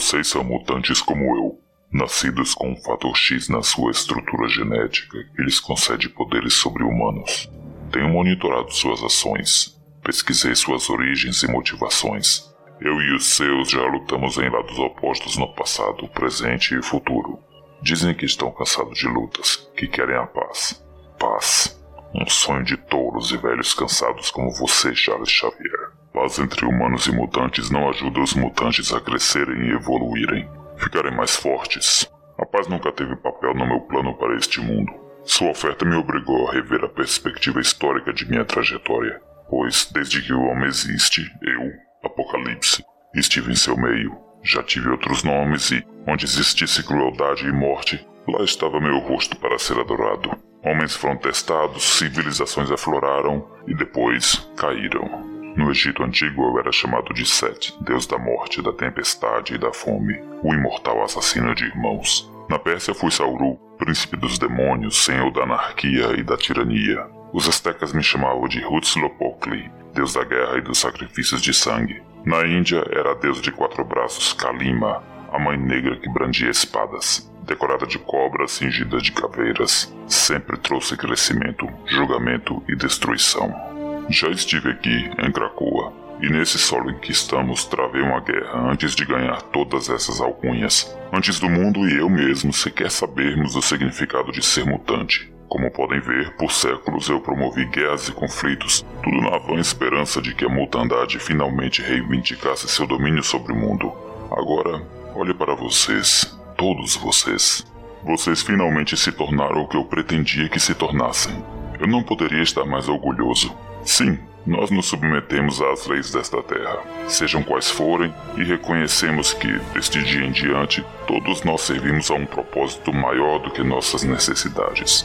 Vocês são mutantes como eu, nascidos com um fator X na sua estrutura genética que lhes concede poderes sobre-humanos. Tenho monitorado suas ações, pesquisei suas origens e motivações. Eu e os seus já lutamos em lados opostos no passado, presente e futuro. Dizem que estão cansados de lutas, que querem a paz. Paz. Um sonho de touros e velhos cansados como você, Charles Xavier. Paz entre humanos e mutantes não ajuda os mutantes a crescerem e evoluírem, ficarem mais fortes. A paz nunca teve papel no meu plano para este mundo. Sua oferta me obrigou a rever a perspectiva histórica de minha trajetória, pois desde que o homem existe, eu, Apocalipse, estive em seu meio. Já tive outros nomes e, onde existisse crueldade e morte, lá estava meu rosto para ser adorado. Homens foram testados, civilizações afloraram e depois caíram. No Egito Antigo eu era chamado de Set, deus da morte, da tempestade e da fome, o imortal assassino de irmãos. Na Pérsia fui Sauru, príncipe dos demônios, senhor da anarquia e da tirania. Os astecas me chamavam de Huitzilopochtli, deus da guerra e dos sacrifícios de sangue. Na Índia era a deusa de quatro braços Kalima, a mãe negra que brandia espadas. Decorada de cobras cingida de caveiras, sempre trouxe crescimento, julgamento e destruição. Já estive aqui, em Krakoa, e nesse solo em que estamos travei uma guerra antes de ganhar todas essas alcunhas. Antes do mundo e eu mesmo sequer sabermos o significado de ser mutante. Como podem ver, por séculos eu promovi guerras e conflitos, tudo na vã esperança de que a mutandade finalmente reivindicasse seu domínio sobre o mundo. Agora, olhe para vocês, todos vocês. Vocês finalmente se tornaram o que eu pretendia que se tornassem. Eu não poderia estar mais orgulhoso. Sim, nós nos submetemos às leis desta terra, sejam quais forem, e reconhecemos que, deste dia em diante, todos nós servimos a um propósito maior do que nossas necessidades.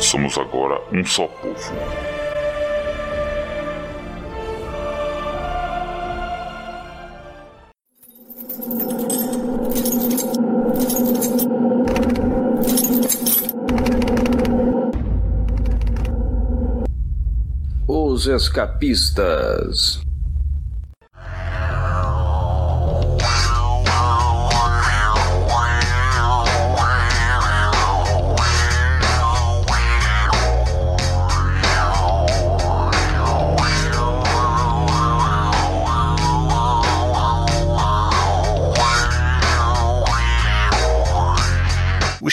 Somos agora um só povo. Os Escapistas.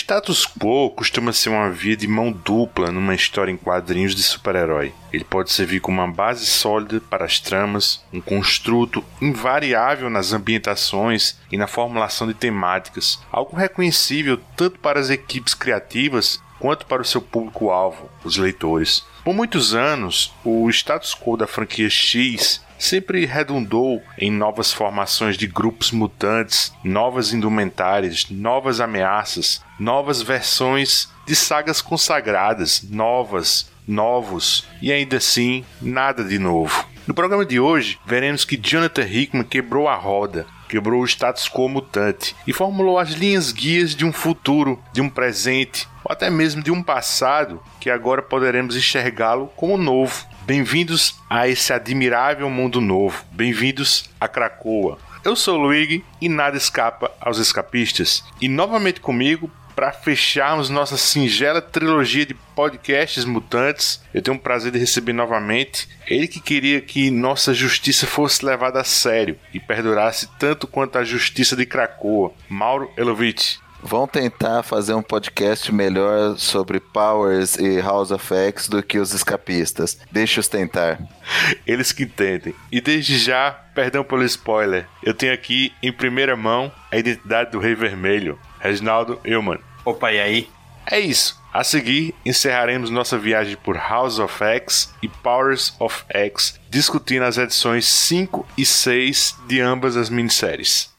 Status quo costuma ser uma via de mão dupla numa história em quadrinhos de super-herói. Ele pode servir como uma base sólida para as tramas, um construto invariável nas ambientações e na formulação de temáticas, algo reconhecível tanto para as equipes criativas quanto para o seu público-alvo, os leitores. Por muitos anos, o status quo da franquia X sempre redundou em novas formações de grupos mutantes, novas indumentárias, novas ameaças, novas versões de sagas consagradas, novas, novos e ainda assim nada de novo. No programa de hoje, veremos que Jonathan Hickman quebrou a roda, quebrou o status quo mutante e formulou as linhas guias de um futuro, de um presente ou até mesmo de um passado que agora poderemos enxergá-lo como novo. Bem-vindos a esse admirável mundo novo. Bem-vindos a Cracoa. Eu sou o Luigi e nada escapa aos escapistas. E novamente comigo para fecharmos nossa singela trilogia de podcasts mutantes. Eu tenho o prazer de receber novamente ele que queria que nossa justiça fosse levada a sério e perdurasse tanto quanto a justiça de Cracoa. Mauro Elovitch. Vão tentar fazer um podcast melhor sobre Powers e House of X do que os escapistas. Deixa-os tentar. Eles que tentem. E desde já, perdão pelo spoiler, eu tenho aqui em primeira mão a identidade do Rei Vermelho, Reginaldo Eumann. Opa, e aí? É isso. A seguir, encerraremos nossa viagem por House of X e Powers of X, discutindo as edições 5 e 6 de ambas as minisséries.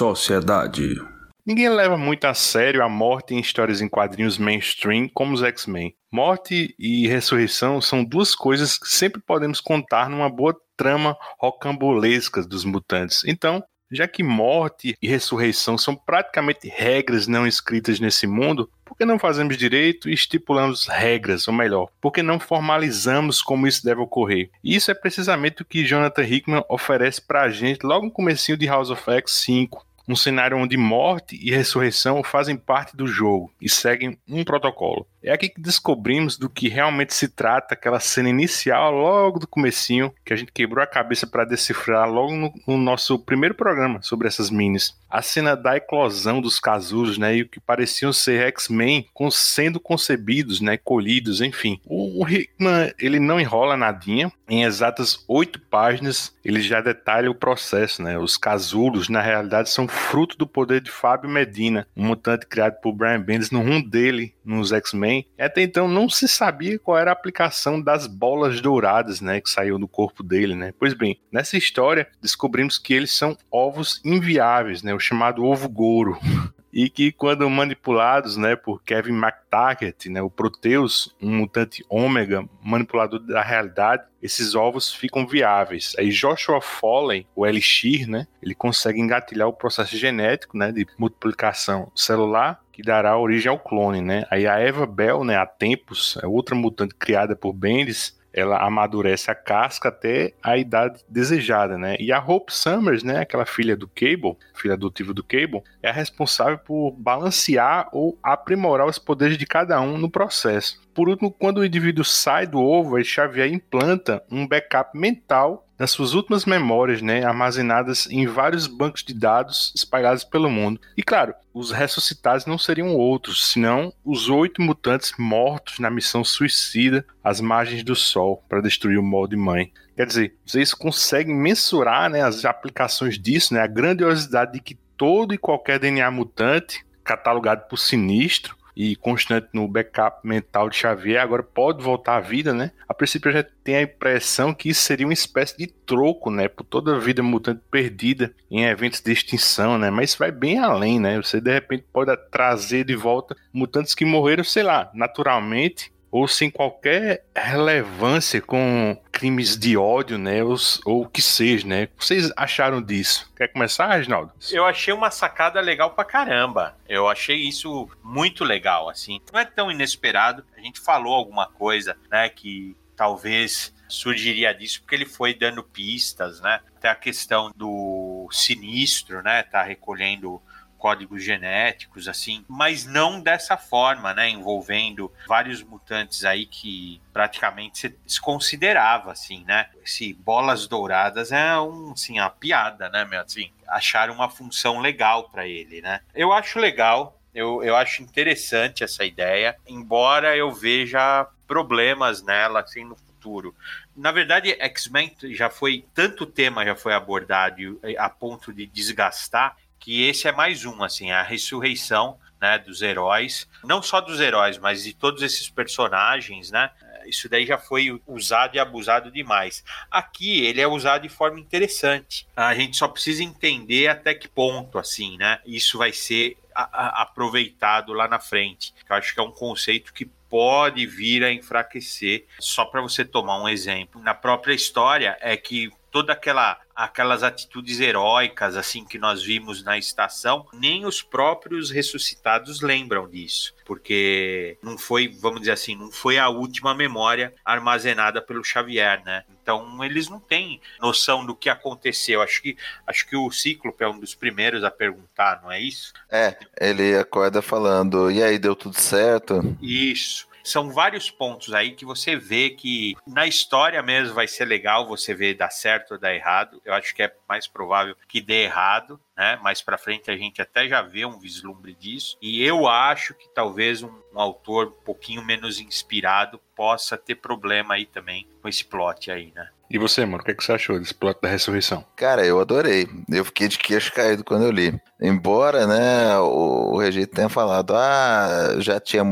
Sociedade. Ninguém leva muito a sério a morte em histórias em quadrinhos mainstream como os X-Men. Morte e ressurreição são duas coisas que sempre podemos contar numa boa trama rocambolesca dos mutantes. Então, já que morte e ressurreição são praticamente regras não escritas nesse mundo, por que não fazemos direito e estipulamos regras, ou melhor, por que não formalizamos como isso deve ocorrer? E isso é precisamente o que Jonathan Hickman oferece para a gente logo no comecinho de House of X 5, um cenário onde morte e ressurreição fazem parte do jogo e seguem um protocolo. É aqui que descobrimos do que realmente se trata aquela cena inicial, logo do comecinho, que a gente quebrou a cabeça para decifrar logo no, no, nosso primeiro programa sobre essas minis. A cena da eclosão dos casulos, né, e o que pareciam ser X-Men sendo concebidos, né, colhidos, enfim. O, o Hickman, ele não enrola nadinha, em exatas oito páginas ele já detalha o processo, né. Os casulos, na realidade, são fruto do poder de Fábio Medina, um mutante criado por Brian Bendis no rum dele, nos X-Men. Até então não se sabia qual era a aplicação das bolas douradas, né, que saiu do corpo dele, né. Pois bem, nessa história descobrimos que eles são ovos inviáveis, né, o chamado ovo Goro. e que quando manipulados, né, por Kevin McTaggart, né, o Proteus, um mutante ômega, manipulador da realidade, esses ovos ficam viáveis. Aí Joshua Foley, o Elixir, né, ele consegue engatilhar o processo genético, né, de multiplicação celular que dará origem ao clone, né? Aí a Eva Bell, né, há tempos, é outra mutante criada por Bendis, ela amadurece a casca até a idade desejada, né? E a Hope Summers, né, aquela filha do Cable, filha adotiva do Cable, é a responsável por balancear ou aprimorar os poderes de cada um no processo. Por último, quando o indivíduo sai do ovo, Xavier implanta um backup mental das suas últimas memórias, né, armazenadas em vários bancos de dados espalhados pelo mundo. E claro, os ressuscitados não seriam outros, senão os oito mutantes mortos na missão suicida às margens do Sol para destruir o molde mãe. Quer dizer, vocês conseguem mensurar né, as aplicações disso, né, a grandiosidade de que todo e qualquer DNA mutante, catalogado por sinistro, e constante no backup mental de Xavier, agora pode voltar à vida, né? A princípio já tem a impressão que isso seria uma espécie de troco, né? Por toda a vida mutante perdida em eventos de extinção, né? Mas isso vai bem além, né? Você de repente pode trazer de volta mutantes que morreram, sei lá, naturalmente ou sem qualquer relevância com crimes de ódio, né, ou, o que seja, né? O que vocês acharam disso? Quer começar, Reginaldo? Eu achei uma sacada legal pra caramba. Eu achei isso muito legal, assim. Não é tão inesperado. A gente falou alguma coisa, né, que talvez surgiria disso, porque ele foi dando pistas, né? Até a questão do sinistro, né? Tá recolhendo códigos genéticos, assim, mas não dessa forma, né? Envolvendo vários mutantes aí que praticamente se desconsiderava, assim, né? Esse bolas douradas é um, assim, uma piada, né, meu? Assim, achar uma função legal para ele, né? Eu acho legal, eu, eu acho interessante essa ideia, embora eu veja problemas nela, assim, no futuro. Na verdade, X-Men já foi tanto tema já foi abordado a ponto de desgastar que esse é mais um, assim, a ressurreição né, dos heróis, não só dos heróis, mas de todos esses personagens, né? Isso daí já foi usado e abusado demais. Aqui ele é usado de forma interessante. A gente só precisa entender até que ponto, assim, né? Isso vai ser aproveitado lá na frente. Eu acho que é um conceito que pode vir a enfraquecer. Só para você tomar um exemplo, na própria história é que toda aquela aquelas atitudes heróicas assim que nós vimos na estação, nem os próprios ressuscitados lembram disso, porque não foi, vamos dizer assim, não foi a última memória armazenada pelo Xavier, né? Então eles não têm noção do que aconteceu. Acho que acho que o Cíclope é um dos primeiros a perguntar, não é isso? É, ele acorda falando: "E aí, deu tudo certo?" Isso são vários pontos aí que você vê que na história mesmo vai ser legal você ver dar certo ou dar errado. Eu acho que é mais provável que dê errado, né? Mais para frente a gente até já vê um vislumbre disso. E eu acho que talvez um, um autor um pouquinho menos inspirado possa ter problema aí também com esse plot aí, né? E você, mano, o que, é que você achou desse plot da ressurreição? Cara, eu adorei. Eu fiquei de queixo caído quando eu li. Embora, né, o, o Regito tenha falado, ah, já tinha,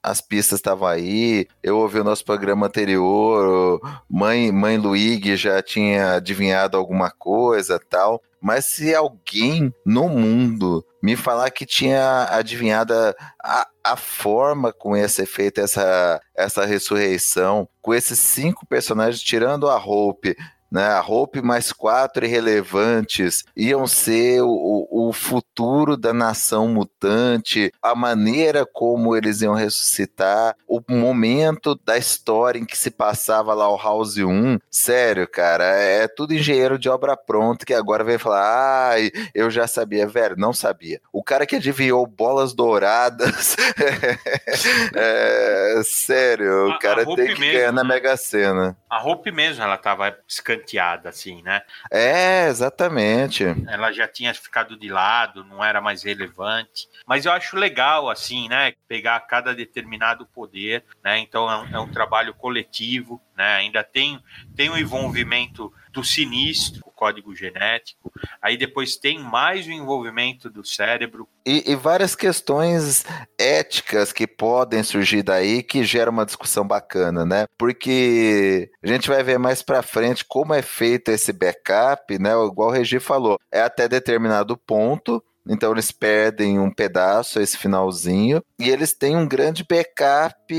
as pistas estavam aí, eu ouvi o nosso programa anterior, mãe, mãe Luigi já tinha adivinhado alguma coisa tal, Mas se alguém no mundo me falar que tinha adivinhado a, a forma como ia ser feita essa, essa ressurreição, com esses cinco personagens, tirando a Hope, né? A Hope mais quatro irrelevantes iam ser o, o futuro da nação mutante, a maneira como eles iam ressuscitar, o momento da história em que se passava lá o House 1. Sério, cara, é tudo engenheiro de obra pronta que agora vem falar, ai, eu já sabia, velho, não sabia. O cara que adivinhou bolas douradas, é, sério, o cara tem que mesmo, ganhar na? Mega Sena. A Hope mesmo, ela tava escanteada, assim, né? É, exatamente. Ela já tinha ficado de lado, não era mais relevante. Mas eu acho legal, assim, né? Pegar cada determinado poder, né? Então é um, é um trabalho coletivo, né? Ainda tem, tem o envolvimento do sinistro, o código genético. Aí depois tem mais o envolvimento do cérebro. E, e, várias questões éticas que podem surgir daí que geram uma discussão bacana, né? Porque a gente vai ver mais para frente como é feito esse backup, né? Igual o Regi falou, é até determinado ponto então eles perdem um pedaço, esse finalzinho, e eles têm um grande backup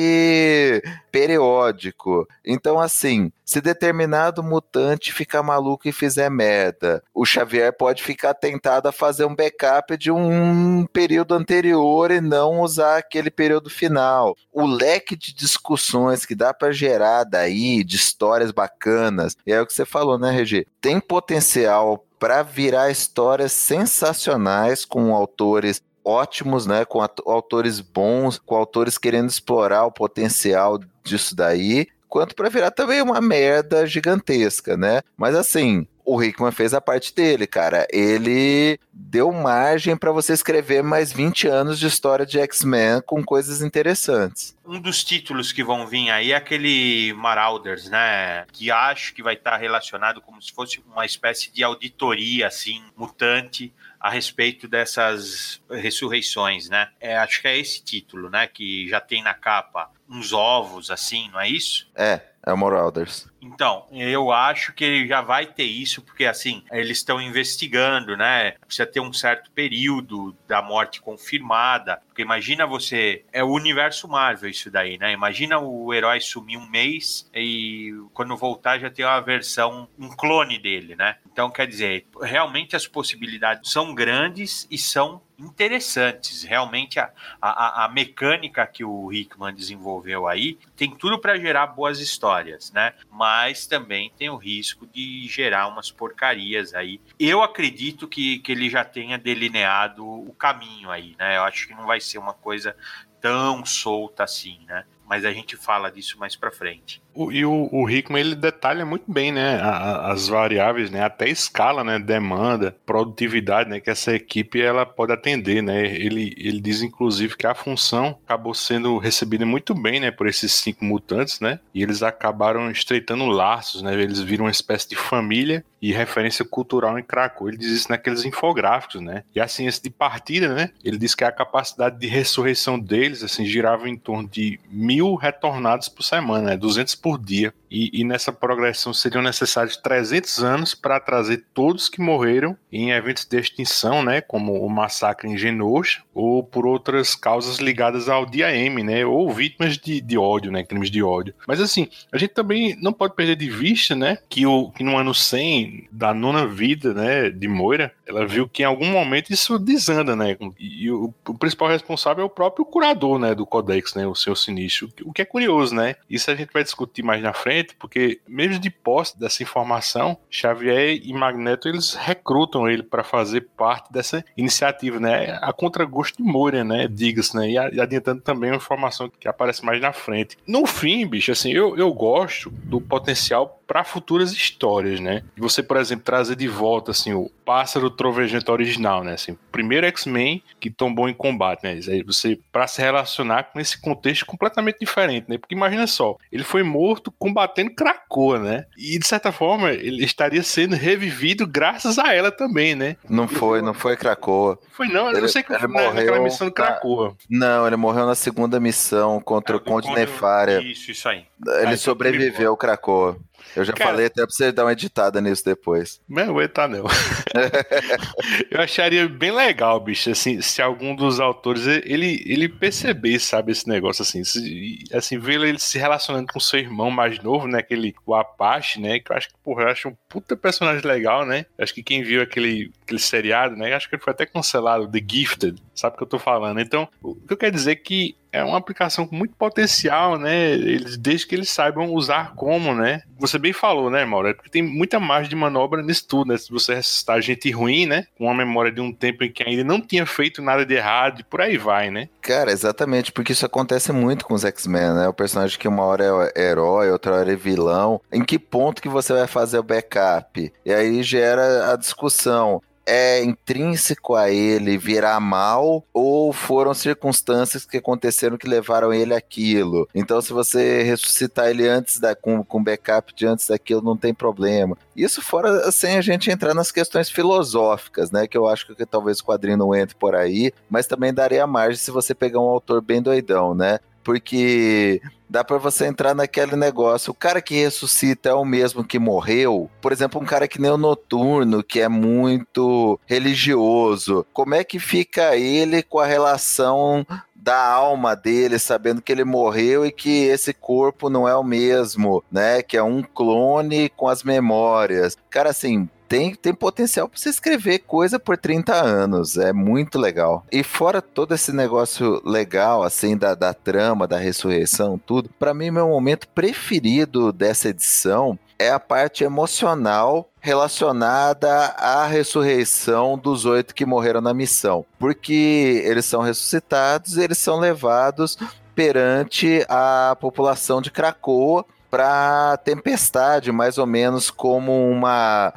periódico. Então, assim, se determinado mutante ficar maluco e fizer merda, o Xavier pode ficar tentado a fazer um backup de um período anterior e não usar aquele período final. O leque de discussões que dá para gerar daí, de histórias bacanas, e é o que você falou, né, Regi? Tem potencial para virar histórias sensacionais com autores ótimos, né, com autores bons, com autores querendo explorar o potencial disso daí, quanto para virar também uma merda gigantesca, né? Mas assim, o Hickman fez a parte dele, cara. Ele deu margem para você escrever mais 20 anos de história de X-Men com coisas interessantes. Um dos títulos que vão vir aí é aquele Marauders, né? Que acho que vai estar relacionado como se fosse uma espécie de auditoria, assim, mutante a respeito dessas ressurreições, né? É, acho que é esse título, né? Que já tem na capa uns ovos, assim, não é isso? É, é o Marauders. Então, eu acho que ele já vai ter isso, porque assim, eles estão investigando, né? Precisa ter um certo período da morte confirmada. Porque imagina você. É o universo Marvel isso daí, né? Imagina o herói sumir um mês e quando voltar já tem uma versão, um clone dele, né? Então, quer dizer, realmente as possibilidades são grandes e são interessantes. Realmente a, a, a mecânica que o Hickman desenvolveu aí tem tudo para gerar boas histórias, né? Mas também tem o risco de gerar umas porcarias aí. Eu acredito que, que ele já tenha delineado o caminho aí, né? Eu acho que não vai ser uma coisa tão solta assim, né? Mas a gente fala disso mais para frente. O, e o, o Hickman ele detalha muito bem, né, a, as variáveis, né, até escala, né, demanda, produtividade, né, que essa equipe ela pode atender, né. Ele, ele diz inclusive que a função acabou sendo recebida muito bem, né, por esses cinco mutantes, né, e eles acabaram estreitando laços, né, eles viram uma espécie de família e referência cultural em Krakow. Ele diz isso naqueles infográficos, né. E assim, esse de partida, né, ele diz que a capacidade de ressurreição deles, assim, girava em torno de mil retornados por semana, né, 200 por dia. E, e, nessa progressão seriam necessários 300 anos para trazer todos que morreram em eventos de extinção, né, como o massacre em Genosha, ou por outras causas ligadas ao dia M, né, ou vítimas de, de ódio, né, crimes de ódio. Mas assim, a gente também não pode perder de vista, né, que, o, que no ano 100 da nona vida, né, de Moira, ela viu que em algum momento isso desanda, né, e, e o, o, principal responsável é o próprio curador, né, do Codex, né, o seu Sinistro, o que é curioso, né, isso a gente vai discutir mais na frente, porque mesmo de posse dessa informação, Xavier e Magneto eles recrutam ele para fazer parte dessa iniciativa, né? A contragosto de Moria, né? Diga-se, né? E adiantando também uma informação que aparece mais na frente. No fim, bicho, assim, eu, eu gosto do potencial para futuras histórias, né? Você, por exemplo, trazer de volta assim o pássaro trovejante original, né? Assim, primeiro X-Men que tombou em combate, né? Aí você para se relacionar com esse contexto completamente diferente, né? Porque imagina só, ele foi morto combatendo Krakoa, né? E de certa forma ele estaria sendo revivido graças a ela também, né? Não foi, não foi Krakoa. Foi não, ele, eu sei que ele foi morreu naquela missão do Krakoa. Na... Não, ele morreu na segunda missão contra é, o Conde Nefária. Isso, isso aí. Ele sobreviveu ao Krakoa. Eu já Cara- falei até pra você dar uma editada nisso depois. Não, vou editar não. eu acharia bem legal, bicho, assim, se algum dos autores ele, ele percebesse, sabe, esse negócio assim, se, assim, ver ele se relacionando com seu irmão mais novo, né, aquele, o Apache, né, que eu acho que, porra, eu acho um puta personagem legal, né, acho que quem viu aquele, aquele seriado, né, acho que ele foi até cancelado, The Gifted, sabe o que eu tô falando, então, o que eu quero dizer é que é uma aplicação com muito potencial, né? Eles, desde que eles saibam usar como, né? Você bem falou, né, Mauro? É porque tem muita margem de manobra nisso tudo, né? Se você ressuscitar gente ruim, né? Com uma memória de um tempo em que ainda não tinha feito nada de errado, e por aí vai, né? Cara, exatamente, porque isso acontece muito com os X-Men, né? O personagem que uma hora é herói, outra hora é vilão. Em que ponto que você vai fazer o backup? E aí gera a discussão. É intrínseco a ele virar mal ou foram circunstâncias que aconteceram que levaram ele àquilo? Então, se você ressuscitar ele antes da com, com backup de antes daquilo, não tem problema. Isso fora sem a gente entrar nas questões filosóficas, né? Que eu acho que talvez o quadrinho não entre por aí, mas também daria margem se você pegar um autor bem doidão, né? Porque dá pra você entrar naquele negócio. O cara que ressuscita é o mesmo que morreu. Por exemplo, um cara que nem o Noturno, que é muito religioso. Como é que fica ele com a relação da alma dele, sabendo que ele morreu e que esse corpo não é o mesmo, né? Que é um clone com as memórias. Cara, assim, tem, tem potencial para você escrever coisa por 30 anos. É muito legal. E fora todo esse negócio legal, assim, da, da trama, da ressurreição, tudo, para mim, meu momento preferido dessa edição é a parte emocional relacionada à ressurreição dos oito que morreram na missão. Porque eles são ressuscitados, eles são levados perante a população de Krakoa para tempestade, mais ou menos como uma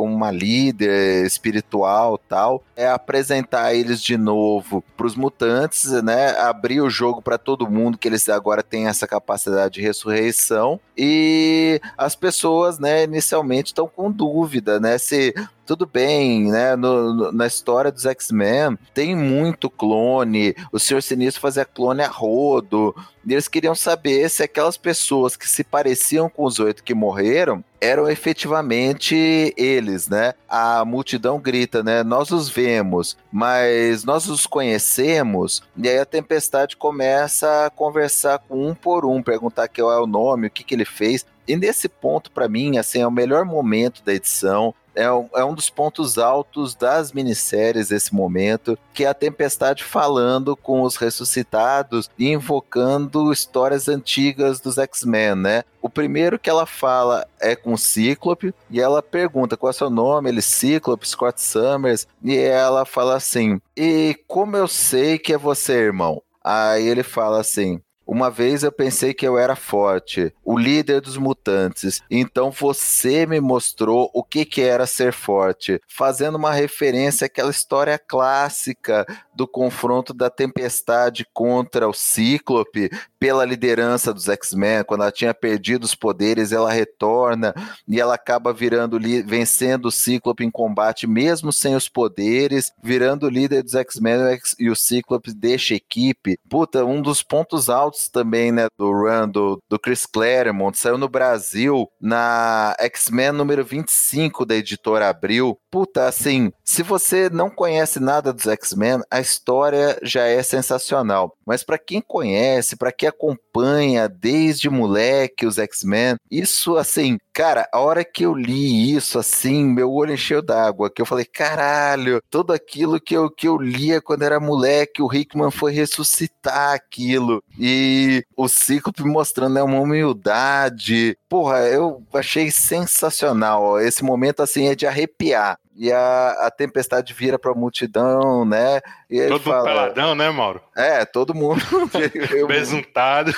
como uma líder espiritual tal, é apresentar eles de novo para os mutantes, né? Abrir o jogo para todo mundo que eles agora têm essa capacidade de ressurreição e as pessoas, né? Inicialmente estão com dúvida, né? Se tudo bem, né? No, no, na história dos X-Men tem muito clone. O Senhor Sinistro fazia clone a rodo. E eles queriam saber se aquelas pessoas que se pareciam com os oito que morreram eram efetivamente eles, né? A multidão grita, né? Nós os vemos, mas nós os conhecemos. E aí a tempestade começa a conversar com um por um, perguntar qual é o nome, o que, que ele fez. E nesse ponto, para mim, assim, é o melhor momento da edição. É um, é um, dos pontos altos das minisséries esse momento, que é a Tempestade falando com os ressuscitados e invocando histórias antigas dos X-Men, né? O primeiro que ela fala é com o Cíclope, e ela pergunta qual é o seu nome, ele Cíclope, Scott Summers, e ela fala assim, e como eu sei que é você, irmão? Aí ele fala assim, uma vez eu pensei que eu era forte, o líder dos mutantes. Então você me mostrou o que, que era ser forte, fazendo uma referência àquela história clássica do confronto da tempestade contra o Cíclope pela liderança dos X-Men. Quando ela tinha perdido os poderes, ela retorna e ela acaba virando vencendo o Cíclope em combate, mesmo sem os poderes, virando líder dos X-Men e o Cíclope deixa a equipe. Puta, um dos pontos altos também, né, do run do, do Chris Claremont, saiu no Brasil na X-Men número 25 da editora Abril. Puta, assim, se você não conhece nada dos X-Men, a história já é sensacional. Mas para quem conhece, para quem acompanha desde moleque os X-Men, isso assim, cara, a hora que eu li isso assim, meu olho encheu d'água, que eu falei, caralho, tudo aquilo que eu, que eu lia quando era moleque, o Hickman foi ressuscitar aquilo. E o Cíclope mostrando né, uma humildade. Porra, eu achei sensacional. Esse momento assim é de arrepiar. E a, a tempestade vira pra multidão, né? E todo fala, peladão, né, Mauro? É, todo mundo. Besuntado.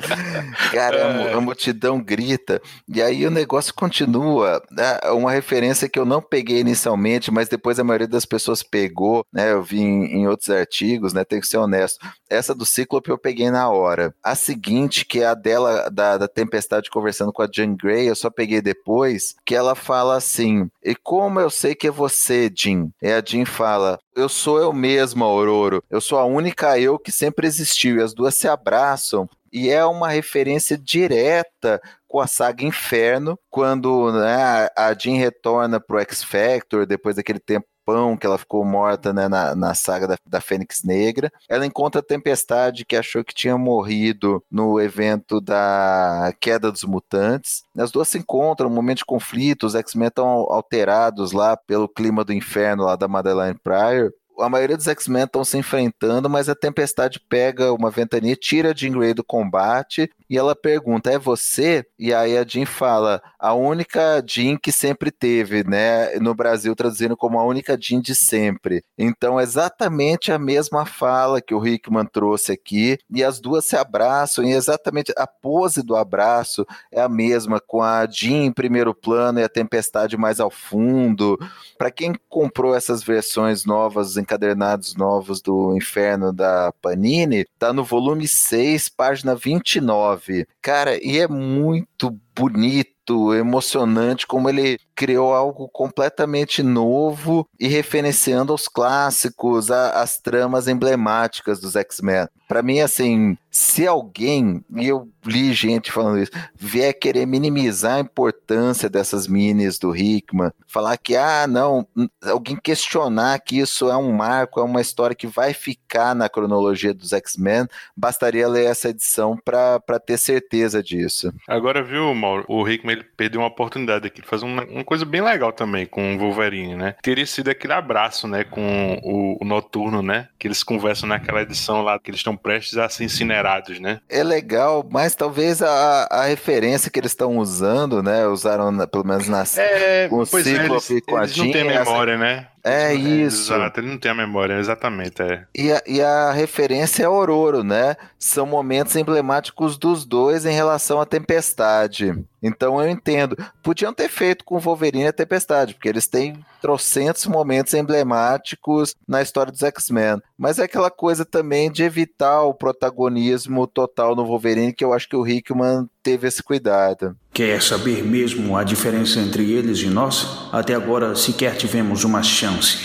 Cara, a multidão grita. E aí o negócio continua. Né? Uma referência que eu não peguei inicialmente, mas depois a maioria das pessoas pegou, né? Eu vi em, em outros artigos, né? Tenho que ser honesto. Essa do Cíclope eu peguei na hora. A seguinte, que é a dela, da, da Tempestade conversando com a Jean Grey, eu só peguei depois, que ela fala assim: E como eu sei que é você, Jean? E a Jean fala: Eu sou eu mesma, Aurora. Eu sou a única eu que sempre existiu. E as duas se abraçam. E é uma referência direta com a saga Inferno, quando né, a Jean retorna pro X Factor depois daquele tempo que ela ficou morta né, na, na saga da, da Fênix Negra. Ela encontra a Tempestade, que achou que tinha morrido no evento da Queda dos Mutantes. As duas se encontram, um momento de conflito, os X-Men estão alterados lá pelo clima do inferno lá da Madeline Pryor a maioria dos X-Men estão se enfrentando, mas a Tempestade pega uma ventania, tira a Jean Grey do combate e ela pergunta: "É você?" E aí a Jean fala: "A única Jean que sempre teve, né? No Brasil traduzindo como a única Jean de sempre". Então, exatamente a mesma fala que o Hickman trouxe aqui e as duas se abraçam e exatamente a pose do abraço é a mesma com a Jean em primeiro plano e a Tempestade mais ao fundo. Para quem comprou essas versões novas encadernados novos do Inferno da Panini, tá no volume 6, página 29. Cara, e é muito bonito, emocionante, como ele criou algo completamente novo e referenciando aos clássicos, a, as tramas emblemáticas dos X-Men. Para mim, assim, se alguém, e eu li gente falando isso, vier querer minimizar a importância dessas minis do Hickman, falar que, ah, não, alguém questionar que isso é um marco, é uma história que vai ficar na cronologia dos X-Men, bastaria ler essa edição para ter certeza disso. Agora, viu, Mauro, o Hickman ele perdeu uma oportunidade aqui de fazer uma, uma coisa bem legal também com o Wolverine, né? Teria sido aquele abraço, né, com o, o Noturno, né? Que eles conversam naquela edição lá, que eles estão prestes a ser incinerados, né? É legal, mas talvez a, a referência que eles estão usando, né? Usaram na, pelo menos na é, com o pois é, eles, com eles a Jean, não têm memória, né? É isso. Exato, ele não tem a memória, exatamente. É. E, a, e a referência é Aurora, né? São momentos emblemáticos dos dois em relação à tempestade. Então eu entendo. Podiam ter feito com Wolverine a Tempestade, porque eles têm trocentos momentos emblemáticos na história dos X-Men. Mas é aquela coisa também de evitar o protagonismo total no Wolverine, que eu acho que o Hickman teve esse cuidado. Quer saber mesmo a diferença entre eles e nós? Até agora sequer tivemos uma chance.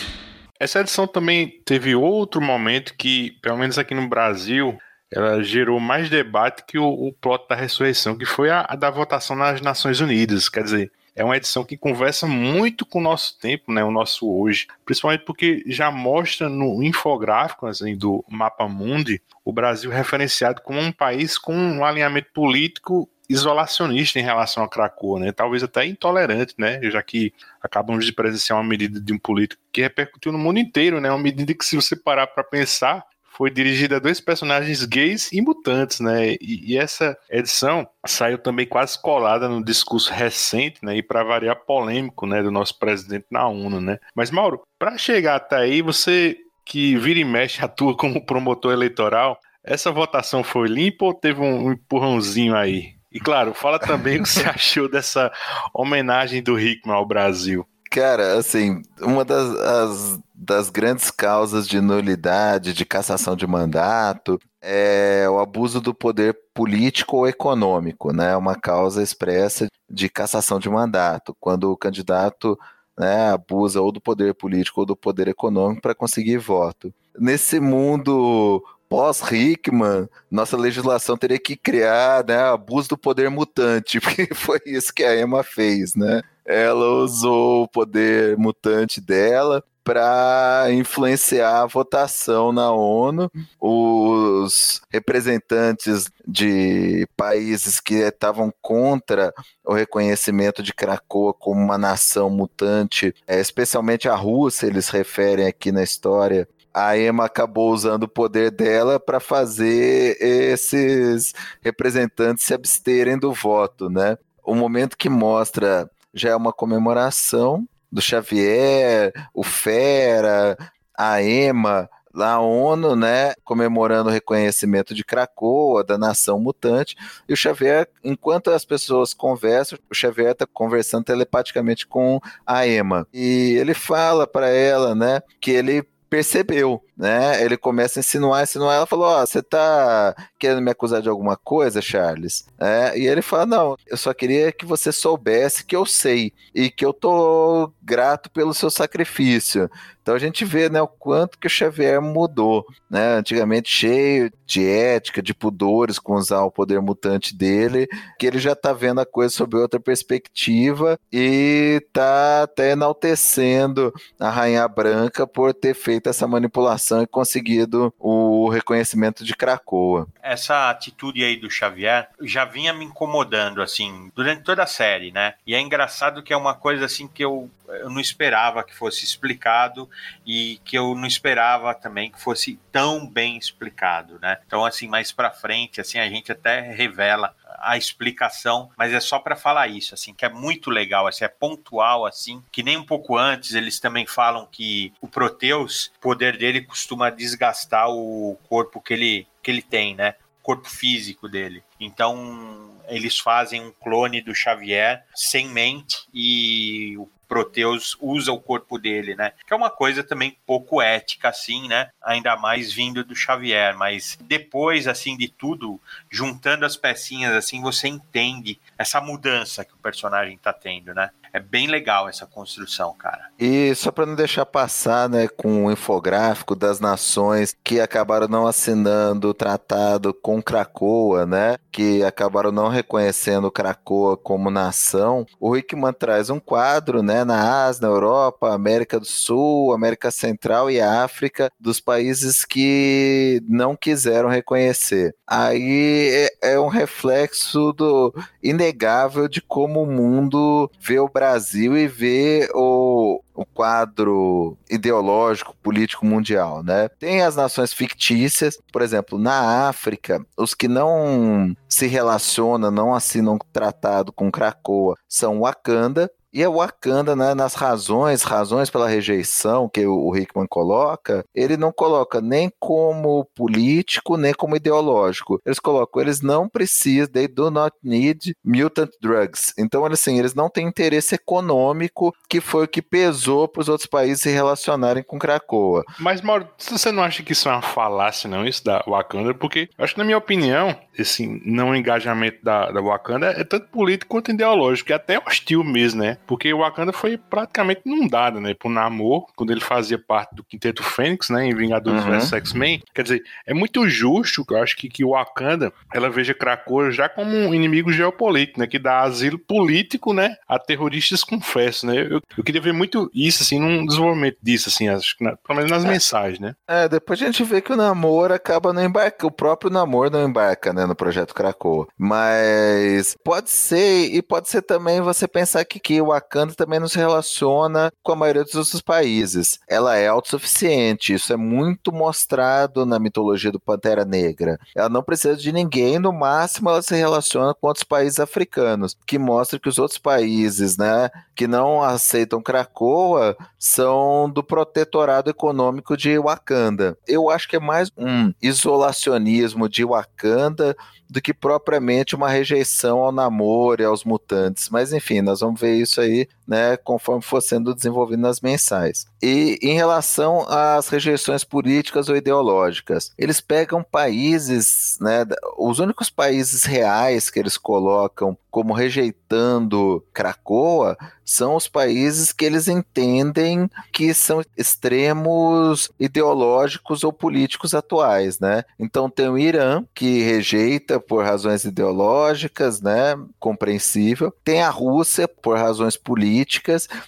Essa edição também teve outro momento que, pelo menos aqui no Brasil, ela gerou mais debate que o, o plot da ressurreição, que foi a, a da votação nas Nações Unidas. Quer dizer, é uma edição que conversa muito com o nosso tempo, né, o nosso hoje, principalmente porque já mostra no infográfico assim, do Mapa Mundi o Brasil referenciado como um país com um alinhamento político isolacionista em relação a Krakow, né? Talvez até intolerante, né? Já que acabamos de presenciar uma medida de um político que repercutiu no mundo inteiro, né? Uma medida que, se você parar para pensar, foi dirigida a dois personagens gays e mutantes, né? E, e, essa edição saiu também quase colada no discurso recente, né? E para variar polêmico, né? Do nosso presidente na ONU, né? Mas Mauro, para chegar até aí, você que vira e mexe atua como promotor eleitoral, essa votação foi limpa ou teve um empurrãozinho aí? E claro, fala também o que você achou dessa homenagem do Hickman ao Brasil. Cara, assim, uma das, as, das grandes causas de nulidade, de cassação de mandato, é o abuso do poder político ou econômico, né? Uma causa expressa de cassação de mandato, quando o candidato né, abusa ou do poder político ou do poder econômico para conseguir voto. Nesse mundo pós-Hickman, nossa legislação teria que criar né, abuso do poder mutante, porque foi isso que a Emma fez, né? Ela usou o poder mutante dela para influenciar a votação na ONU. Os representantes de países que estavam contra o reconhecimento de Krakoa como uma nação mutante, é, especialmente a Rússia, eles referem aqui na história. A Emma acabou usando o poder dela para fazer esses representantes se absterem do voto, né? O momento que mostra já é uma comemoração do Xavier, o Fera, a EMA, lá a ONU, né, comemorando o reconhecimento de Krakoa, da nação mutante, e o Xavier, enquanto as pessoas conversam, o Xavier está conversando telepaticamente com a Emma, e ele fala para ela, né, que ele percebeu né? Ele começa a insinuar, insinuar. Ela falou: Ó, oh, você tá querendo me acusar de alguma coisa, Charles? É, e ele fala: Não, eu só queria que você soubesse que eu sei e que eu tô grato pelo seu sacrifício. Então a gente vê né, o quanto que o Xavier mudou. Né? Antigamente cheio de ética, de pudores com usar o poder mutante dele, que ele já está vendo a coisa sob outra perspectiva e está até enaltecendo a Rainha Branca por ter feito essa manipulação e conseguido o reconhecimento de Krakoa. Essa atitude aí do Xavier já vinha me incomodando assim durante toda a série, né? E é engraçado que é uma coisa assim que eu eu não esperava que fosse explicado e que eu não esperava também que fosse tão bem explicado, né? Então assim, mais para frente, assim a gente até revela a explicação, mas é só para falar isso, assim, que é muito legal, assim, é pontual, assim, que nem um pouco antes eles também falam que o Proteus, o poder dele costuma desgastar o corpo que ele, que ele tem, né? O corpo físico dele. Então, eles fazem um clone do Xavier sem mente e o Proteus usa o corpo dele, né? Que é uma coisa também pouco ética, assim, né? Ainda mais vindo do Xavier. Mas depois, assim, de tudo, juntando as pecinhas, assim, você entende essa mudança que o personagem tá tendo, né? É bem legal essa construção, cara. E só para não deixar passar, né, com o infográfico das nações que acabaram não assinando o tratado com Cracoa, né, que acabaram não reconhecendo Cracoa como nação, o Hickman traz um quadro, né, na Ásia, na Europa, América do Sul, América Central e África, dos países que não quiseram reconhecer. Aí é, é um reflexo do inegável de como o mundo vê o Brasil e vê o, o quadro ideológico, político mundial, né? Tem as nações fictícias, por exemplo, na África, os que não se relacionam, não assinam tratado com Cracoa, são Wakanda, e a Wakanda, né, nas razões, razões pela rejeição que o Hickman coloca, ele não coloca nem como político, nem como ideológico. Eles colocam, eles não precisam, they do not need mutant drugs. Então, assim, eles não têm interesse econômico, que foi o que pesou para os outros países se relacionarem com Krakoa. Mas, Mauro, você não acha que isso é uma falácia, não, isso da Wakanda? Porque, acho que, na minha opinião, esse não engajamento da, da Wakanda é tanto político quanto ideológico, e até hostil mesmo, né? Porque o Wakanda foi praticamente inundado, né? Por Namor, quando ele fazia parte do Quinteto Fênix, né? Em Vingadores uhum. vs X-Men. Quer dizer, é muito justo, eu acho que, que o Wakanda, ela veja Krakoa já como um inimigo geopolítico, né? Que dá asilo político, né? A terroristas confesso, né? Eu, eu queria ver muito isso, assim, num desenvolvimento disso, assim, acho que na, pelo menos nas é. mensagens, né? É, depois a gente vê que o Namor acaba não embarcando, o próprio Namor não embarca, né? No projeto Krakoa. Mas pode ser, e pode ser também você pensar que, que o Wakanda também não se relaciona com a maioria dos outros países. Ela é autossuficiente, isso é muito mostrado na mitologia do Pantera Negra. Ela não precisa de ninguém, no máximo ela se relaciona com outros países africanos, que mostra que os outros países, né, que não aceitam Krakoa são do protetorado econômico de Wakanda. Eu acho que é mais um isolacionismo de Wakanda do que propriamente uma rejeição ao namoro e aos mutantes. Mas enfim, nós vamos ver isso aí, né, conforme for sendo desenvolvido nas mensais. E em relação às rejeições políticas ou ideológicas, eles pegam países, né, os únicos países reais que eles colocam como rejeitando Cracoa são os países que eles entendem que são extremos ideológicos ou políticos atuais, né? Então tem o Irã que rejeita por razões ideológicas, né? Compreensível. Tem a Rússia por razões políticas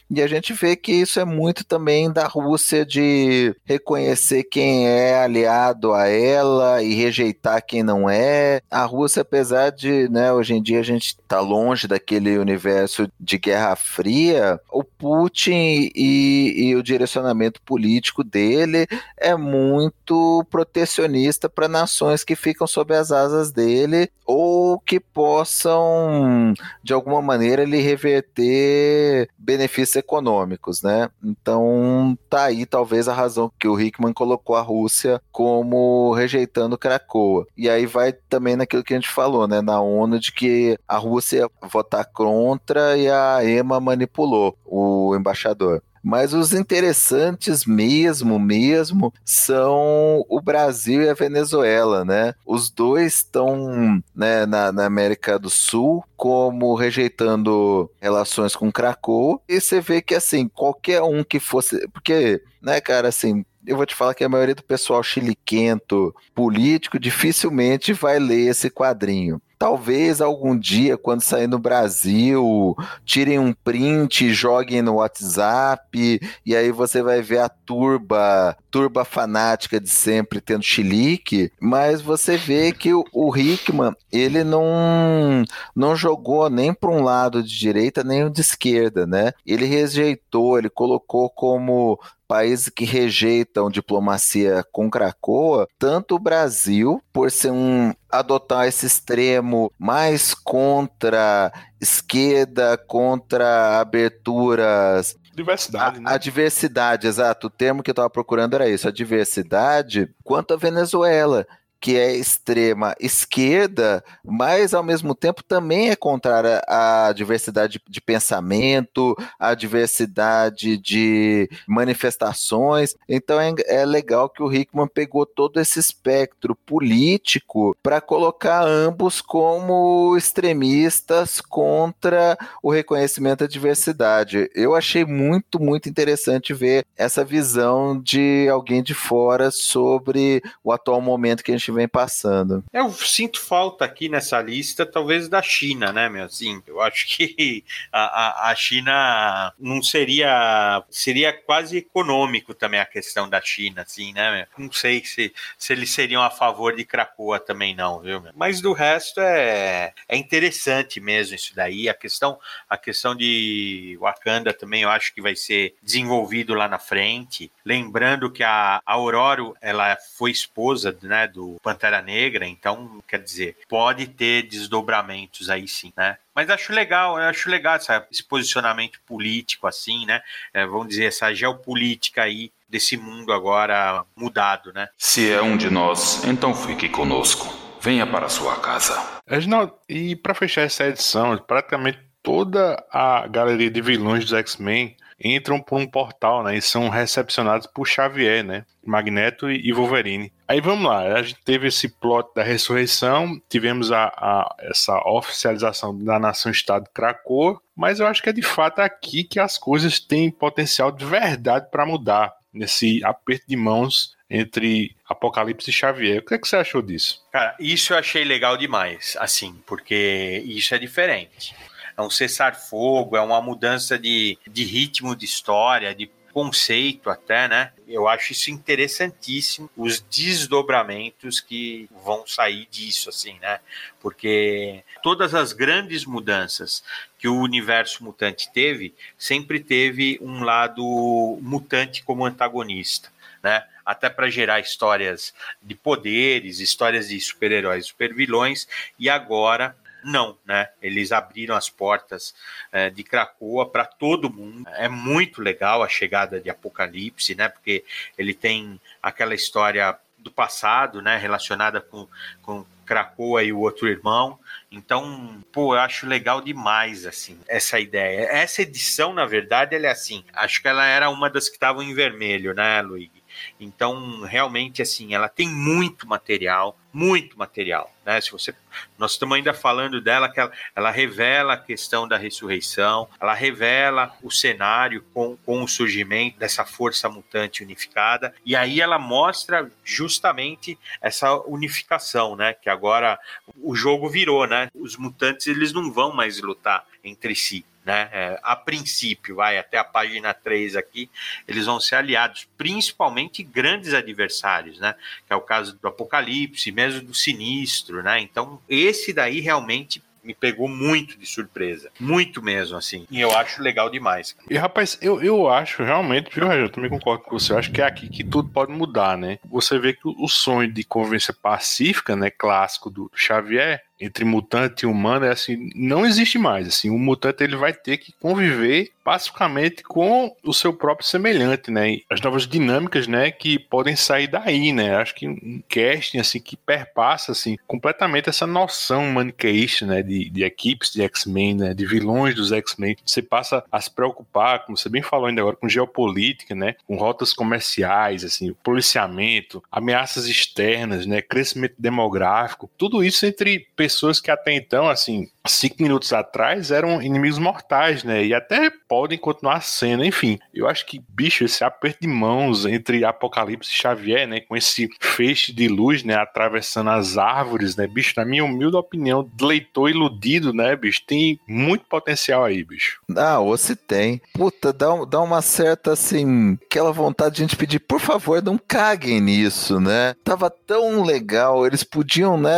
e a gente vê que isso é muito também da Rússia de reconhecer quem é aliado a ela e rejeitar quem não é. A Rússia, apesar de, né? Hoje em dia a gente tá longe daquele universo de Guerra Fria, o Putin e, e o direcionamento político dele é muito protecionista para nações que ficam sob as asas dele ou que possam, de alguma maneira, lhe reverter benefícios econômicos, né? Então, tá aí talvez a razão que o Hickman colocou a Rússia como rejeitando Cracoa. E aí vai também naquilo que a gente falou, né, na ONU de que a Rússia votar contra e a EMA manipulou o embaixador. Mas os interessantes mesmo, mesmo, são o Brasil e a Venezuela, né? Os dois estão né, na, na América do Sul como rejeitando relações com Krakow. E você vê que, assim, qualquer um que fosse. Porque, né, cara, assim, eu vou te falar que a maioria do pessoal chiliquento político dificilmente vai ler esse quadrinho. Talvez algum dia, quando sair no Brasil, tirem um print joguem no WhatsApp, e aí você vai ver a turba, turba fanática de sempre tendo chilique, mas você vê que o, o Hickman, ele não, não jogou nem para um lado de direita nem de esquerda, né? Ele rejeitou, ele colocou como países que rejeitam diplomacia com Cracoa, tanto o Brasil, por ser um adotar esse extremo mais contra esquerda, contra aberturas Diversidade, a, né? a, diversidade, exato. O termo que eu estava procurando era isso, a diversidade, quanto a Venezuela que é extrema esquerda, mas ao mesmo tempo também é contrária à diversidade de pensamento, à diversidade de manifestações. Então é, é legal que o Hickman pegou todo esse espectro político para colocar ambos como extremistas contra o reconhecimento da diversidade. Eu achei muito, muito interessante ver essa visão de alguém de fora sobre o atual momento que a gente vem passando. Eu sinto falta aqui nessa lista, talvez, da China, né, meu? Assim, eu acho que a, a, a China não seria. Seria quase econômico também a questão da China, assim, né, meu? Não sei se, se eles seriam a favor de Cracoa também, não, viu, meu? Mas do resto é, é interessante mesmo isso daí. A questão, a questão de Wakanda também eu acho que vai ser desenvolvido lá na frente. Lembrando que a, a Aurora, ela foi esposa né, do Pantera Negra, então, quer dizer, pode ter desdobramentos aí sim, né? Mas acho legal, eu acho legal essa, esse posicionamento político, assim, né? É, vamos dizer, essa geopolítica aí desse mundo agora mudado, né? Se é um de nós, então fique conosco. Venha para sua casa. Reginaldo, e para fechar essa edição, praticamente toda a galeria de vilões dos X-Men entram por um portal, né? E são recepcionados por Xavier, né? Magneto e Wolverine. Aí vamos lá, a gente teve esse plot da ressurreição, tivemos a, a essa oficialização da nação-estado Krakoa, mas eu acho que é de fato aqui que as coisas têm potencial de verdade para mudar, nesse aperto de mãos entre Apocalipse e Xavier. O que, é que você achou disso? Cara, isso eu achei legal demais, assim, porque isso é diferente é um cessar-fogo, é uma mudança de, de ritmo de história, de conceito até, né? Eu acho isso interessantíssimo, os desdobramentos que vão sair disso, assim, né? Porque todas as grandes mudanças que o universo mutante teve, sempre teve um lado mutante como antagonista, né? Até para gerar histórias de poderes, histórias de super-heróis, super-vilões, e agora não, né? Eles abriram as portas é, de Cracoa para todo mundo. É muito legal a chegada de Apocalipse, né? Porque ele tem aquela história do passado, né? Relacionada com, com Cracoa e o outro irmão. Então, pô, eu acho legal demais, assim, essa ideia. Essa edição, na verdade, ela é assim. Acho que ela era uma das que estavam em vermelho, né, Luigi? Então, realmente, assim, ela tem muito material, muito material, né? Se você, nós estamos ainda falando dela que ela, ela, revela a questão da ressurreição, ela revela o cenário com, com o surgimento dessa força mutante unificada e aí ela mostra justamente essa unificação, né? Que agora o jogo virou, né? Os mutantes eles não vão mais lutar entre si, né? É, a princípio, vai até a página 3 aqui, eles vão ser aliados, principalmente grandes adversários, né? Que é o caso do Apocalipse, mesmo do Sinistro, né? Então, esse daí realmente me pegou muito de surpresa. Muito mesmo, assim. E eu acho legal demais. E, rapaz, eu, eu acho realmente, viu, eu também concordo com você. Eu acho que é aqui que tudo pode mudar, né? Você vê que o sonho de convivência pacífica, né, clássico do Xavier, entre mutante e humano é assim, não existe mais. Assim, o mutante ele vai ter que conviver pacificamente com o seu próprio semelhante, né? E as novas dinâmicas, né, que podem sair daí, né? Acho que um casting assim que perpassa assim completamente essa noção maniqueísta, né, de, de equipes de X-Men, né, de vilões dos X-Men. Você passa a se preocupar, como você bem falou ainda agora, com geopolítica, né, com rotas comerciais, assim, policiamento, ameaças externas, né, crescimento demográfico, tudo isso entre pessoas que até então, assim, cinco minutos atrás eram inimigos mortais, né? E até podem continuar sendo, enfim. Eu acho que, bicho, esse aperto de mãos entre Apocalipse e Xavier, né? Com esse feixe de luz, né? Atravessando as árvores, né? Bicho, na minha humilde opinião, leitor iludido, né, bicho? Tem muito potencial aí, bicho. Ah, se tem. Puta, dá, dá uma certa, assim, aquela vontade de a gente pedir, por favor, não caguem nisso, né? Tava tão legal, eles podiam, né,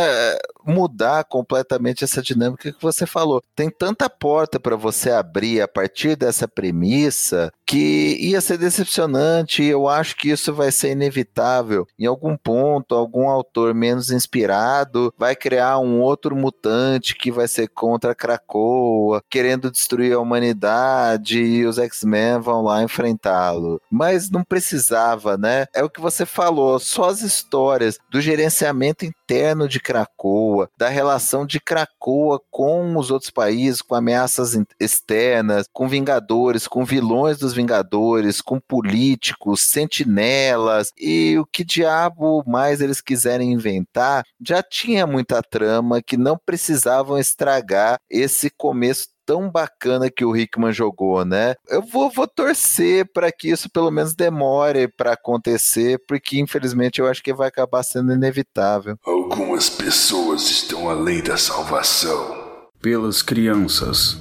mudar completamente essa dinâmica que você falou. Tem tanta porta para você abrir a partir dessa premissa que ia ser decepcionante eu acho que isso vai ser inevitável. Em algum ponto, algum autor menos inspirado vai criar um outro mutante que vai ser contra Krakoa, querendo destruir a humanidade e os X-Men vão lá enfrentá-lo. Mas não precisava, né? É o que você falou, só as histórias do gerenciamento interno de Krakoa, da relação de Krakoa com os outros países, com ameaças externas, com Vingadores, com vilões dos Vingadores, com políticos, sentinelas e o que diabo mais eles quiserem inventar, já tinha muita trama que não precisavam estragar esse começo tão bacana que o Hickman jogou, né? Eu vou, vou torcer para que isso pelo menos demore para acontecer, porque infelizmente eu acho que vai acabar sendo inevitável. Algumas pessoas estão além da salvação. Pelas crianças.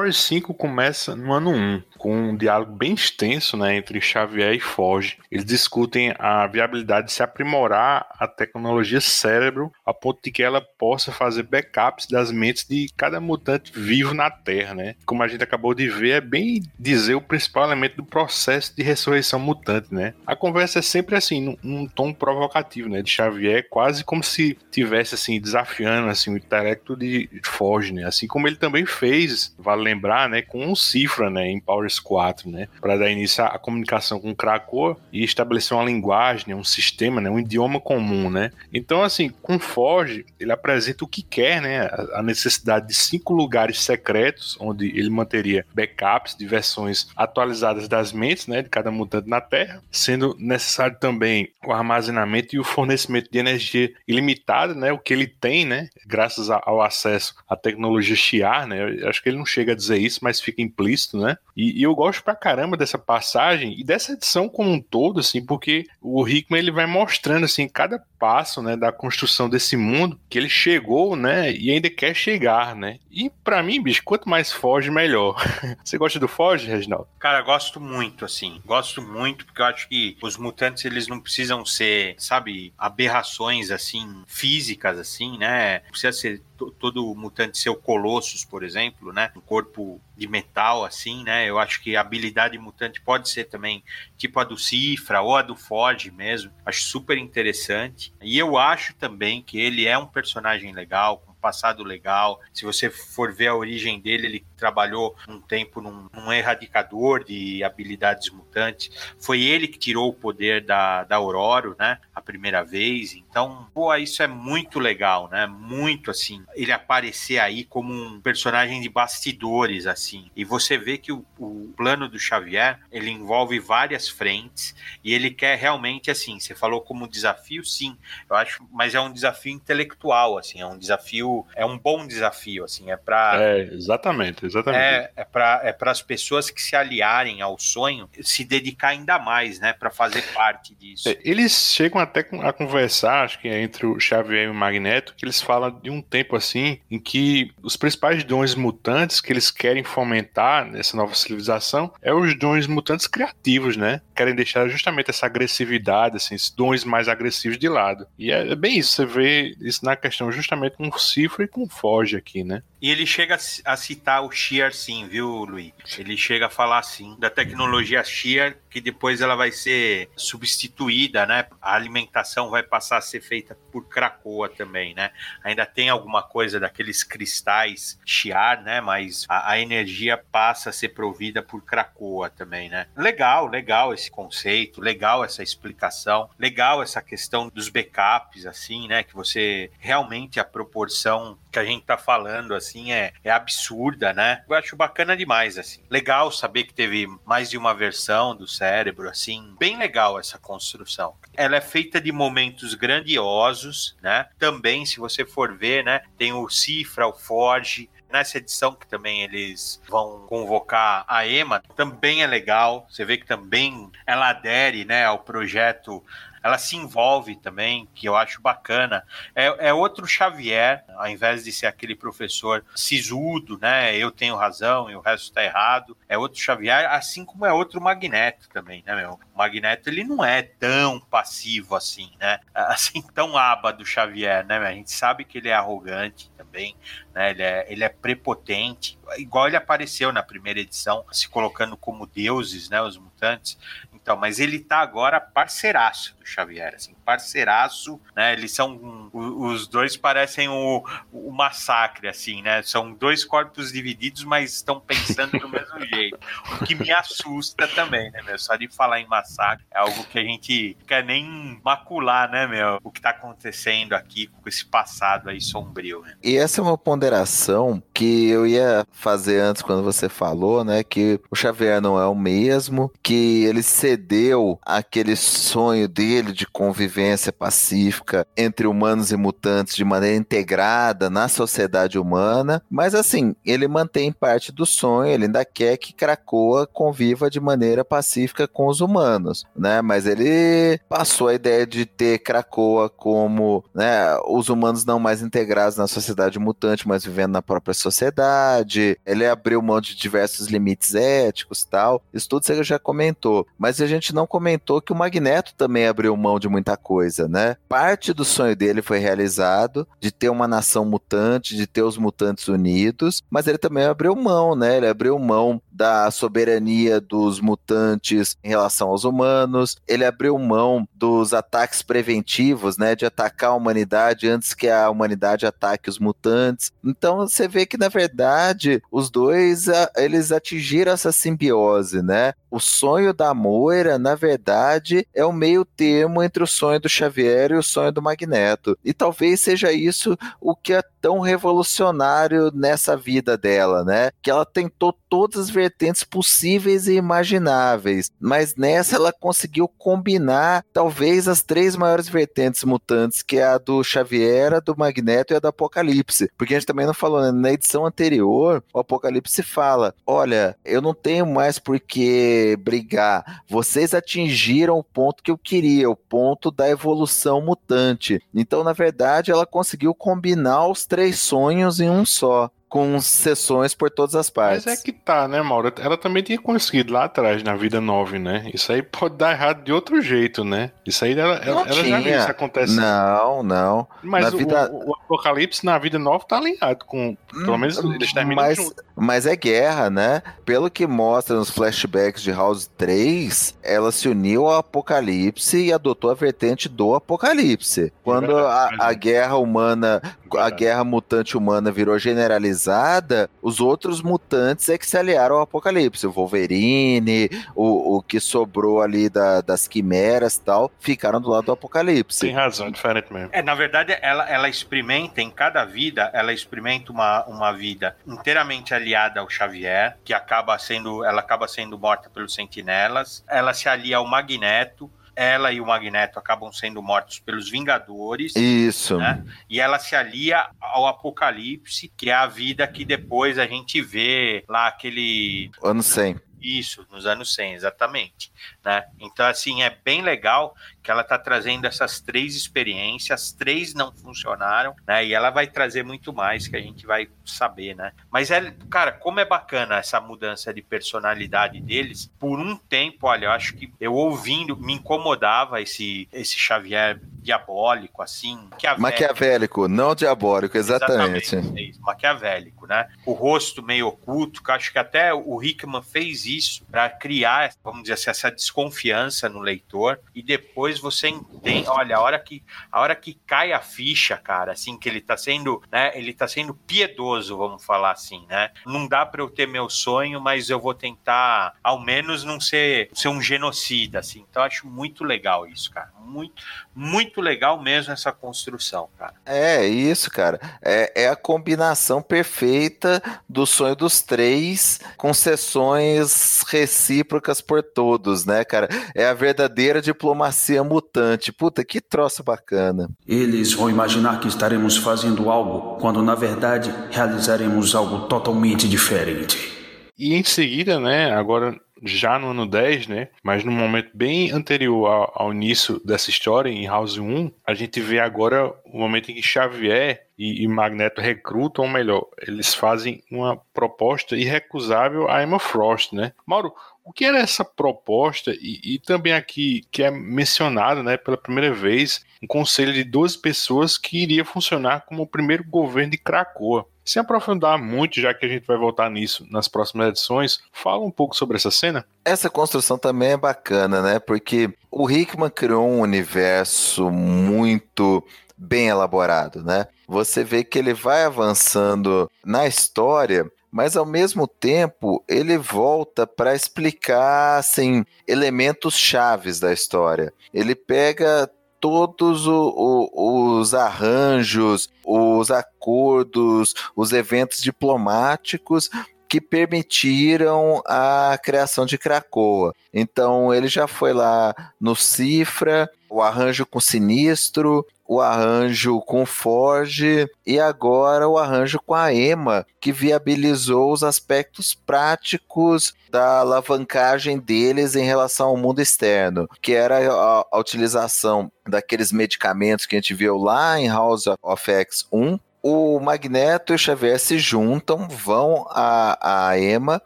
Power 5 começa no ano 1, com um diálogo bem extenso né, entre Xavier e Forge. Eles discutem a viabilidade de se aprimorar a tecnologia cérebro a ponto de que ela possa fazer backups das mentes de cada mutante vivo na Terra. Né? Como a gente acabou de ver, é bem dizer o principal elemento do processo de ressurreição mutante. Né? A conversa é sempre assim, num, num tom provocativo, né, de Xavier, quase como se tivesse assim desafiando assim o intelecto de Forge, né? Assim como ele também fez, vale lembrar, né, com o Cifra, né, em Powers 4, né, para dar início à comunicação com o Krakoa e estabelecer uma linguagem, né, um sistema, né, um idioma comum, né. Então, assim, com Forge, ele apresenta o que quer, né, a necessidade de cinco lugares secretos onde ele manteria backups de versões atualizadas das mentes, né, de cada mutante na Terra, sendo necessário também o armazenamento e o fornecimento de energia ilimitada, né, o que ele tem, né, graças ao acesso à tecnologia Shiar, né, eu acho que ele não chega a dizer isso, mas fica implícito, né? E, e, eu gosto pra caramba dessa passagem e dessa edição como um todo, assim, porque o Hickman ele vai mostrando, assim, cada passo, né, da construção desse mundo que ele chegou, né, e ainda quer chegar, né? E para mim, bicho, quanto mais foge, melhor. Você gosta do foge, Reginaldo? Cara, gosto muito, assim. Gosto muito porque eu acho que os mutantes, eles não precisam ser, sabe, aberrações, assim, físicas, assim, né? Precisa ser todo mutante ser o Colossus, por exemplo, né? Um corpo de metal, assim, né? Eu acho que a habilidade mutante pode ser também tipo a do Cifra ou a do Ford mesmo. Acho super interessante. E eu acho também que ele é um personagem legal, passado legal. Se você for ver a origem dele, ele trabalhou um tempo num, num erradicador de habilidades mutantes. Foi ele que tirou o poder da, da Aurora, né? A primeira vez. Então, pô, isso é muito legal, né? Muito assim. Ele aparecer aí como um personagem de bastidores, assim. E você vê que o, o plano do Xavier ele envolve várias frentes e ele quer realmente assim. Você falou como desafio, sim, eu acho, mas é um desafio intelectual, assim, é um desafio é um bom desafio, assim, é para É, exatamente, exatamente. é, é para é as pessoas que se aliarem ao sonho se dedicar ainda mais, né, para fazer parte disso. É, Eles chegam até a conversar, acho que é entre o Xavier e o Magneto, que eles falam de um tempo assim em que os principais dons mutantes que eles querem fomentar nessa nova civilização é os dons mutantes criativos, né? Querem deixar justamente essa agressividade, assim, esses dons mais agressivos de lado. E é, é bem isso, você vê isso na questão justamente com o Cifra e com o Forge aqui, né? E ele chega a ci- a citar o Shear sim, viu, Luiz? Ele chega a falar assim da tecnologia Shear, que depois ela vai ser substituída, né? A alimentação vai passar a ser feita por Krakoa também, né? Ainda tem alguma coisa daqueles cristais Shear, né? Mas a, a energia passa a ser provida por Krakoa também, né? Legal, legal esse conceito, legal essa explicação, legal essa questão dos backups, assim, né? Que você realmente a proporção que a gente tá falando, assim, é, é absurda, né? Eu acho bacana demais, assim. Legal saber que teve mais de uma versão do cérebro, assim. Bem legal essa construção. Ela é feita de momentos grandiosos, né? Também, se você for ver, né? Tem o Cifra, o Forge, Nessa edição que também eles vão convocar a Emma, também é legal. Você vê que também ela adere né, ao projeto ela se envolve também, que eu acho bacana. É, é, outro Xavier, ao invés de ser aquele professor sisudo, né? Eu tenho razão e o resto está errado. É outro Xavier, assim como é outro Magneto também, né, meu? O Magneto, ele não é tão passivo assim, né? Assim, tão aba do Xavier, né? A gente sabe que ele é arrogante também, né? Ele é, ele é prepotente, igual ele apareceu na primeira edição, se colocando como deuses, né? Os mutantes. Então, mas ele tá agora parceiraço Xavier, assim, parceiraço, né? Eles são os dois parecem o, o massacre, assim, né? São dois corpos divididos, mas estão pensando do mesmo jeito. O que me assusta também, né, meu? Só de falar em massacre é algo que a gente quer nem macular, né, meu? O que tá acontecendo aqui com esse passado aí sombrio. Né? E essa é uma ponderação que eu ia fazer antes quando você falou, né? Que o Xavier não é o mesmo, que ele cedeu aquele sonho dele de convivência pacífica entre humanos e mutantes de maneira integrada na sociedade humana, mas assim, ele mantém parte do sonho, ele ainda quer que Krakoa conviva de maneira pacífica com os humanos, né? Mas ele passou a ideia de ter Krakoa como, né, os humanos não mais integrados na sociedade mutante, mas vivendo na própria sociedade. Ele abriu mão de diversos limites éticos, tal. Isso tudo você já comentou, mas a gente não comentou que o Magneto também abriu mão de muita coisa, né? Parte do sonho dele foi realizado, de ter uma nação mutante, de ter os mutantes unidos, mas ele também abriu mão, né? Ele abriu mão da soberania dos mutantes em relação aos humanos, ele abriu mão dos ataques preventivos, né? De atacar a humanidade antes que a humanidade ataque os mutantes. Então você vê que, na verdade, os dois eles atingiram essa simbiose, né? O sonho da Moira, na verdade, é o meio termo entre o sonho do Xavier e o sonho do Magneto. E talvez seja isso o que é tão revolucionário nessa vida dela, né? Que ela tentou todas as vertentes possíveis e imagináveis, mas nessa ela conseguiu combinar talvez as três maiores vertentes mutantes, que é a do Xavier, a do Magneto e a do Apocalipse. Porque a gente também não falou, né? Na edição anterior, o Apocalipse fala: Olha, eu não tenho mais por que brigar. Vocês atingiram o ponto que eu queria, o ponto da evolução mutante. Então, na verdade, ela conseguiu combinar os três sonhos em um só com sessões por todas as partes. Mas é que tá, né, Mauro? Ela também tinha conseguido lá atrás, na vida 9, né? Isso aí pode dar errado de outro jeito, né? Isso aí ela, ela, ela já viu isso acontece. Não, não. Mas na o, vida... o, Apocalipse na vida 9 tá alinhado com. Pelo menos eles terminam mas, junto. Mas é guerra, né? Pelo que mostra nos flashbacks de House 3, ela se uniu ao Apocalipse e adotou a vertente do Apocalipse. Quando É verdade, a, a guerra humana, a guerra mutante humana virou generalizada, os outros mutantes é que se aliaram ao Apocalipse. O Wolverine, o, o que sobrou ali da- das quimeras e tal, ficaram do lado do Apocalipse. Tem razão, é diferente mesmo. É, na verdade, ela, ela experimenta, em cada vida, ela experimenta uma, uma vida inteiramente aliada ao Xavier, que acaba sendo, ela acaba sendo morta pelos sentinelas. Ela se alia ao Magneto, ela e o Magneto acabam sendo mortos pelos Vingadores. Isso. Né? E ela se alia ao Apocalipse, que é a vida que depois a gente vê lá aquele. Ano 100. Isso, nos anos 100, exatamente. Né? Então, assim, é bem legal que ela está trazendo essas três experiências, as três não funcionaram, né? E ela vai trazer muito mais que a gente vai saber, né? Mas é, cara, como é bacana essa mudança de personalidade deles. Por um tempo, olha, eu acho que eu ouvindo, me incomodava esse, esse Xavier diabólico, assim. Maquiavélico, maquiavélico não diabólico, exatamente. exatamente é isso, maquiavélico, né? O rosto meio oculto, que eu acho que até o Hickman fez isso para criar, vamos dizer assim, essa desconfiança no leitor e depois você entende, olha, a hora que a hora que cai a ficha, cara, assim que ele tá sendo, né, ele tá sendo piedoso, vamos falar assim, né? Não dá para eu ter meu sonho, mas eu vou tentar ao menos não ser ser um genocida, assim. Então eu acho muito legal isso, cara. Muito muito legal mesmo essa construção, cara. É, isso, cara. É, é a combinação perfeita do sonho dos três com sessões recíprocas por todos, né, cara? É a verdadeira diplomacia mutante. Puta, que troço bacana. Eles vão imaginar que estaremos fazendo algo, quando na verdade realizaremos algo totalmente diferente. E em seguida, né, agora já no ano 10, né? Mas no momento bem anterior ao, ao, início dessa história, em House 1, a gente vê agora o momento em que Xavier e, e Magneto recrutam, ou melhor, eles fazem uma proposta irrecusável a Emma Frost, né? Mauro, o que era essa proposta e, e, também aqui que é mencionado, né, pela primeira vez, um conselho de 12 pessoas que iria funcionar como o primeiro governo de Krakoa. Sem aprofundar muito, já que a gente vai voltar nisso nas próximas edições, fala um pouco sobre essa cena. Essa construção também é bacana, né? Porque o Hickman criou um universo muito bem elaborado, né? Você vê que ele vai avançando na história mas ao mesmo tempo ele volta para explicar assim elementos chaves da história. Ele pega todos o, o, os arranjos, os acordos, os eventos diplomáticos que permitiram a criação de Cracoa. Então ele já foi lá no Cifra, o arranjo com Sinistro, o arranjo com Forge e agora o arranjo com a EMA, que viabilizou os aspectos práticos da alavancagem deles em relação ao mundo externo, que era a, a utilização daqueles medicamentos que a gente viu lá em House of X 1, o Magneto e o Xavier se juntam, vão à, à EMA,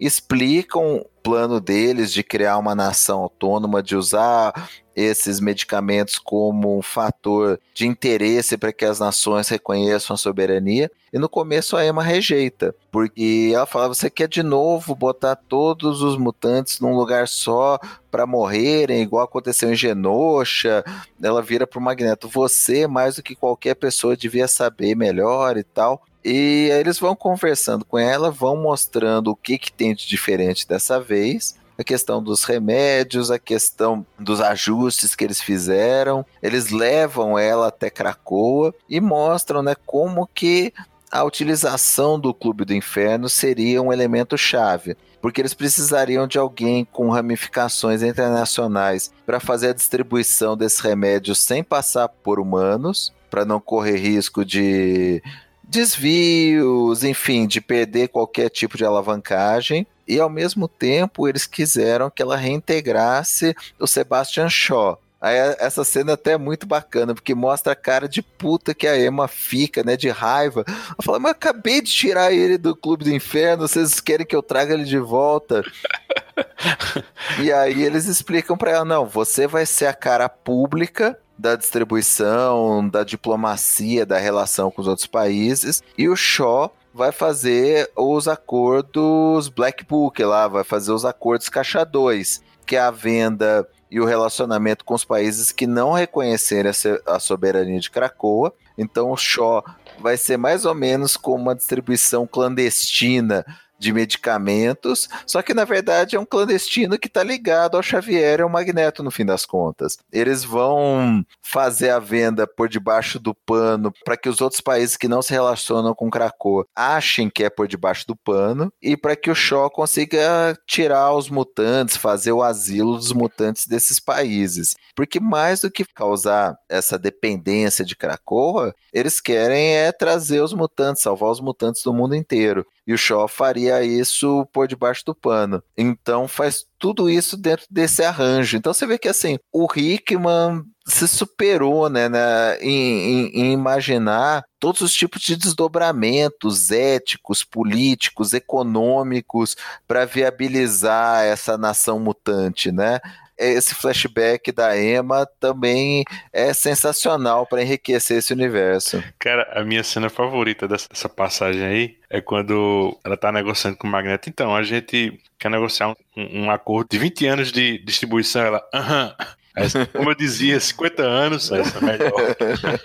explicam o plano deles de criar uma nação autônoma, de usar esses medicamentos como um fator de interesse para que as nações reconheçam a soberania. E no começo a Emma rejeita, porque ela fala: você quer de novo botar todos os mutantes num lugar só para morrerem, igual aconteceu em Genosha. Ela vira para o Magneto: você, mais do que qualquer pessoa, devia saber melhor e tal. E aí eles vão conversando com ela, vão mostrando o que, que tem de diferente dessa vez a questão dos remédios, a questão dos ajustes que eles fizeram. Eles levam ela até Cracoa e mostram, né, como que a utilização do Clube do Inferno seria um elemento chave, porque eles precisariam de alguém com ramificações internacionais para fazer a distribuição desses remédios sem passar por humanos, para não correr risco de desvios, enfim, de perder qualquer tipo de alavancagem e ao mesmo tempo eles quiseram que ela reintegrasse o Sebastian Shaw. Aí essa cena até é muito bacana, porque mostra a cara de puta que a Emma fica, né, de raiva. Ela fala, mas acabei de tirar ele do Clube do Inferno, vocês querem que eu traga ele de volta? e aí eles explicam para ela, não, você vai ser a cara pública da distribuição, da diplomacia, da relação com os outros países, e o Shaw vai fazer os acordos Black Book lá, vai fazer os acordos Caixa 2, que é a venda e o relacionamento com os países que não reconhecerem a soberania de Cracoa. Então o Shaw vai ser mais ou menos como uma distribuição clandestina de medicamentos, só que na verdade é um clandestino que está ligado ao Xavier e ao Magneto no fim das contas. Eles vão fazer a venda por debaixo do pano para que os outros países que não se relacionam com Krakoa achem que é por debaixo do pano e para que o Shaw consiga tirar os mutantes, fazer o asilo dos mutantes desses países. Porque mais do que causar essa dependência de Krakoa, eles querem é trazer os mutantes, salvar os mutantes do mundo inteiro. E o Shaw faria isso por debaixo do pano. Então faz tudo isso dentro desse arranjo. Então você vê que assim, o Hickman se superou né, né em, em, em, imaginar todos os tipos de desdobramentos éticos, políticos, econômicos para viabilizar essa nação mutante, né? Esse flashback da Emma também é sensacional para enriquecer esse universo. Cara, a minha cena favorita dessa passagem aí é quando ela tá negociando com o Magneto. Então, a gente quer negociar um, um acordo de 20 anos de distribuição. Ela, aham. Como eu dizia, 50 anos, essa é melhor.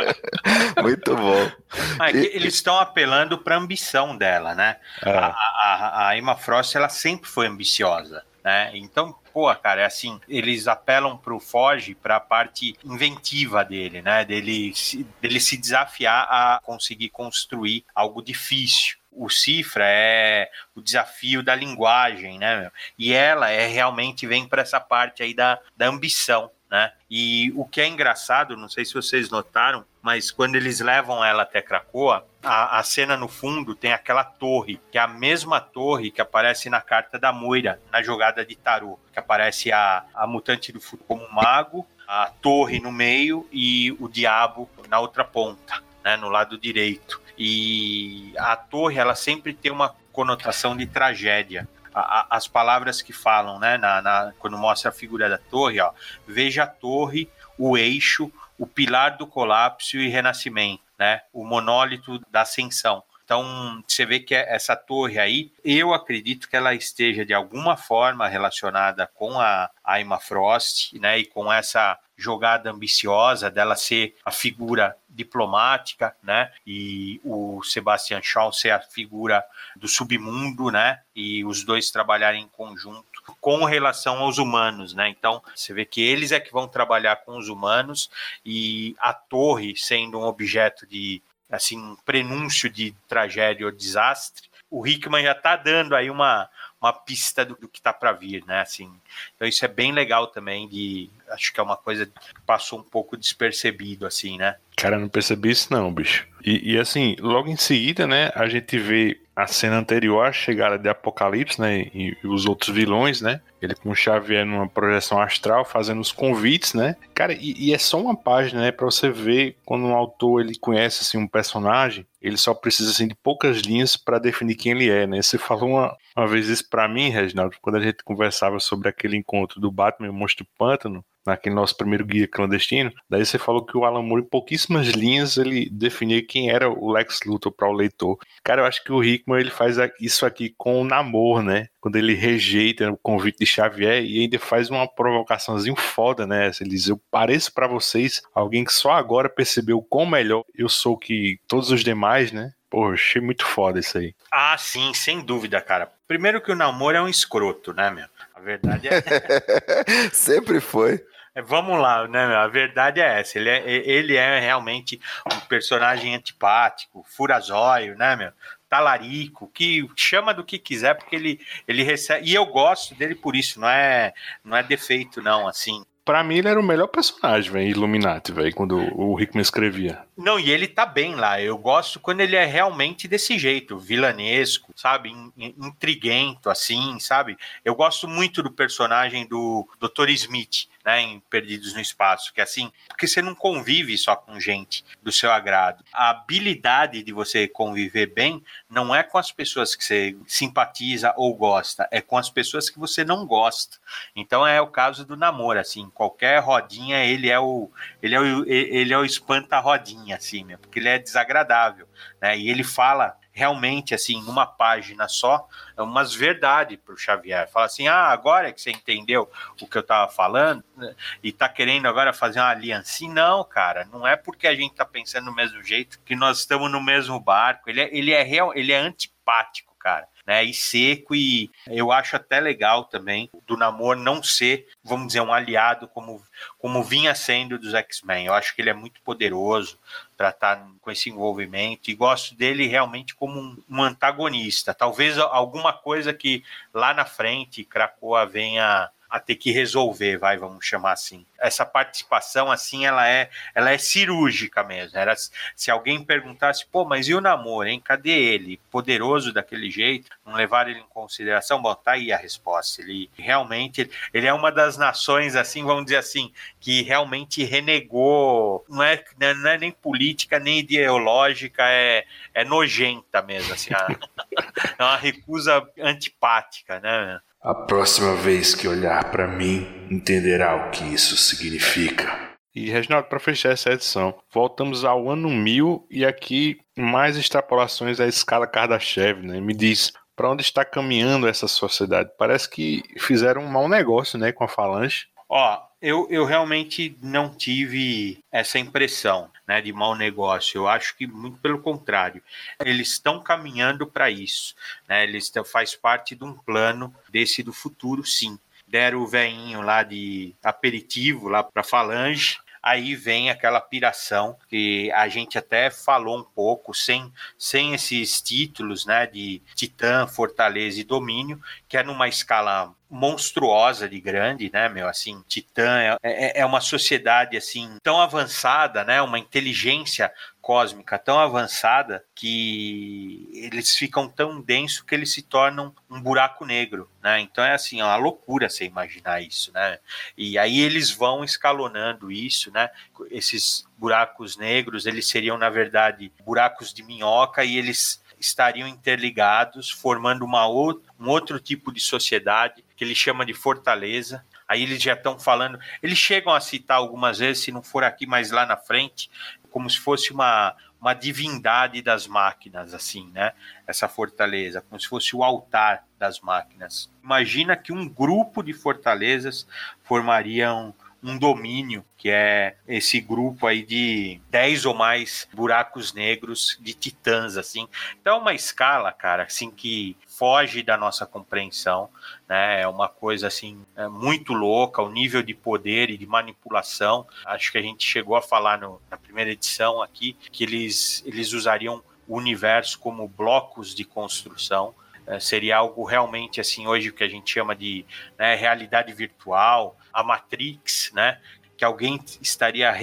Muito bom. Ah, é eles estão apelando para a ambição dela, né? É. A, a, a Emma Frost, ela sempre foi ambiciosa. Né? Então, pô, cara, é assim, eles apelam pro Foge para a parte inventiva dele, né? Dele, dele se desafiar a conseguir construir algo difícil o cifra é o desafio da linguagem, né? Meu? E ela é realmente vem para essa parte aí da, da ambição, né? E o que é engraçado, não sei se vocês notaram, mas quando eles levam ela até Cracoa, a, a, cena no fundo tem aquela torre, que é a mesma torre que aparece na carta da Moira, na jogada de tarô, que aparece a, a mutante do futuro como mago, a torre no meio e o diabo na outra ponta, né, no lado direito. E a torre, ela sempre tem uma conotação de tragédia a, as palavras que falam, né, na, na, quando mostra a figura da torre, ó, veja a torre, o eixo, o pilar do colapso e renascimento, né, o monólito da ascensão. Então, você vê que essa torre aí, eu acredito que ela esteja de alguma forma relacionada com a, a Emma Frost, né, e com essa jogada ambiciosa dela ser a figura diplomática, né? E o Sebastian Shaw ser a figura do submundo, né? E os dois trabalharem em conjunto com relação aos humanos, né? Então, você vê que eles é que vão trabalhar com os humanos e a torre sendo um objeto de assim, um prenúncio de tragédia ou desastre. O Hickman já está dando aí uma uma pista do, do que está para vir, né? Assim, então isso é bem legal também de, acho que é uma coisa que passou um pouco despercebido, assim, né? Cara, não percebi isso não, bicho. E, e, assim, logo em seguida, né, a gente vê a cena anterior à chegada de Apocalipse, né, e, e, os outros vilões, né, ele com o Xavier numa projeção astral, fazendo os convites, né, cara, e, e é só uma página, né, para você ver quando um autor, ele conhece, assim, um personagem, ele só precisa, assim, de poucas linhas para definir quem ele é, né, você falou uma, uma vez isso para mim, Reginaldo, quando a gente conversava sobre aquele encontro do Batman e o Monstro Pântano, naquele nosso primeiro guia clandestino. Daí você falou que o Alan Moore, em pouquíssimas linhas, ele definia quem era o Lex Luthor para o leitor. Cara, eu acho que o Hickman ele faz isso aqui com o namoro, né? Quando ele rejeita o convite de Xavier e ainda faz uma provocaçãozinho foda, né? Ele diz: Eu pareço para vocês alguém que só agora percebeu quão melhor eu sou que todos os demais, né? Pô, achei muito foda isso aí. Ah, sim, sem dúvida, cara. Primeiro que o namoro é um escroto, né, meu? A verdade é. Sempre foi. É, vamos lá, né? A verdade é essa. Ele é, ele é realmente um personagem antipático, furazóio, né, meu? Talarico, que chama do que quiser, porque ele, ele recebe. E eu gosto dele por isso, não é, não é defeito, não, assim. Pra mim, ele era o melhor personagem, velho, Illuminati, velho, quando o Hickman escrevia. Não, e ele tá bem lá. Eu gosto quando ele é realmente desse jeito, vilanesco, sabe? Intriguento, assim, sabe? Eu gosto muito do personagem do Dr. Smith né, em Perdidos no Espaço, que é assim, porque você não convive só com gente do seu agrado. A habilidade de você conviver bem não é com as pessoas que você simpatiza ou gosta, é com as pessoas que você não gosta. Então é o caso do namoro, assim, qualquer rodinha ele é o ele é o, ele é o espanta rodinha, assim, né, porque ele é desagradável, né? E ele fala realmente, assim, numa página só, é umas verdades para o Xavier. Fala assim, ah, agora é que você entendeu o que eu estava falando né, e está querendo agora fazer uma aliança. Não, cara, não é porque a gente está pensando do mesmo jeito que nós estamos no mesmo barco. Ele é, ele é real, ele é antipático cara. Né, e seco, e eu acho até legal também do Namor não ser, vamos dizer, um aliado como, como vinha sendo dos X-Men. Eu acho que ele é muito poderoso para estar tá com esse envolvimento e gosto dele realmente como um, um antagonista. Talvez alguma coisa que lá na frente Krakoa venha a ter que resolver, vai, vamos chamar assim. Essa participação, assim, ela é, ela é cirúrgica mesmo. Era, se alguém perguntasse, pô, mas e o namoro, hein? Cadê ele? Poderoso daquele jeito, não levar ele em consideração? Bom, tá aí a resposta. Ele realmente, ele é uma das nações, assim, vamos dizer assim, que realmente renegou, não é, não é nem política, nem ideológica, é, é nojenta mesmo, assim, é uma recusa antipática, né? A próxima vez que olhar para mim, entenderá o que isso significa. E, Reginaldo, para fechar essa edição, voltamos ao ano 1000 e aqui mais extrapolações à escala Kardashev, né? Me diz, para onde está caminhando essa sociedade? Parece que fizeram um mau negócio, né, com a Falange. Ó, eu, eu realmente não tive essa impressão né, de mau negócio. Eu acho que muito pelo contrário. Eles estão caminhando para isso. Né? Eles faz parte de um plano desse do futuro, sim. Deram o veinho lá de aperitivo lá para Falange. Aí vem aquela piração que a gente até falou um pouco, sem, sem esses títulos né, de Titã, Fortaleza e Domínio, que é numa escala monstruosa de grande, né, meu, assim, Titã é, é, é, uma sociedade, assim, tão avançada, né, uma inteligência cósmica tão avançada que eles ficam tão densos que eles se tornam um buraco negro, né, então é assim, é uma loucura você imaginar isso, né, e aí eles vão escalonando isso, né, esses buracos negros, eles seriam, na verdade, buracos de minhoca e eles estariam interligados, formando uma outra, um outro tipo de sociedade que ele chama de fortaleza. Aí eles já estão falando, eles chegam a citar algumas vezes, se não for aqui, mas lá na frente, como se fosse uma, uma divindade das máquinas, assim, né? Essa fortaleza, como se fosse o altar das máquinas. Imagina que um grupo de fortalezas formariam um domínio, que é esse grupo aí de 10 ou mais buracos negros de titãs, assim. Então é uma escala, cara, assim, que foge da nossa compreensão, né? É uma coisa, assim, é muito louca, o nível de poder e de manipulação. Acho que a gente chegou a falar no, na primeira edição aqui, que eles, eles usariam o universo como blocos de construção, é, seria algo realmente assim hoje o que a gente chama de né, realidade virtual, a Matrix, né? Que alguém estaria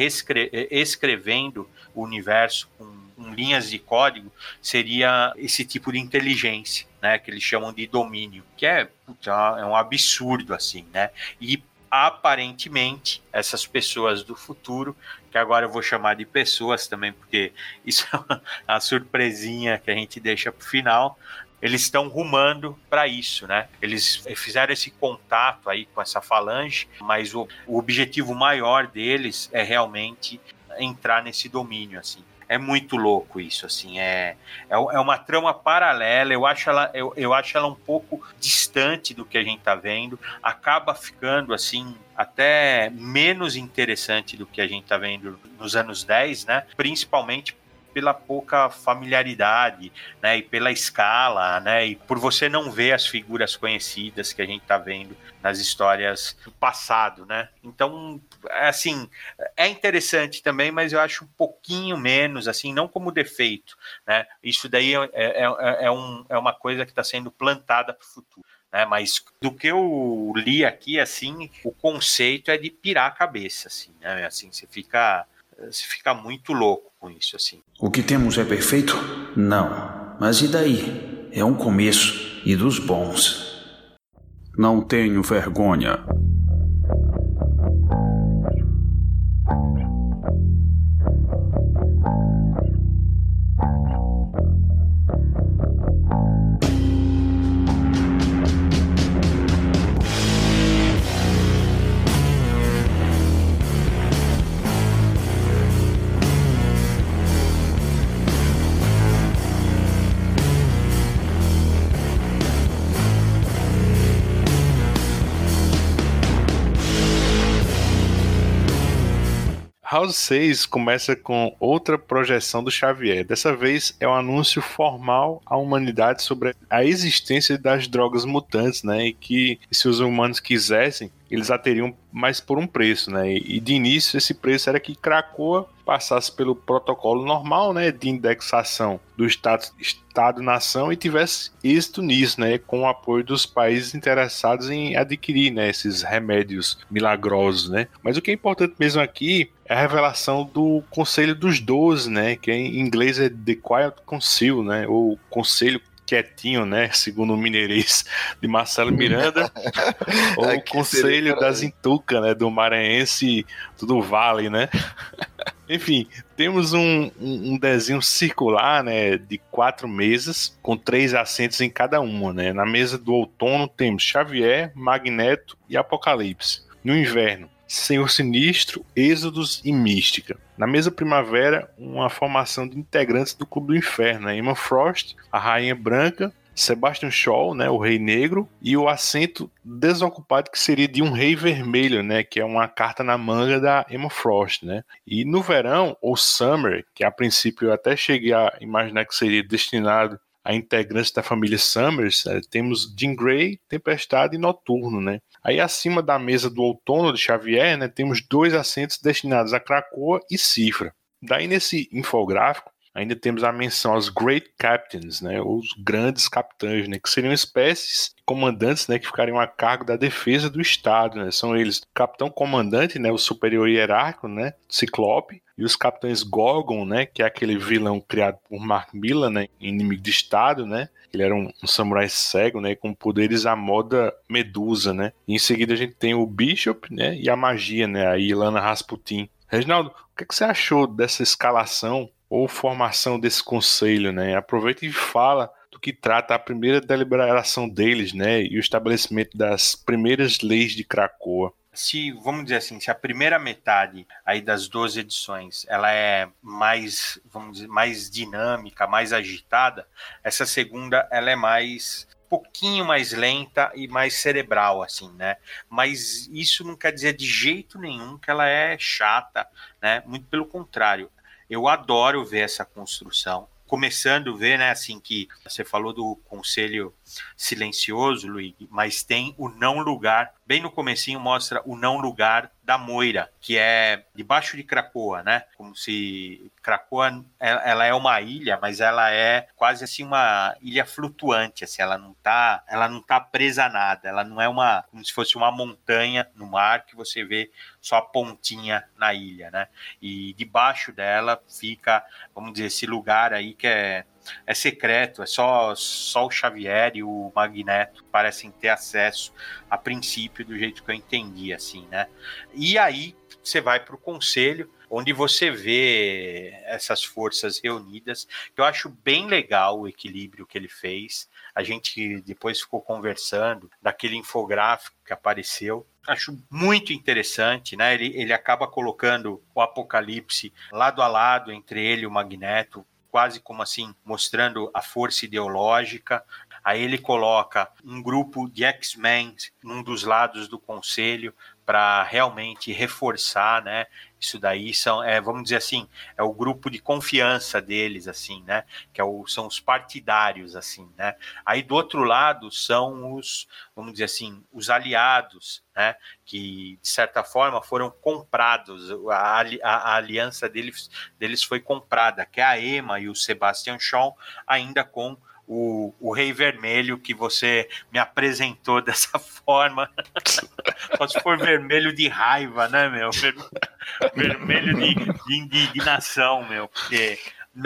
escrevendo o universo com, com linhas de código, seria esse tipo de inteligência, né? Que eles chamam de domínio, que é, é um absurdo, assim, né? E aparentemente essas pessoas do futuro, que agora eu vou chamar de pessoas também, porque isso é uma surpresinha que a gente deixa para o final, eles estão rumando para isso, né? Eles fizeram esse contato aí com essa falange, mas o, o objetivo maior deles é realmente entrar nesse domínio, assim. É muito louco isso, assim, é, é, é, uma trama paralela, eu acho, ela, eu, eu acho ela um pouco distante do que a gente tá vendo, acaba ficando, assim, até menos interessante do que a gente tá vendo nos anos 10, né, principalmente pela pouca familiaridade, né, e pela escala, né, e por você não ver as figuras conhecidas que a gente está vendo nas histórias do passado, né? Então, assim, é interessante também, mas eu acho um pouquinho menos, assim, não como defeito, né? Isso daí é, é, é, é um, é uma coisa que está sendo plantada para o futuro. Né, mas do que eu li aqui, assim, o conceito é de pirar a cabeça, assim, né? Assim, você fica você fica muito louco com isso, assim. O que temos é perfeito? Não. Mas e daí? É um começo e dos bons. Não tenho vergonha. House 6 começa com outra projeção do Xavier. Dessa vez é um anúncio formal à humanidade sobre a existência das drogas mutantes, né? E que se os humanos quisessem, eles a teriam mais por um preço, né? E de início esse preço era que Krakoa passasse pelo protocolo normal, né, de indexação do status Estado-nação e tivesse êxito nisso, né, com o apoio dos países interessados em adquirir, né, esses remédios milagrosos, né. Mas o que é importante mesmo aqui é a revelação do Conselho dos Doze, né, que em inglês é The Quiet Council, né, ou Conselho quietinho, né? Segundo o mineirês de Marcelo Miranda, ou o Conselho das Intuca, né? Do Maranhense do Vale, né? Enfim, temos um, um, um, desenho circular, né, de quatro mesas, com três assentos em cada uma, né. Na mesa do outono temos Xavier, Magneto e Apocalipse. No inverno, Senhor Sinistro, Êxodos e Mística. Na mesa primavera, uma formação de integrantes do Clube do Inferno, né? Emma Frost, a Rainha Branca, Sebastian Shaw, né, o Rei Negro, e o assento desocupado que seria de um Rei Vermelho, né, que é uma carta na manga da Emma Frost, né. E no verão, o Summer, que a princípio eu até cheguei a imaginar que seria destinado a integrantes da família Summers, né, temos Jean Grey, Tempestade e Noturno, né. Aí acima da mesa do outono de Xavier, né, temos dois assentos destinados a Krakoa e Cifra. Daí nesse infográfico, ainda temos a menção aos Great Captains, né, os grandes capitães, né, que seriam espécies de comandantes, né, que ficariam a cargo da defesa do Estado, né, são eles o capitão comandante, né, o superior hierárquico, né, Ciclope, e os capitães Gorgon, né, que é aquele vilão criado por Mark Millar, né, inimigo do Estado, né, ele era um, um, samurai cego, né, com poderes à moda Medusa, né. E em seguida a gente tem o Bishop, né, e a magia, né, a Ilana Rasputin. Reginaldo, o que, é que você achou dessa escalação ou formação desse conselho, né? Aproveita e fala do que trata a primeira deliberação deles, né, e o estabelecimento das primeiras leis de Cracoa se, vamos dizer assim, se a primeira metade aí das 12 edições ela é mais, vamos dizer, mais dinâmica, mais agitada, essa segunda ela é mais pouquinho mais lenta e mais cerebral, assim, né? Mas isso não quer dizer de jeito nenhum que ela é chata, né? Muito pelo contrário. Eu adoro ver essa construção. Começando a ver, né, assim que você falou do conselho silencioso, Luiz, mas tem o não lugar, bem no comecinho mostra o não lugar da Moira, que é debaixo de Cracoa, né? Como se Cracoa ela é uma ilha, mas ela é quase assim uma ilha flutuante, assim, ela não tá, ela não tá presa a nada, ela não é uma como se fosse uma montanha no mar que você vê só a pontinha na ilha, né? E debaixo dela fica, vamos dizer, esse lugar aí que é é secreto, é só, só o Xavier e o Magneto parecem ter acesso a princípio do jeito que eu entendi, assim, né? E aí você vai para o conselho, onde você vê essas forças reunidas, eu acho bem legal o equilíbrio que ele fez. A gente depois ficou conversando daquele infográfico que apareceu. Acho muito interessante, né? Ele, ele acaba colocando o Apocalipse lado a lado entre ele e o Magneto, quase como assim, mostrando a força ideológica. Aí ele coloca um grupo de X-Men num dos lados do conselho para realmente reforçar, né? Isso daí são, é, vamos dizer assim, é o grupo de confiança deles, assim, né? Que é o, são os partidários, assim, né? Aí do outro lado são os, vamos dizer assim, os aliados, né? Que de certa forma foram comprados, a, a, a aliança deles, deles foi comprada, que é a Emma e o Sebastian Shaw, ainda com o, o Rei Vermelho que você me apresentou dessa forma. Só se for vermelho de raiva, né, meu? Vermelho de, de indignação, meu. Porque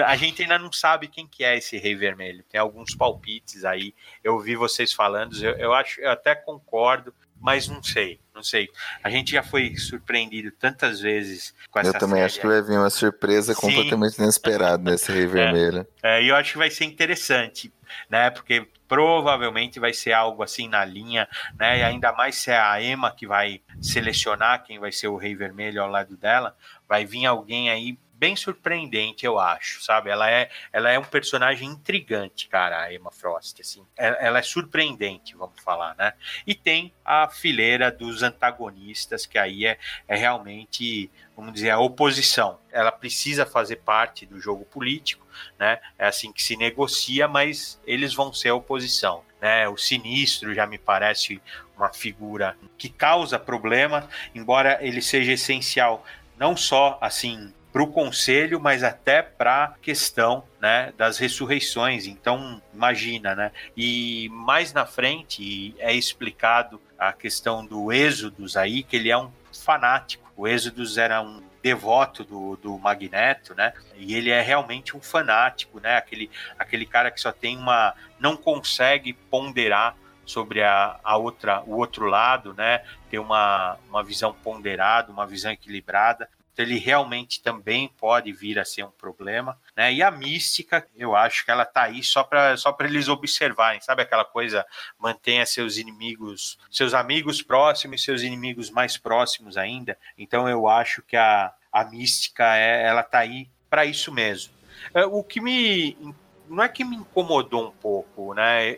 a gente ainda não sabe quem que é esse Rei Vermelho. Tem alguns palpites aí. Eu vi vocês falando, eu, eu acho, eu até concordo, mas não sei, não sei. A gente já foi surpreendido tantas vezes com essa Eu também série. acho que vai vir uma surpresa Sim. completamente inesperada nesse Rei Vermelho. É, é, eu acho que vai ser interessante, né? Porque provavelmente vai ser algo assim na linha, né? E ainda mais se é a Emma que vai selecionar quem vai ser o Rei Vermelho ao lado dela, vai vir alguém aí bem surpreendente, eu acho, sabe? Ela é, ela é um personagem intrigante, cara, a Emma Frost, assim. Ela, ela é surpreendente, vamos falar, né? E tem a fileira dos antagonistas, que aí é, é realmente, vamos dizer, a oposição. Ela precisa fazer parte do jogo político, né? É assim que se negocia, mas eles vão ser a oposição. Né? O sinistro já me parece uma figura que causa problema, embora ele seja essencial não só assim para o conselho, mas até para a questão né, das ressurreições. Então, imagina, né? E mais na frente é explicado a questão do Êxodos aí, que ele é um fanático. O Êxodos era um devoto do, do Magneto, né? E ele é realmente um fanático, né? Aquele, aquele cara que só tem uma. não consegue ponderar sobre a, a outra, o outro lado, né? Ter uma, uma visão ponderada, uma visão equilibrada. Então ele realmente também pode vir a ser um problema, né? E a mística, eu acho que ela tá aí só para só para eles observarem, sabe aquela coisa, mantenha seus inimigos, seus amigos próximos, seus inimigos mais próximos ainda. Então eu acho que a, a mística é, ela tá aí para isso mesmo. É, o que me não é que me incomodou um pouco, né?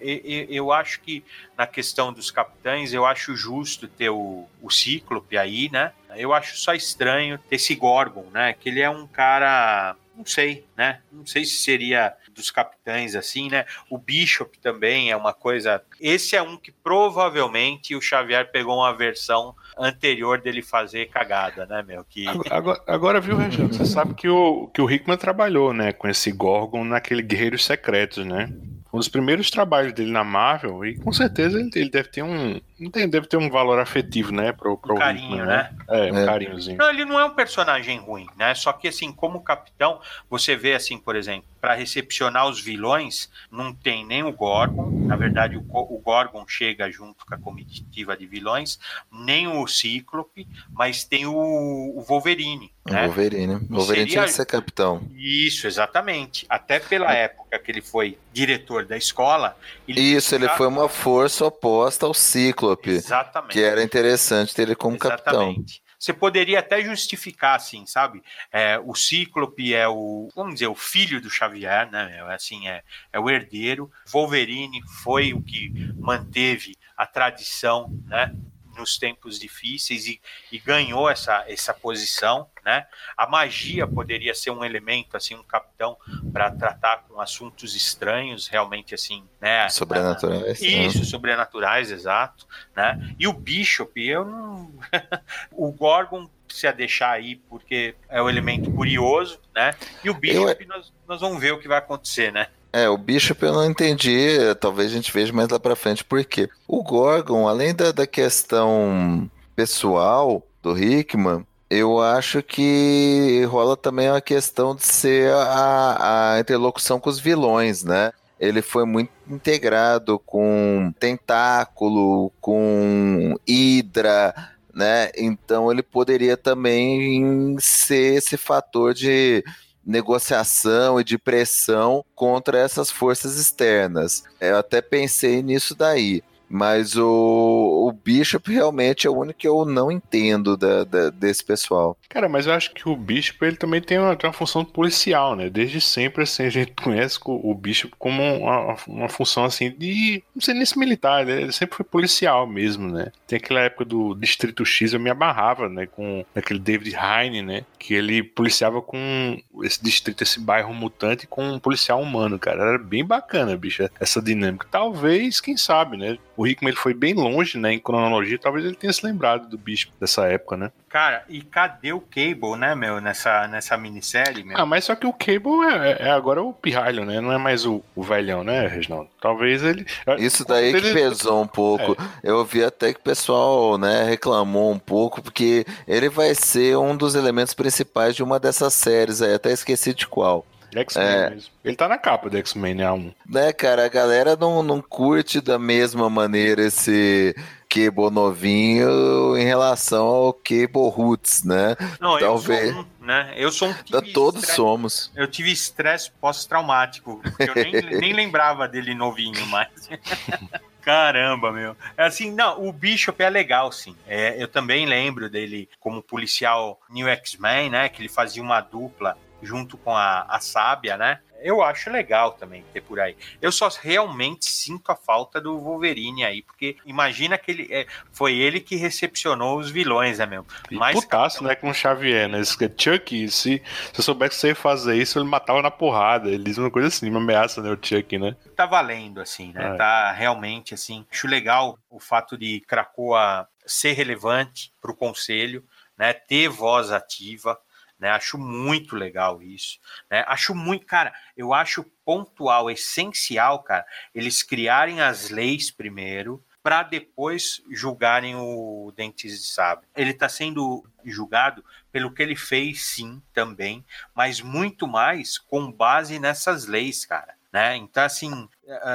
Eu, acho que na questão dos capitães, eu acho justo ter o, o Cíclope aí, né? Eu acho só estranho esse Gorgon, né? Que ele é um cara, não sei, né? Não sei se seria dos capitães assim, né? O Bishop também é uma coisa. Esse é um que provavelmente o Xavier pegou uma versão anterior dele fazer cagada, né, meu? Que... Agora, agora viu, Reginaldo, você sabe que o, que o Hickman trabalhou, né, com esse Gorgon naquele Guerreiros Secretos, né? Um dos primeiros trabalhos dele na Marvel, e com certeza ele, ele deve ter um. Deve ter um valor afetivo, né? Pro, pro um carinho, né? né? É, um é. carinhozinho. Não, ele não é um personagem ruim, né? Só que, assim, como capitão, você vê, assim, por exemplo, para recepcionar os vilões, não tem nem o Gorgon. Na verdade, o, o Gorgon chega junto com a comitiva de vilões, nem o Cíclope, mas tem o, o Wolverine. Né? Wolverine. Wolverine Seria... tinha que ser capitão. Isso, exatamente. Até pela época que ele foi diretor da escola. Ele Isso, ele foi uma força oposta ao Cíclope. Exatamente. Que era interessante ter ele como exatamente. capitão você poderia até justificar, assim, sabe? É, o Cíclope é o, vamos dizer, o filho do Xavier, né? É, assim, é, é o herdeiro. Wolverine foi o que manteve a tradição, né? Nos tempos difíceis e, e, ganhou essa, essa posição, né? A magia poderia ser um elemento, assim, um capitão para tratar com assuntos estranhos, realmente assim, né? Sobrenaturais. Isso, né? sobrenaturais, exato, né? E o Bishop, eu não... o Gorgon se a deixar aí porque é o um elemento curioso, né? E o Bishop, eu... nós, nós vamos ver o que vai acontecer, né? É, o Bishop eu não entendi, talvez a gente veja mais lá pra frente por quê. O Gorgon, além da, da questão pessoal do Hickman, eu acho que rola também a questão de ser a, a interlocução com os vilões, né? Ele foi muito integrado com Tentáculo, com Hydra, né? Então ele poderia também ser esse fator de negociação e de pressão contra essas forças externas. Eu até pensei nisso daí. Mas o, o Bishop realmente é o único que eu não entendo da, da, desse pessoal. Cara, mas eu acho que o Bishop ele também tem uma, tem uma função policial, né? Desde sempre, assim, a gente conhece o Bishop como uma, uma função, assim, de. Não sei nem se militar, né? ele sempre foi policial mesmo, né? Tem aquela época do Distrito X, eu me abarrava, né? Com aquele David Heine, né? Que ele policiava com esse distrito, esse bairro mutante com um policial humano, cara. Era bem bacana, bicho, essa dinâmica. Talvez, quem sabe, né? Hickman ele foi bem longe, né, em cronologia, talvez ele tenha se lembrado do bicho dessa época, né? Cara, e cadê o Cable, né, meu, nessa, nessa minissérie, meu? Ah, mas só que o Cable é, é agora o pirralho, né? Não é mais o, o velhão, né, Reginaldo? Talvez ele. Isso daí que ele... pesou um pouco. É. Eu vi até que o pessoal, né, reclamou um pouco, porque ele vai ser um dos elementos principais de uma dessas séries aí, até esqueci de qual. X-Men é. mesmo. Ele tá na capa do X-Men, né? A1. Né, cara, a galera não, não curte da mesma maneira esse Cable novinho em relação ao Cable Roots, né? Não, Talvez. eu sou um, né? Eu sou um Todos estresse, somos. Eu tive estresse pós-traumático, porque eu nem, nem lembrava dele novinho mais. Caramba, meu. É assim, não, o Bishop é legal, sim. É, eu também lembro dele como policial New X-Men, né? Que ele fazia uma dupla junto com a, a sábia, né? Eu acho legal também ter por aí. Eu só realmente sinto a falta do Wolverine aí, porque imagina que ele é, foi ele que recepcionou os vilões, né, meu? Mais putaço, né, com o Xavier, né? Isso que é Chuck, se, se eu soubesse que você ia fazer isso, ele matava na porrada. Ele diz uma coisa assim, uma ameaça, né, o Chuck, né? Tá valendo, assim, né? É. Tá realmente, assim. Acho legal o fato de Krakoa ser relevante pro conselho, né? Ter voz ativa né? Acho muito legal isso, né? Acho muito, cara, eu acho pontual, essencial, cara, eles criarem as leis primeiro para depois julgarem o Dentes de Sabre. Ele está sendo julgado pelo que ele fez, sim, também, mas muito mais com base nessas leis, cara. Né? Então, assim.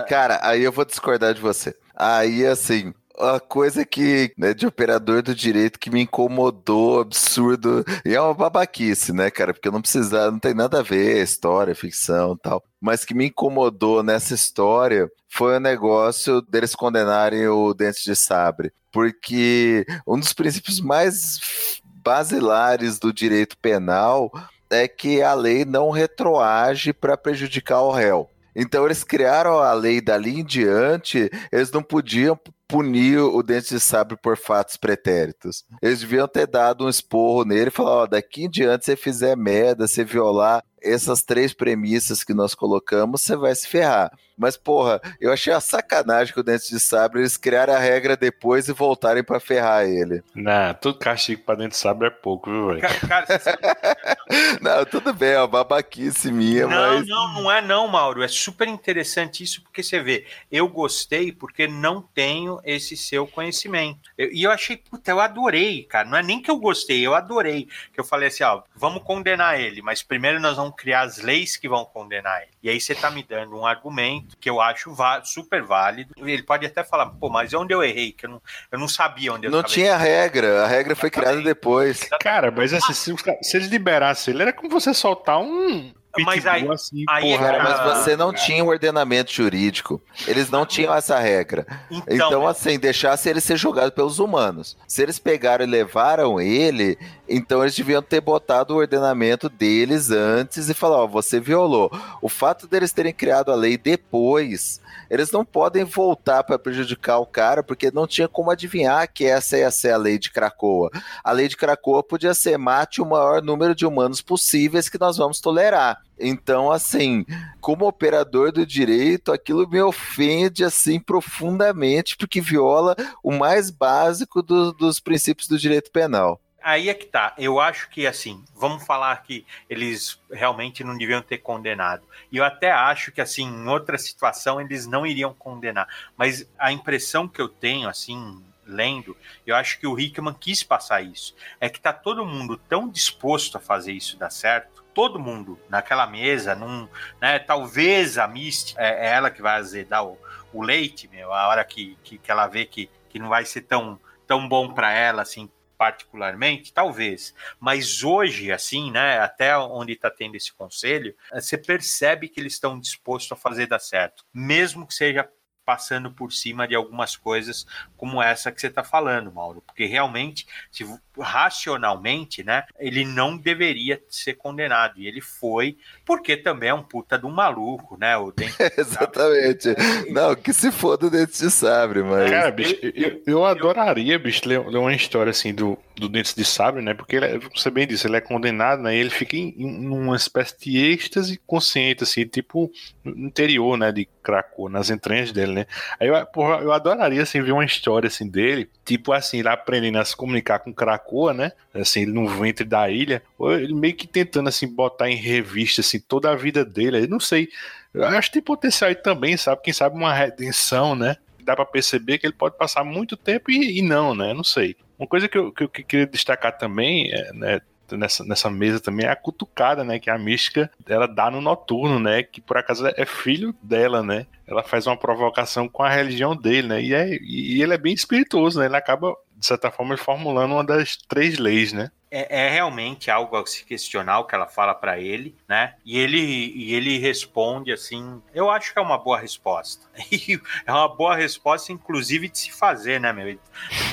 Cara, aí eu vou discordar de você. Aí, assim, a coisa que, né, de operador do direito que me incomodou, absurdo, e é uma babaquice, né, cara, porque não precisava, não tem nada a ver, história, ficção tal, mas que me incomodou nessa história foi o negócio deles condenarem o Dente de Sabre, porque um dos princípios mais basilares do direito penal é que a lei não retroage para prejudicar o réu. Então eles criaram a lei dali em diante, eles não podiam punir o Dente de Sabre por fatos pretéritos. Eles deviam ter dado um esporro nele e falar: ó, daqui em diante, você fizer merda, se violar essas três premissas que nós colocamos, você vai se ferrar. Mas, porra, eu achei a sacanagem com o Dente de Sabre eles criarem a regra depois e voltarem para ferrar ele. Não, tudo castigo pra Dente de Sabre é pouco, viu, velho? não, tudo bem, é uma babaquice minha, não, mas... Não, não é não, Mauro. É super interessante isso, porque você vê, eu gostei porque não tenho esse seu conhecimento. Eu, e eu achei, puta, eu adorei, cara. Não é nem que eu gostei, eu adorei. Que eu falei assim, ó, vamos condenar ele, mas primeiro nós vamos criar as leis que vão condenar ele. E aí você tá me dando um argumento que eu acho super válido. Ele pode até falar, pô, mas onde eu errei? Que eu não, eu não sabia onde eu Não tinha regra, a regra foi criada depois. Cara, mas assim, se, se eles liberassem ele, era como você soltar um, mas aí, assim, aí é porra, é mas você não tinha o um ordenamento jurídico. Eles não tinham essa regra. Então, então assim, deixasse ele ser julgado pelos humanos. Se eles pegaram e levaram ele, então eles deviam ter botado o ordenamento deles antes e falar, ó, você violou. O fato deles terem criado a lei depois, eles não podem voltar para prejudicar o cara, porque não tinha como adivinhar que essa ia ser a lei de Cracoa. A lei de Cracoa podia ser mate o maior número de humanos possíveis que nós vamos tolerar. Então, assim, como operador do direito, aquilo me ofende assim profundamente, porque viola o mais básico do, dos princípios do direito penal aí é que tá. Eu acho que, assim, vamos falar que eles realmente não deviam ter condenado. E eu até acho que, assim, em outra situação eles não iriam condenar. Mas a impressão que eu tenho, assim, lendo, eu acho que o Hickman quis passar isso. É que tá todo mundo tão disposto a fazer isso dar certo. Todo mundo naquela mesa, num, né, talvez a Misty, é, é ela que vai azedar o, o leite, meu, a hora que, que, que ela vê que, que não vai ser tão, tão bom para ela, assim, particularmente, talvez. Mas hoje, assim, né, até onde está tendo esse conselho, eh, você percebe que eles estão dispostos a fazer dar certo, mesmo que seja passando por cima de algumas coisas como essa que você está falando, Mauro, porque realmente, se, racionalmente, né, ele não deveria ser condenado e ele foi, porque também é um puta de um maluco, né, o Dente Exatamente. Não, que se foda o Dente de Sabre, mas Cara, bicho, eu, eu adoraria, bicho, ler, ler, uma história assim do do Dentes de Sabre, né? Porque ele, é, você bem disse, ele é condenado, né? E ele fica em, em uma espécie de êxtase consciente, assim, tipo no interior, né? De Krakow, nas entranhas dele, né? Aí eu, porra, eu adoraria, assim, ver uma história, assim, dele, tipo assim, ele aprendendo a se comunicar com Krakoa, né? Assim, ele no ventre da ilha, ou ele meio que tentando, assim, botar em revista, assim, toda a vida dele. Eu não sei. Eu acho que tem potencial aí também, sabe? Quem sabe uma redenção, né? Dá para perceber que ele pode passar muito tempo e, e não, né? Não sei. Uma coisa que eu, que eu queria destacar também, é, né, nessa, nessa mesa também é a cutucada, né? Que a mística ela dá no noturno, né? Que por acaso é filho dela, né? Ela faz uma provocação com a religião dele, né? E, é, e ele é bem espirituoso, né? Ele acaba, de certa forma, formulando uma das três leis, né? É, é, realmente algo a se questionar o que ela fala para ele, né? E ele, e ele responde assim: eu acho que é uma boa resposta. E é uma boa resposta, inclusive, de se fazer, né, meu? Ele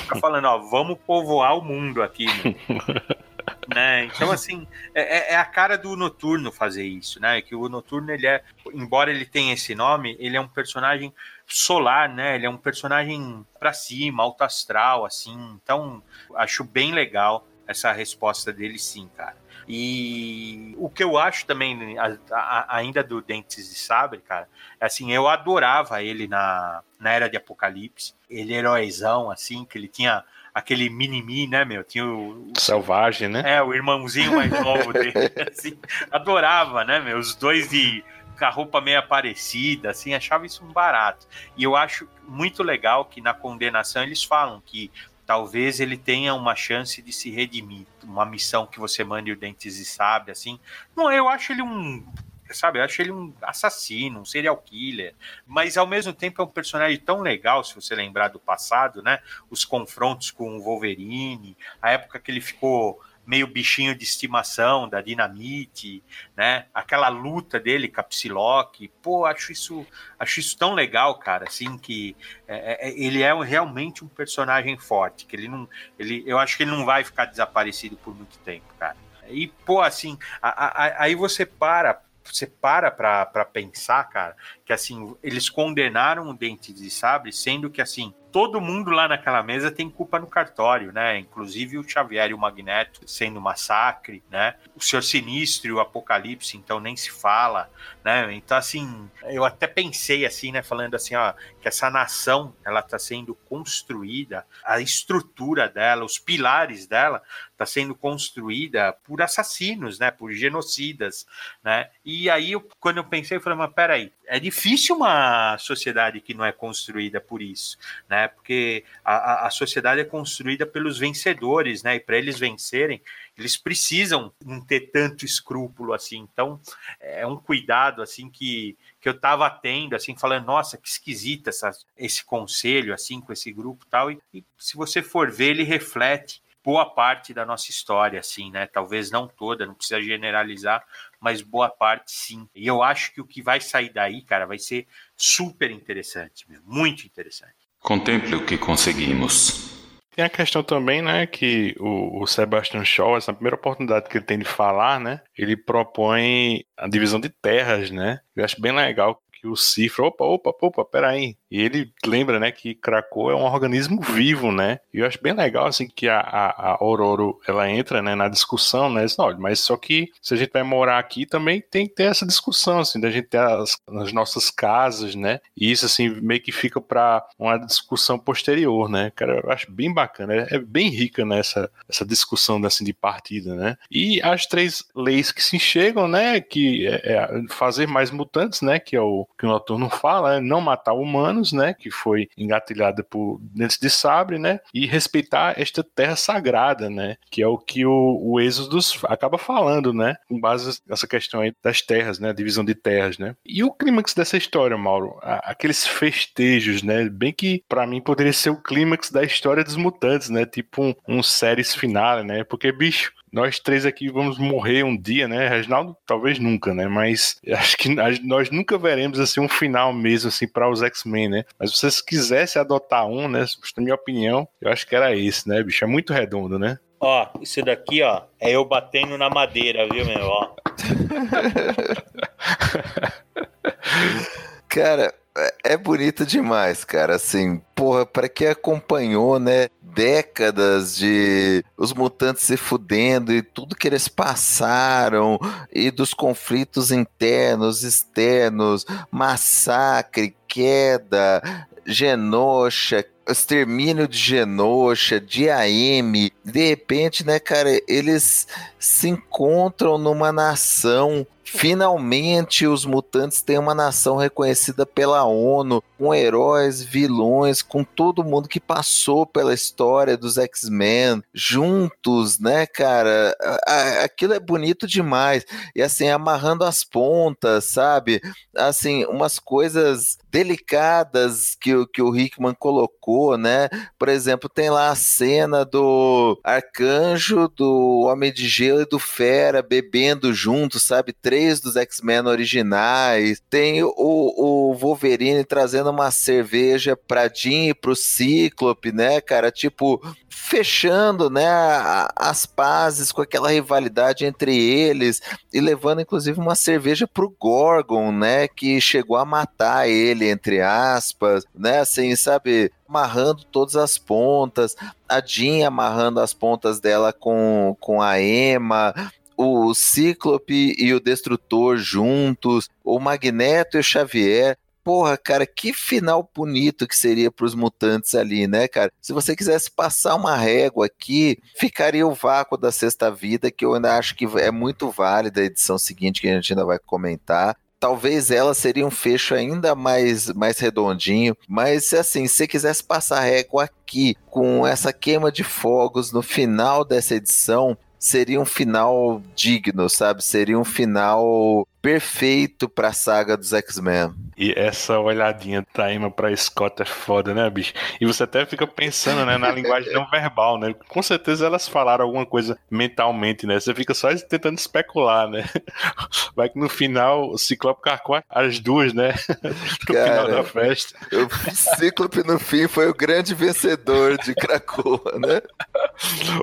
fica falando: ó, vamos povoar o mundo aqui. né? Então, assim, é, é, é, a cara do Noturno fazer isso, né? Que o Noturno, ele é, embora ele tenha esse nome, ele é um personagem solar, né? Ele é um personagem para cima, alto astral, assim. Então, acho bem legal essa resposta dele, sim, cara. E o que eu acho também, a, a, ainda do Dentes de Sabre, cara, é assim, eu adorava ele na, na Era de Apocalipse. Ele heróizão, assim, que ele tinha aquele mini-mi, né, meu? Tinha o, o, Selvagem, né? É, o irmãozinho mais novo dele. Assim, adorava, né, meu? Os dois de com a roupa meio parecida, assim, achava isso um barato. E eu acho muito legal que na condenação eles falam que talvez ele tenha uma chance de se redimir. Uma missão que você mande o Dentes e Sabe, assim. Não, eu acho ele um. Sabe, eu acho ele um assassino, um serial killer, mas ao mesmo tempo é um personagem tão legal, se você lembrar do passado, né? Os confrontos com o Wolverine, a época que ele ficou meio bichinho de estimação da Dinamite, né? Aquela luta dele com a Psylocke, pô, acho isso, acho isso tão legal, cara, assim que é, é, é ele é realmente um personagem forte, que ele não, ele, eu acho que ele não vai ficar desaparecido por muito tempo, cara. E pô, assim, a, a, aí você para você para para pensar, cara, que assim, eles condenaram o Dente de Sabre, sendo que assim, todo mundo lá naquela mesa tem culpa no cartório, né? Inclusive o Xavier e o Magneto sendo massacre, né? O Senhor Sinistro e o Apocalipse, então nem se fala, né? Então, assim, eu até pensei assim, né? Falando assim, ó, que essa nação, ela tá sendo construída, a estrutura dela, os pilares dela, tá sendo construída por assassinos, né? Por genocidas, né? E aí, eu, quando eu pensei, eu falei, mas peraí, é difícil uma sociedade que não é construída por isso, né? Porque a, a sociedade é construída pelos vencedores, né? E para eles vencerem, eles precisam não ter tanto escrúpulo assim. Então, é um cuidado assim que, que eu estava tendo, assim, falando, nossa, que esquisita esse conselho, assim, com esse grupo tal. E, e se você for ver, ele reflete boa parte da nossa história, assim, né? Talvez não toda, não precisa generalizar, mas boa parte sim. E eu acho que o que vai sair daí, cara, vai ser super interessante, muito interessante. Contemple o que conseguimos. Tem a questão também, né, que o, o Sebastian Shaw, essa primeira oportunidade que ele tem de falar, né, ele propõe a divisão de terras, né. Eu acho bem legal que o Cifra, opa, opa, opa, peraí. E ele lembra, né, que Krakow é um organismo vivo, né? E eu acho bem legal, assim, que a, a, a Aurora, ela entra, né, na discussão, né? Não, mas só que se a gente vai morar aqui, também tem que ter essa discussão, assim, da gente ter as, as nossas casas, né? E isso, assim, meio que fica para uma discussão posterior, né? Cara, eu acho bem bacana, é, é bem rica né, essa discussão, assim, de partida, né? E as três leis que se enxergam, né, que é, é fazer mais mutantes, né, que é o que o Noturno fala, é não matar humanos, né, que foi engatilhada por Dentes de Sabre, né, e respeitar esta terra sagrada, né, que é o que o, o Êxodos acaba falando, né, com base nessa questão aí das terras, né, divisão de terras, né. E o clímax dessa história, Mauro, aqueles festejos, né, bem que para mim poderia ser o clímax da história dos mutantes, né, tipo um, um séries final, né, porque, bicho, nós três aqui vamos morrer um dia, né? Reginaldo, talvez nunca, né? Mas acho que nós nunca veremos assim um final mesmo assim para os X-Men, né? Mas se vocês quisessem adotar um, né? Na minha opinião, eu acho que era esse, né, bicho? É muito redondo, né? Ó, isso daqui, ó, é eu batendo na madeira, viu, meu? Ó. Cara, é, é bonito demais, cara. Assim, porra, para quem acompanhou, né, décadas de os mutantes se fudendo e tudo que eles passaram e dos conflitos internos, externos, massacre, queda, Genosha, extermínio de Genosha, de AM, de repente, né, cara, eles se encontram numa nação Finalmente, os mutantes têm uma nação reconhecida pela ONU, com heróis, vilões, com todo mundo que passou pela história dos X-Men, juntos, né, cara? Aquilo é bonito demais. E assim, amarrando as pontas, sabe? Assim, umas coisas delicadas que, que o Hickman colocou, né? Por exemplo, tem lá a cena do Arcanjo, do Homem de Gelo e do Fera bebendo juntos, sabe? Três dos X-Men originais, tem o, o Wolverine trazendo uma cerveja pra Jean e pro Cíclope, né, cara? Tipo, fechando, né, as pazes com aquela rivalidade entre eles e levando inclusive uma cerveja pro Gorgon, né, que chegou a matar ele entre aspas, né, assim, sabe, amarrando todas as pontas, a Jean amarrando as pontas dela com, com a Emma, o Cíclope e o Destrutor juntos, o Magneto e o Xavier. Porra, cara, que final bonito que seria para os mutantes ali, né, cara? Se você quisesse passar uma régua aqui, ficaria o vácuo da Sexta Vida, que eu ainda acho que é muito válida a edição seguinte, que a gente ainda vai comentar talvez ela seria um fecho ainda mais, mais redondinho. Mas assim, se você quisesse passar régua aqui com essa queima de fogos no final dessa edição, seria um final digno, sabe? Seria um final perfeito pra saga dos X-Men. E essa olhadinha da Emma pra Scott é foda, né, bicho? E você até fica pensando, né, na linguagem não verbal, né? Com certeza elas falaram alguma coisa mentalmente, né? Você fica só tentando especular, né? Vai que no final o Ciclope carcou as duas, né? no Cara, final da festa. O Ciclope no fim foi o grande vencedor de Krakoa, né?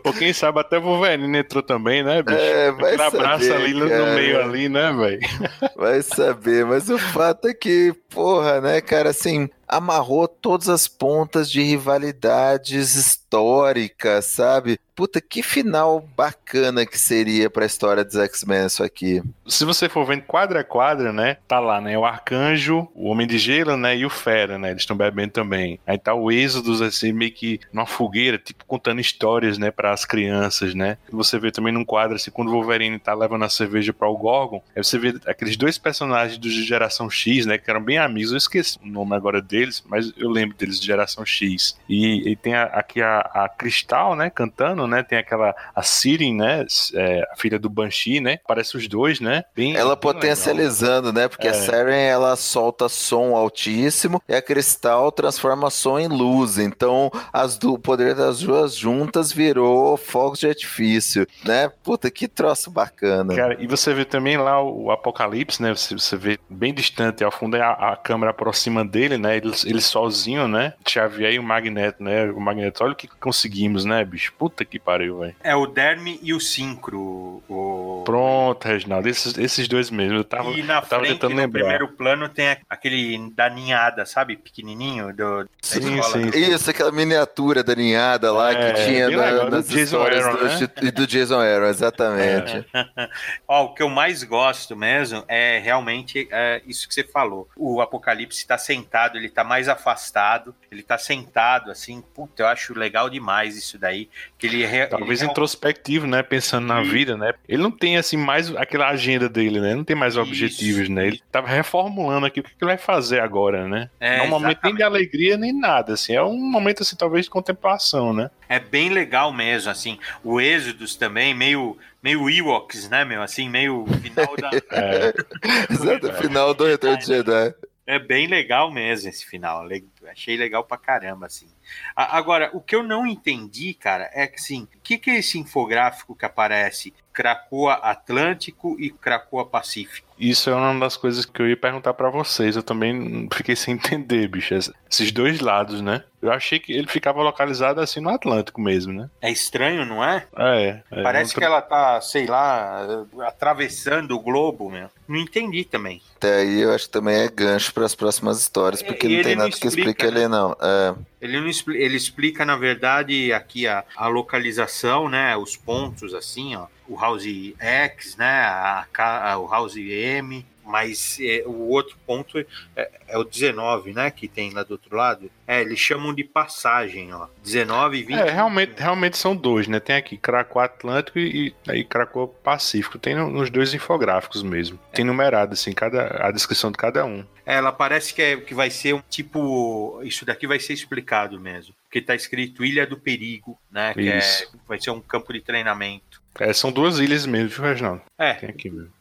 Ou quem sabe até o Wolverine entrou também, né, bicho? É, vai saber, abraça ali cara. no meio ali, né, velho? Vai saber, mas o fato é que, porra, né, cara, assim, amarrou todas as pontas de rivalidades históricas, sabe? Puta, que final bacana que seria pra história dos X-Men isso aqui. Se você for vendo quadra a quadra, né? Tá lá, né? O Arcanjo, o Homem de Gelo, né? E o Fera, né? Eles estão bebendo também. Aí tá o Êxodos, assim, meio que numa fogueira, tipo, contando histórias, né? Para as crianças, né? Você vê também num quadro, assim, quando o Wolverine tá levando a cerveja para o Gorgon, aí você vê aqueles dois personagens do Geração X, né? Que eram bem amigos. Eu esqueci o nome agora deles, mas eu lembro deles de Geração X. E, e tem a, aqui a, a Cristal, né? Cantando, né? Tem aquela a Sirin, né? É, a filha do Banshee, né? Parece os dois, né? Bem, ela bem potencializando, legal. né? Porque é. a Siren ela solta som altíssimo e a Cristal transforma som em luz. Então, as do o poder das duas juntas virou fogos de artifício, né? Puta, que troço bacana. Cara, e você vê também lá o Apocalipse, né? Você, você vê bem distante, ao fundo a, a câmera aproxima dele, né? Ele, ele sozinho, né? Xavier e o Magneto, né? O Magneto, olha o que conseguimos, né, bicho? Puta que pariu, velho. É o Derme e o Syncro. O... Pronto, Reginaldo, esses, esses dois mesmo. Eu tava, e na tava frente, tentando no lembrar. primeiro plano tem aquele da ninhada, sabe? Pequenininho do, sim, sim, sim, Isso, aquela miniatura da ninhada lá é, que tinha na, nas do histórias Aaron, do, né? do Jason Aaron, exatamente. É. Ó, o que eu mais gosto mesmo é realmente é isso que você falou. O Apocalipse está sentado, ele está mais afastado, ele tá sentado assim, puta, eu acho legal demais isso daí, que ele é talvez ele introspectivo, né, pensando na vida, né? Ele não tem assim mais aquela agenda dele, né? Não tem mais objetivos, isso. né? Ele tava reformulando aqui o que ele vai fazer agora, né? É, não é um momento nem de alegria nem nada, assim, é um momento assim talvez de contemplação, né? É bem legal mesmo, assim. O Êxodos também meio meio Ewoks, né, meu? Assim, meio final da. é. Exato, final do Retorno de Jedi. É bem legal mesmo esse final. Achei legal pra caramba, assim. Agora, o que eu não entendi, cara, é que assim, o que, que é esse infográfico que aparece? Krakoa Atlântico e Krakoa Pacífico. Isso é uma das coisas que eu ia perguntar para vocês. Eu também fiquei sem entender, bicho. Esses dois lados, né? Eu achei que ele ficava localizado assim no Atlântico mesmo, né? É estranho, não é? É. é Parece que ela tá, sei lá, atravessando o globo, meu. Não entendi também. Até aí eu acho que também é gancho para as próximas histórias, porque não tem nada não que explique né? ali, não. É. Ele, não ele explica, na verdade, aqui a, a localização, né? Os pontos, assim, ó. O House X, né? A, a, o House M, mas é, o outro ponto é, é, o 19, né? Que tem lá do outro lado. É, eles chamam de passagem, ó. 19 e 20. É, realmente, realmente são dois, né? Tem aqui Cracoa Atlântico e aí Cracoa Pacífico. Tem nos dois infográficos mesmo. Tem numerado, assim, cada, a descrição de cada um. É, ela parece que, é, que vai ser um tipo. Isso daqui vai ser explicado mesmo. Porque tá escrito Ilha do Perigo, né? Que é, vai ser um campo de treinamento. É, são duas ilhas mesmo, viu, Reginaldo? É. Tem aqui mesmo.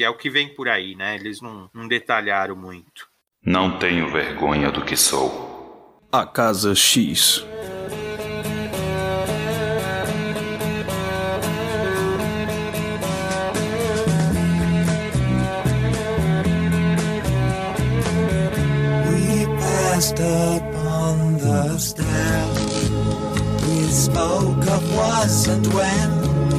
É o que vem por aí, né? Eles não, não detalharam muito. Não tenho vergonha do que sou. A Casa X. passed on the stairs, We spoke of was and when.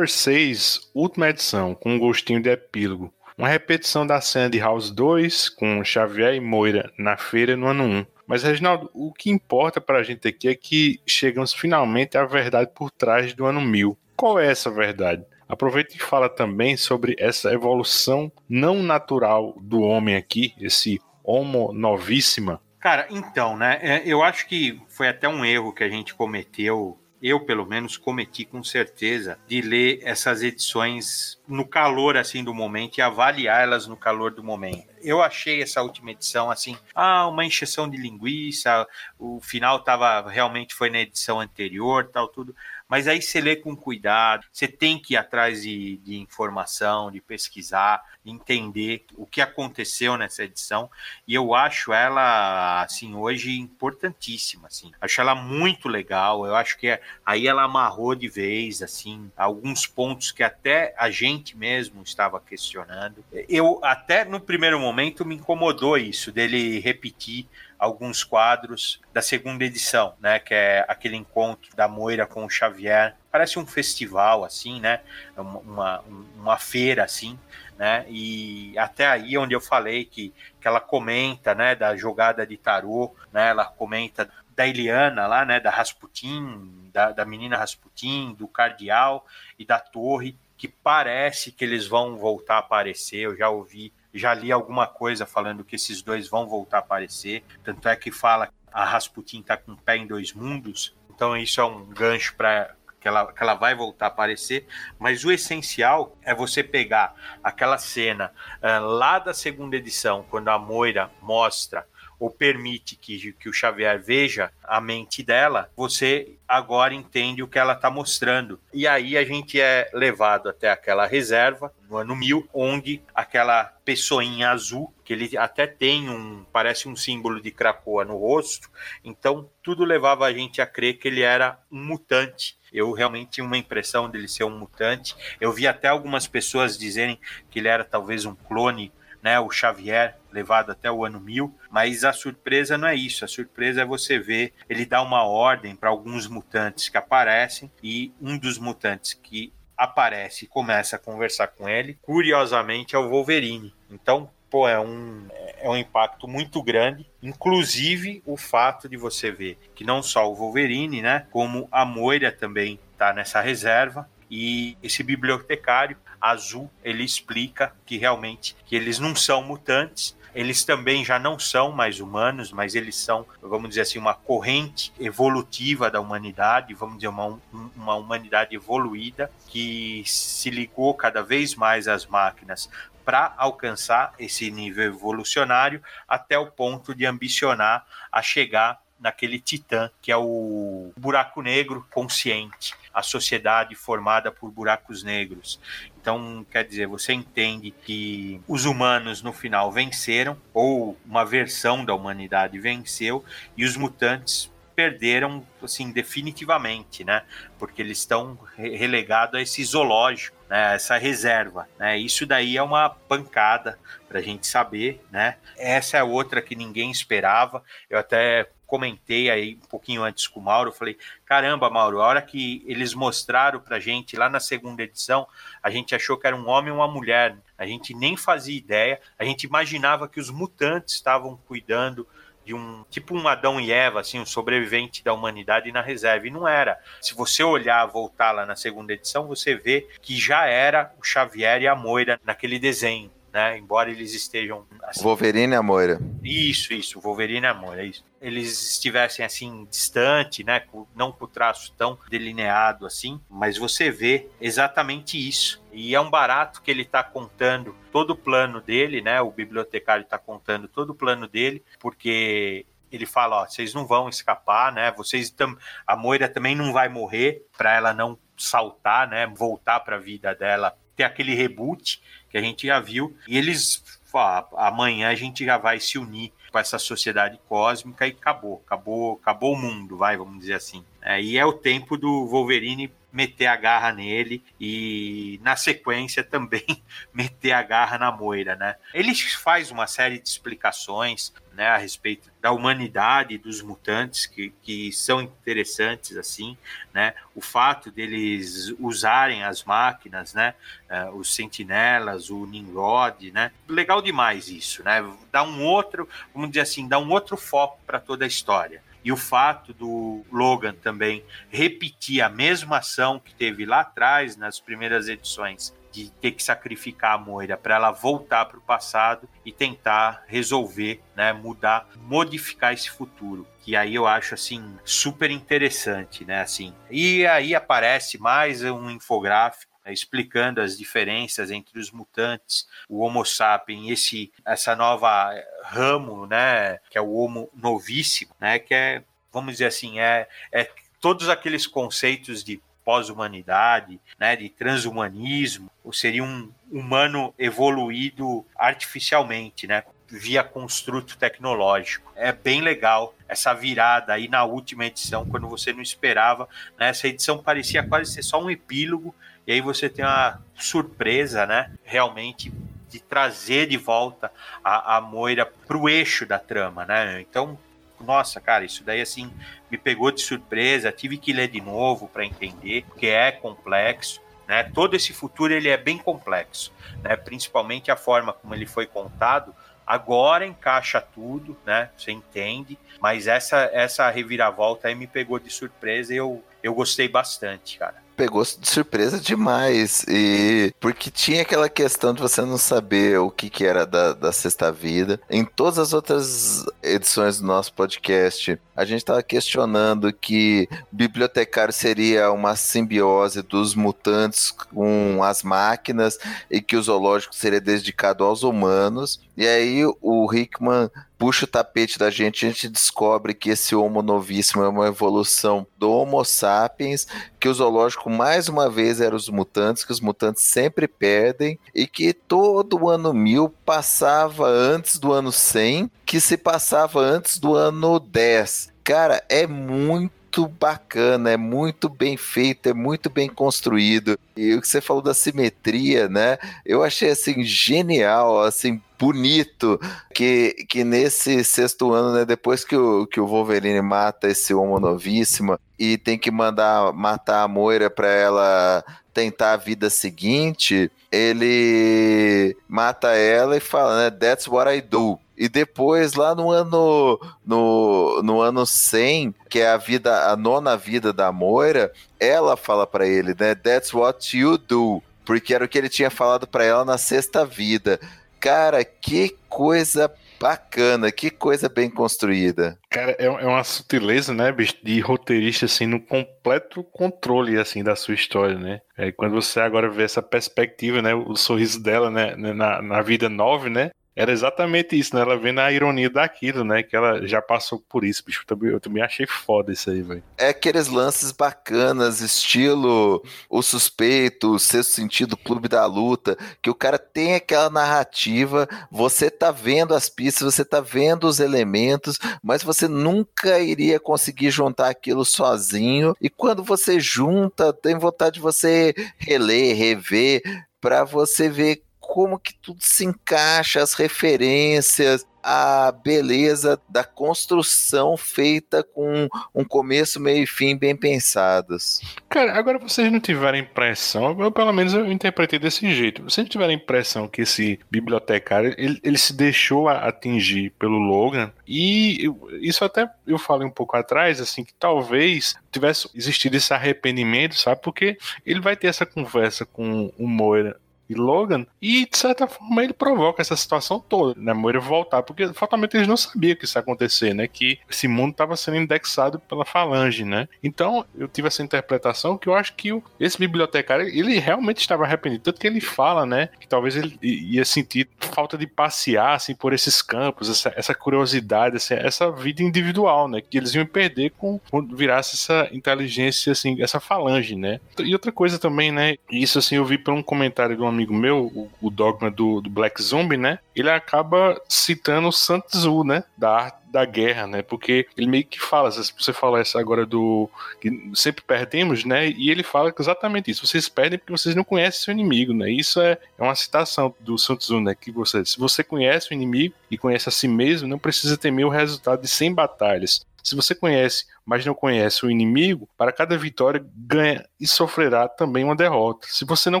Power 6, última edição, com um gostinho de epílogo. Uma repetição da cena de House 2, com Xavier e Moira na feira no ano 1. Mas, Reginaldo, o que importa pra gente aqui é que chegamos finalmente à verdade por trás do ano 1000. Qual é essa verdade? Aproveita e fala também sobre essa evolução não natural do homem aqui, esse Homo novíssima. Cara, então, né? é, Eu acho que foi até um erro que a gente cometeu. Eu, pelo menos, cometi com certeza de ler essas edições no calor assim do momento e avaliar elas no calor do momento. Eu achei essa última edição assim, ah, uma encheção de linguiça, o final tava realmente foi na edição anterior, tal tudo. Mas aí você lê com cuidado, você tem que ir atrás de, de informação, de pesquisar, de entender o que aconteceu nessa edição. E eu acho ela, assim, hoje importantíssima, assim. Acho ela muito legal. Eu acho que é- aí ela amarrou de vez, assim, alguns pontos que até a gente mesmo estava questionando. Eu até no primeiro momento me incomodou isso dele repetir alguns quadros da segunda edição, né? Que é aquele encontro da Moira com o Xavier. Parece um festival, assim, né? Uma, uma, feira, assim, né? E até aí onde eu falei que, que ela comenta, né? Da jogada de tarô, né? Ela comenta da Eliana lá, né? Da Rasputin, da, da menina Rasputin, do Cardeal e da Torre, que parece que eles vão voltar a aparecer. Eu já ouvi já li alguma coisa falando que esses dois vão voltar a aparecer. Tanto é que fala que a Rasputin tá com o pé em dois mundos. Então isso é um gancho para que ela, que ela vai voltar a aparecer. Mas o essencial é você pegar aquela cena ah, lá da segunda edição, quando a Moira mostra ou permite que, que o Xavier veja a mente dela, você agora entende o que ela está mostrando. E aí a gente é levado até aquela reserva, no ano 1000, onde aquela pessoinha azul, que ele até tem um, parece um símbolo de Krakoa no rosto, então tudo levava a gente a crer que ele era um mutante. Eu realmente tinha uma impressão dele ser um mutante. Eu vi até algumas pessoas dizerem que ele era talvez um clone né, o Xavier levado até o ano 1000, mas a surpresa não é isso, a surpresa é você ver ele dá uma ordem para alguns mutantes que aparecem e um dos mutantes que aparece e começa a conversar com ele, curiosamente é o Wolverine. Então, pô, é um, é um impacto muito grande, inclusive o fato de você ver que não só o Wolverine, né, como a Moira também está nessa reserva, e esse bibliotecário azul ele explica que realmente que eles não são mutantes eles também já não são mais humanos, mas eles são, vamos dizer assim, uma corrente evolutiva da humanidade, vamos dizer, uma, um- uma humanidade evoluída que se ligou cada vez mais às máquinas para alcançar esse nível evolucionário até o ponto de ambicionar a chegar naquele titã que é o buraco negro consciente, a sociedade formada por buracos negros. Então, quer dizer, você entende que os humanos no final venceram, ou uma versão da humanidade venceu, e os mutantes perderam, assim, definitivamente, né? Porque eles estão re- relegados a esse zoológico, né? Essa reserva, né? Isso daí é uma pancada para a gente saber, né? Essa é outra que ninguém esperava. Eu até comentei aí um pouquinho antes com o Mauro, falei, caramba, Mauro, a hora que eles mostraram pra gente lá na segunda edição, a gente achou que era um homem e uma mulher. A gente nem fazia ideia, a gente imaginava que os mutantes estavam cuidando de um tipo um Adão e Eva, assim, um sobrevivente da humanidade na reserva. E não era. Se você olhar, voltar lá na segunda edição, você vê que já era o Xavier e a Moira naquele desenho. Né? Embora eles estejam assim, Wolverine e a Moira. isso, isso, Wolverine e Amor, é isso. Eles estivessem assim distante, né, não com o traço tão delineado assim, mas você vê exatamente isso. E é um barato que ele tá contando todo o plano dele, né? O bibliotecário tá contando todo o plano dele, porque ele fala, ó, vocês não vão escapar, né? Vocês tam... a Moira também não vai morrer para ela não saltar, né? Voltar para a vida dela, ter aquele reboot que a gente já viu. E eles, ó, amanhã a gente já vai se unir com essa sociedade cósmica e acabou, acabou, acabou o mundo, vai, vamos dizer assim. É, e é o tempo do Wolverine meter a garra nele e na sequência também meter a garra na Moira, né? Ele faz uma série de explicações, né, a respeito da humanidade dos mutantes que, que são interessantes assim, né? O fato deles usarem as máquinas, né? eh, os sentinelas, o Nimrod, né? Legal demais isso, né? Dá um outro, vamos dizer assim, dá um outro foco para toda a história. E o fato do Logan também repetir a mesma ação que teve lá atrás, nas primeiras edições, de ter que sacrificar a Moira para ela voltar para o passado e tentar resolver, né, mudar, modificar esse futuro. Que aí eu acho assim super interessante, né, assim. E aí aparece mais um infográfico né, explicando as diferenças entre os mutantes, o Homo sapiens, esse essa nova ramo, né, que é o Homo novíssimo, né, que é, vamos dizer assim, é, é todos aqueles conceitos de pós-humanidade, né, de transhumanismo, ou seria um humano evoluído artificialmente, né, via construto tecnológico. É bem legal essa virada aí na última edição, quando você não esperava. Né, essa edição parecia quase ser só um epílogo, e aí você tem uma surpresa, né, realmente de trazer de volta a, a Moira pro eixo da trama, né? Então, nossa, cara, isso daí assim me pegou de surpresa, tive que ler de novo para entender, porque é complexo, né? Todo esse futuro ele é bem complexo, né? Principalmente a forma como ele foi contado, agora encaixa tudo, né? Você entende, mas essa essa reviravolta aí me pegou de surpresa e eu eu gostei bastante, cara pegou de surpresa demais. E porque tinha aquela questão de você não saber o que, que era da, da sexta vida. Em todas as outras edições do nosso podcast, a gente estava questionando que bibliotecário seria uma simbiose dos mutantes com as máquinas e que o zoológico seria dedicado aos humanos. E aí o Hickman puxa o tapete da gente, a gente descobre que esse Homo novíssimo é uma evolução do Homo sapiens, que o zoológico mais uma vez era os mutantes, que os mutantes sempre perdem, e que todo ano mil passava antes do ano 100, que se passava antes do ano 10. Cara, é muito muito bacana, é muito bem feito, é muito bem construído. E o que você falou da simetria, né? Eu achei assim genial, assim bonito que, que nesse sexto ano, né, depois que o, que o Wolverine mata esse homo novíssima e tem que mandar matar a Moira para ela tentar a vida seguinte, ele mata ela e fala, né, that's what I do. E depois, lá no ano no, no ano 100, que é a vida, a nona vida da Moira, ela fala para ele, né? That's what you do. Porque era o que ele tinha falado para ela na sexta vida. Cara, que coisa bacana, que coisa bem construída. Cara, é, é uma sutileza, né, bicho, de roteirista, assim, no completo controle, assim, da sua história, né? É, quando você agora vê essa perspectiva, né, o sorriso dela, né, na, na vida nove, né? Era exatamente isso, né? Ela vendo a ironia daquilo, né? Que ela já passou por isso, bicho. Eu também, eu também achei foda isso aí, velho. É aqueles lances bacanas, estilo O Suspeito, o Sexto Sentido, Clube da Luta, que o cara tem aquela narrativa, você tá vendo as pistas, você tá vendo os elementos, mas você nunca iria conseguir juntar aquilo sozinho. E quando você junta, tem vontade de você reler, rever, para você ver como que tudo se encaixa, as referências, a beleza da construção feita com um começo, meio e fim bem pensados. Cara, agora vocês não tiveram impressão, eu, pelo menos eu interpretei desse jeito. Vocês não tiveram impressão que esse bibliotecário ele, ele se deixou atingir pelo Logan e isso até eu falei um pouco atrás, assim, que talvez tivesse existido esse arrependimento, sabe? Porque ele vai ter essa conversa com o Moira e Logan, e de certa forma ele provoca essa situação toda, né? Moira voltar, porque fatalmente eles não sabiam que isso ia acontecer, né? Que esse mundo estava sendo indexado pela Falange, né? Então eu tive essa interpretação que eu acho que esse bibliotecário, ele realmente estava arrependido, tanto que ele fala, né? Que talvez ele ia sentir falta de passear, assim, por esses campos, essa, essa curiosidade, essa, essa vida individual, né? Que eles iam perder com, quando virasse essa inteligência, assim, essa falange, né? E outra coisa também, né? Isso, assim, eu vi por um comentário de um amigo meu, o, o Dogma do, do Black Zombie, né? Ele acaba citando o Sun Tzu, né? Da arte da guerra, né? Porque ele meio que fala, se você fala essa agora do que sempre perdemos, né? E ele fala exatamente isso. Vocês perdem porque vocês não conhecem seu inimigo, né? Isso é, é uma citação do Sun Tzu, né? Que você, se você conhece o inimigo e conhece a si mesmo, não precisa temer o resultado de 100 batalhas. Se você conhece mas não conhece o inimigo, para cada vitória ganha e sofrerá também uma derrota. Se você não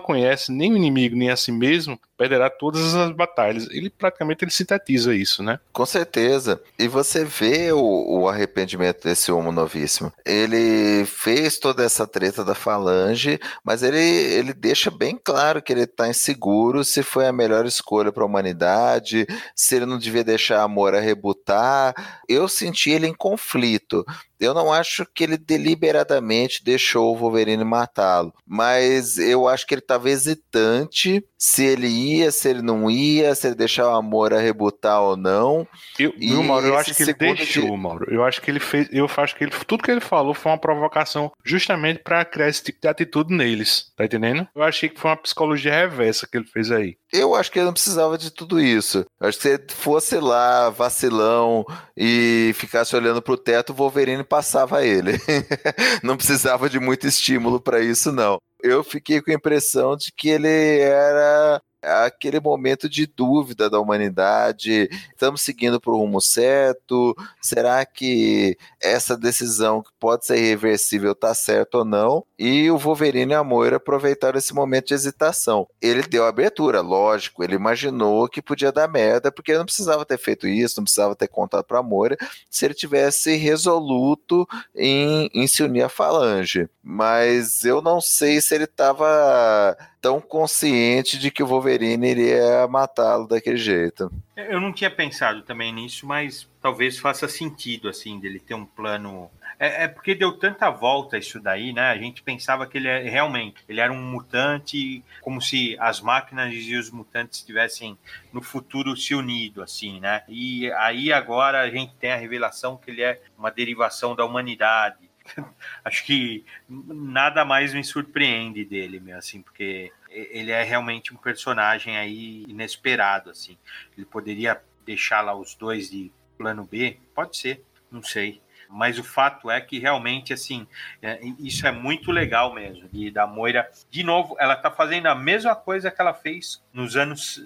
conhece nem o inimigo nem a si mesmo, perderá todas as batalhas. Ele praticamente ele sintetiza isso, né? Com certeza. E você vê o, o arrependimento desse homo novíssimo. Ele fez toda essa treta da falange, mas ele, ele deixa bem claro que ele está inseguro se foi a melhor escolha para a humanidade, se ele não devia deixar a Moura rebutar. Eu senti ele em conflito. Eu não acho que ele deliberadamente deixou o Wolverine matá-lo, mas eu acho que ele estava hesitante se ele ia, se ele não ia, se ele deixava o amor a rebutar ou não. Eu, e viu, Mauro, eu acho que ele deixou, de... Mauro. Eu acho que ele fez, eu acho que ele, tudo que ele falou foi uma provocação justamente para criar esse tipo de atitude neles, tá entendendo? Eu achei que foi uma psicologia reversa que ele fez aí. Eu acho que ele não precisava de tudo isso. Eu acho que se ele fosse lá, vacilão, e ficasse olhando pro teto, o Wolverine passava ele. não precisava de muito estímulo para isso, não. Eu fiquei com a impressão de que ele era aquele momento de dúvida da humanidade. Estamos seguindo para o rumo certo? Será que essa decisão que pode ser irreversível está certa ou não? E o Wolverine e a Moira aproveitaram esse momento de hesitação. Ele deu abertura, lógico, ele imaginou que podia dar merda, porque ele não precisava ter feito isso, não precisava ter contado para a Moira, se ele tivesse resoluto em, em se unir à Falange. Mas eu não sei se ele estava tão consciente de que o Wolverine iria matá-lo daquele jeito. Eu não tinha pensado também nisso, mas talvez faça sentido, assim, dele ter um plano. É, é, porque deu tanta volta isso daí, né? A gente pensava que ele é, realmente ele era um mutante, como se as máquinas e os mutantes tivessem no futuro se unido, assim, né? E aí agora a gente tem a revelação que ele é uma derivação da humanidade acho que nada mais me surpreende dele, meu, assim, porque ele é realmente um personagem aí inesperado, assim. Ele poderia deixar lá os dois de plano B, pode ser, não sei. Mas o fato é que realmente, assim, é, isso é muito legal mesmo. E da Moira, de novo, ela tá fazendo a mesma coisa que ela fez nos anos,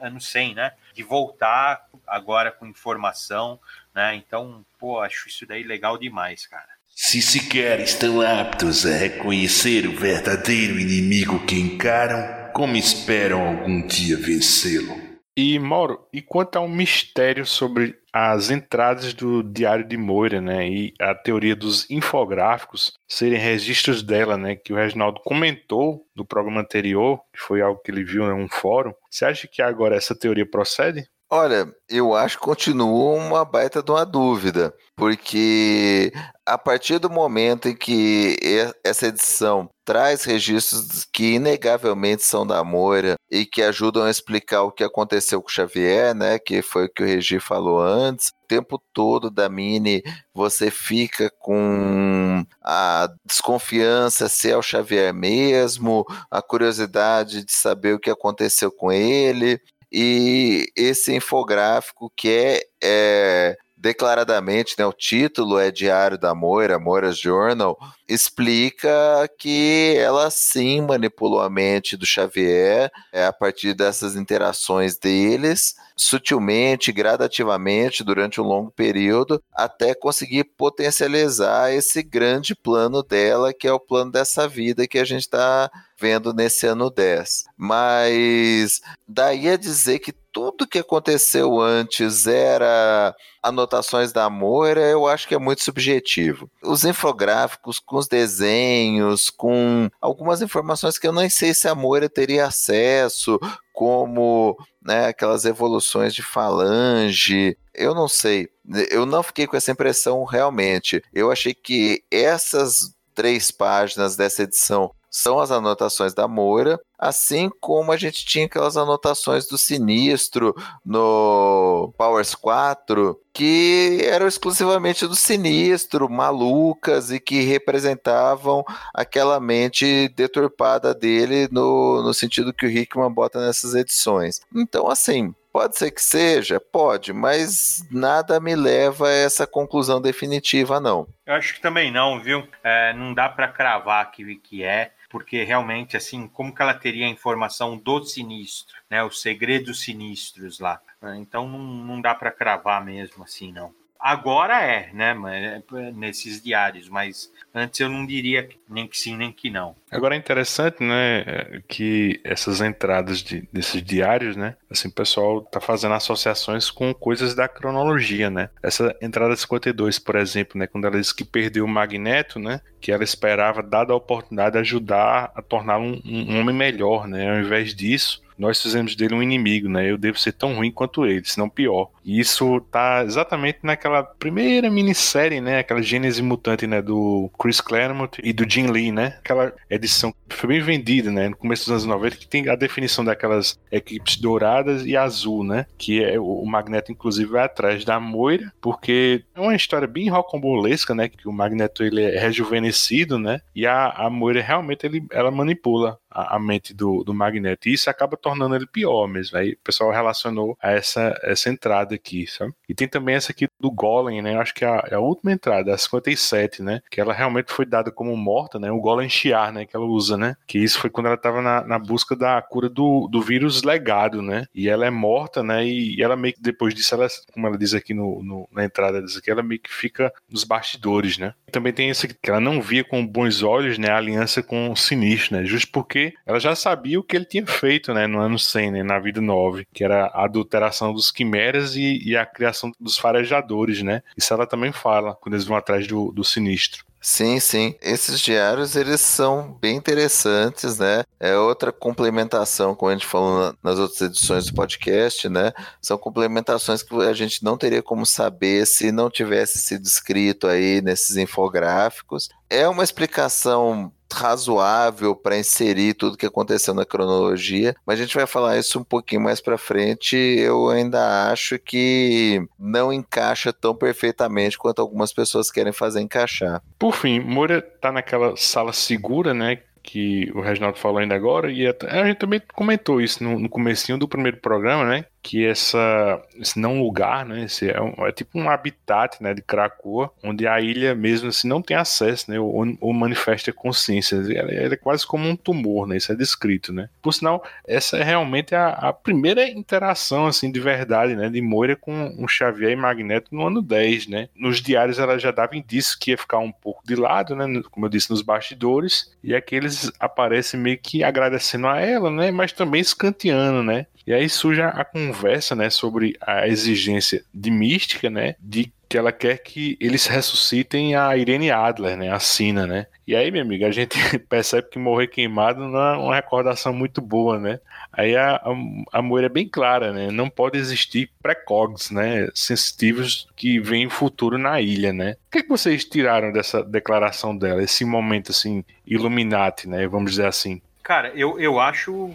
anos 100, né? De voltar agora com informação, né? Então, pô, acho isso daí legal demais, cara. Se sequer estão aptos a reconhecer o verdadeiro inimigo que encaram, como esperam algum dia vencê-lo? E, Mauro, e quanto ao mistério sobre as entradas do Diário de Moira, né, e a teoria dos infográficos serem registros dela, né, que o Reginaldo comentou no programa anterior, que foi algo que ele viu em um fórum, você acha que agora essa teoria procede? Olha, eu acho que continua uma baita de uma dúvida, porque a partir do momento em que essa edição traz registros que inegavelmente são da Moira e que ajudam a explicar o que aconteceu com o Xavier, né, que foi o que o Regi falou antes, o tempo todo da Mini você fica com a desconfiança se é o Xavier mesmo, a curiosidade de saber o que aconteceu com ele, e esse infográfico que é, é declaradamente, né, o título é Diário da Moira, Moira's Journal, explica que ela sim manipulou a mente do Xavier é, a partir dessas interações deles, sutilmente, gradativamente, durante um longo período, até conseguir potencializar esse grande plano dela, que é o plano dessa vida que a gente está vendo nesse ano 10. Mas daí a dizer que tudo que aconteceu antes era anotações da Moira, eu acho que é muito subjetivo. Os infográficos, com os desenhos, com algumas informações que eu nem sei se a Moira teria acesso, como né, aquelas evoluções de falange, eu não sei. Eu não fiquei com essa impressão realmente. Eu achei que essas três páginas dessa edição são as anotações da Moira, assim como a gente tinha aquelas anotações do Sinistro no Powers 4, que eram exclusivamente do Sinistro, malucas e que representavam aquela mente deturpada dele no, no sentido que o Hickman bota nessas edições. Então, assim, Pode ser que seja, pode, mas nada me leva a essa conclusão definitiva, não. Eu acho que também não, viu? É, não dá para cravar que, que é porque realmente, assim, como que ela teria a informação do sinistro, né? Os segredos sinistros lá. Então não, não dá para cravar mesmo assim, não. Agora é, né? É, nesses diários, mas antes eu não diria nem que sim nem que não. Agora é interessante, né, que essas entradas de, desses diários, né, assim, o pessoal tá fazendo associações com coisas da cronologia, né? Essa entrada 52, por exemplo, né, quando ela diz que perdeu o Magneto, né, que ela esperava, dada a oportunidade, ajudar a torná-lo um, um homem melhor, né? Ao invés disso, nós fizemos dele um inimigo, né? Eu devo ser tão ruim quanto ele, se não pior. E isso tá exatamente naquela primeira minissérie, né? Aquela Gênese Mutante, né? Do Chris Claremont e do Jim Lee, né? Aquela edição que foi bem vendida, né? No começo dos anos 90, que tem a definição daquelas equipes douradas e azul, né? Que é o Magneto, inclusive, vai atrás da Moira, porque é uma história bem rocambolesca, né? Que o Magneto ele é rejuvenescido, né? E a, a Moira realmente ele, ela manipula a, a mente do, do Magneto. E isso acaba tornando ele pior mesmo. Aí o pessoal relacionou a essa, essa entrada aqui, sabe? E tem também essa aqui do Golem, né? Eu acho que é a, é a, última entrada, a 57, né? Que ela realmente foi dada como morta, né? O Golem Chiar, né? Que ela usa, né? Que isso foi quando ela estava na, na busca da cura do, do vírus legado, né? E ela é morta, né? E, e ela meio que depois disso, ela, como ela diz aqui no, no, na entrada disso aqui, ela meio que fica nos bastidores, né? Também tem aqui, que ela não via com bons olhos, né? A aliança com o Sinistro, né? Justo porque ela já sabia o que ele tinha feito, né? No ano 100, né? Na vida 9, que era a adulteração dos quimeras e, e a criação dos farejadores, né? Isso ela também fala quando eles vão atrás do, do Sinistro. Sim, sim. Esses diários, eles são bem interessantes, né? É outra complementação, como a gente falou nas outras edições do podcast, né? São complementações que a gente não teria como saber se não tivesse sido escrito aí nesses infográficos. É uma explicação razoável para inserir tudo que aconteceu na cronologia, mas a gente vai falar isso um pouquinho mais para frente. Eu ainda acho que não encaixa tão perfeitamente quanto algumas pessoas querem fazer encaixar. Por fim, Moura tá naquela sala segura, né? que o Reginaldo falou ainda agora, e a gente também comentou isso no, no comecinho do primeiro programa, né? Que essa, esse não lugar, né, esse é, um, é, tipo um habitat, né, de Krakoa, onde a ilha mesmo assim não tem acesso, né, ou, ou manifesta consciência, ela, ela, é quase como um tumor, né, isso é descrito, né. Por sinal, essa é realmente a, a primeira interação, assim, de verdade, né, de Moira com o Xavier e Magneto no ano 10, né. Nos diários ela já dava indício que ia ficar um pouco de lado, né, como eu disse, nos bastidores, e aqui eles aparecem meio que agradecendo a ela, né, mas também escanteando, né, e aí surge a conversa, né, sobre a exigência de mística, né, de que ela quer que eles ressuscitem a Irene Adler, né, a Sina, né. E aí, minha amiga, a gente percebe que morrer queimado não é uma recordação muito boa, né. Aí a, a, a é bem clara, né, não pode existir precogs, né, sensitivos que veem o futuro na ilha, né. O que, é que vocês tiraram dessa declaração dela, esse momento, assim, Illuminati, né, vamos dizer assim? Cara, eu, eu acho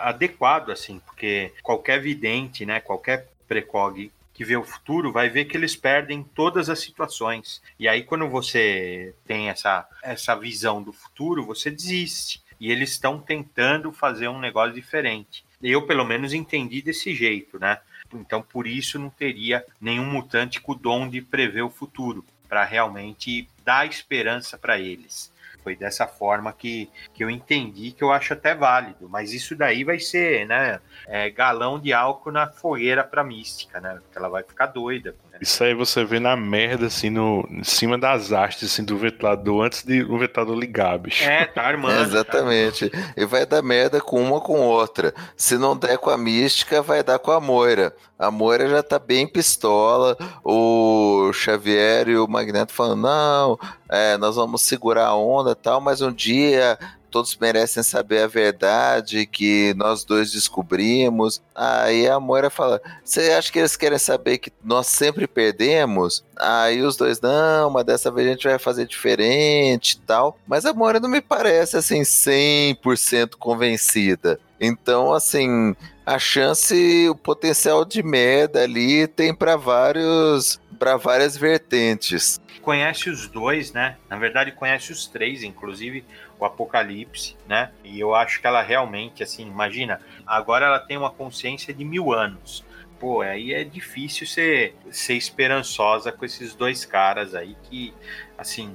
adequado, assim, porque qualquer vidente, né, qualquer precog que vê o futuro vai ver que eles perdem todas as situações. E aí, quando você tem essa, essa visão do futuro, você desiste. E eles estão tentando fazer um negócio diferente. Eu, pelo menos, entendi desse jeito, né? Então, por isso, não teria nenhum mutante com o dom de prever o futuro, para realmente dar esperança para eles. Foi dessa forma que, que eu entendi, que eu acho até válido. Mas isso daí vai ser, né? É, galão de álcool na fogueira pra mística, né? Porque ela vai ficar doida Isso aí você vê na merda, assim, no, em cima das hastes, assim, do ventilador, antes de o ventilador ligar, bicho. É, tá armando. Exatamente. E vai dar merda com uma ou com outra. Se não der com a mística, vai dar com a Moira. A Moira já tá bem pistola. O Xavier e o Magneto falando: não, é, nós vamos segurar a onda e tal, mas um dia todos merecem saber a verdade que nós dois descobrimos. Aí a Moira fala: Você acha que eles querem saber que nós sempre perdemos? Aí os dois, não, mas dessa vez a gente vai fazer diferente e tal. Mas a Moira não me parece assim 100% convencida. Então, assim, a chance, o potencial de merda ali tem para vários para várias vertentes. Conhece os dois, né? Na verdade, conhece os três, inclusive Apocalipse, né? E eu acho que ela realmente, assim, imagina, agora ela tem uma consciência de mil anos. Pô, aí é difícil ser, ser esperançosa com esses dois caras aí que, assim,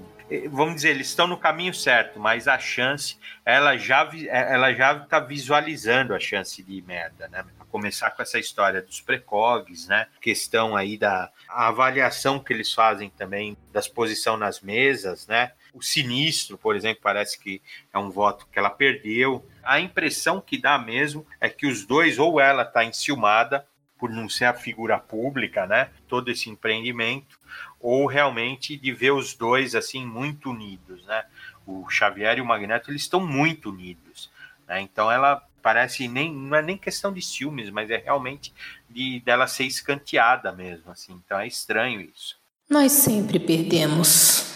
vamos dizer, eles estão no caminho certo, mas a chance, ela já, ela já tá visualizando a chance de merda, né? Começar com essa história dos precogs, né? Questão aí da avaliação que eles fazem também das posição nas mesas, né? O sinistro, por exemplo, parece que é um voto que ela perdeu. A impressão que dá mesmo é que os dois, ou ela está enciumada por não ser a figura pública, né? Todo esse empreendimento, ou realmente de ver os dois assim muito unidos, né? O Xavier e o Magneto eles estão muito unidos, né? Então ela parece nem não é nem questão de ciúmes, mas é realmente de dela ser escanteada mesmo, assim. Então é estranho isso. Nós sempre perdemos.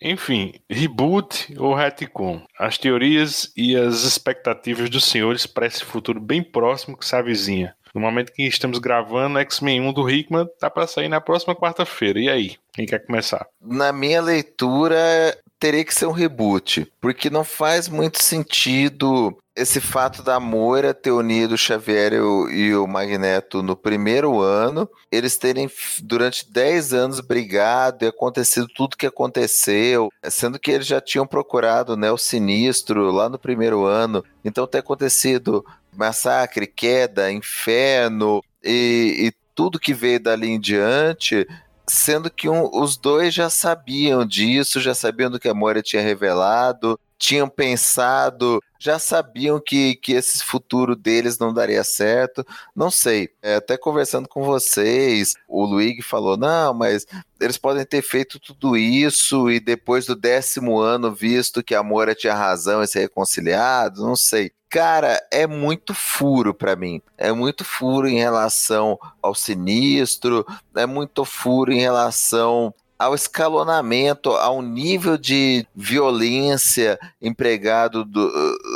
Enfim, reboot ou retcon? As teorias e as expectativas dos senhores para esse futuro bem próximo que se avizinha. No momento que estamos gravando, X-Men 1 do Hickman tá para sair na próxima quarta-feira. E aí? Quem quer começar? Na minha leitura, teria que ser um reboot, porque não faz muito sentido esse fato da Moira ter unido o Xavier e o, e o, Magneto no primeiro ano, eles terem durante 10 anos brigado e acontecido tudo que aconteceu, sendo que eles já tinham procurado né, o Sinistro lá no primeiro ano, então ter acontecido massacre, queda, inferno e, e tudo que veio dali em diante sendo que um, os dois já sabiam disso, já sabiam do que a Moira tinha revelado, tinham pensado, já sabiam que, que esse futuro deles não daria certo. Não sei. É, até conversando com vocês, o Luigi falou: não, mas eles podem ter feito tudo isso e depois do décimo ano, visto que a Moira tinha razão e se reconciliado, não sei. Cara, é muito furo para mim. É muito furo em relação ao sinistro, é muito furo em relação ao escalonamento, ao nível de violência empregado do,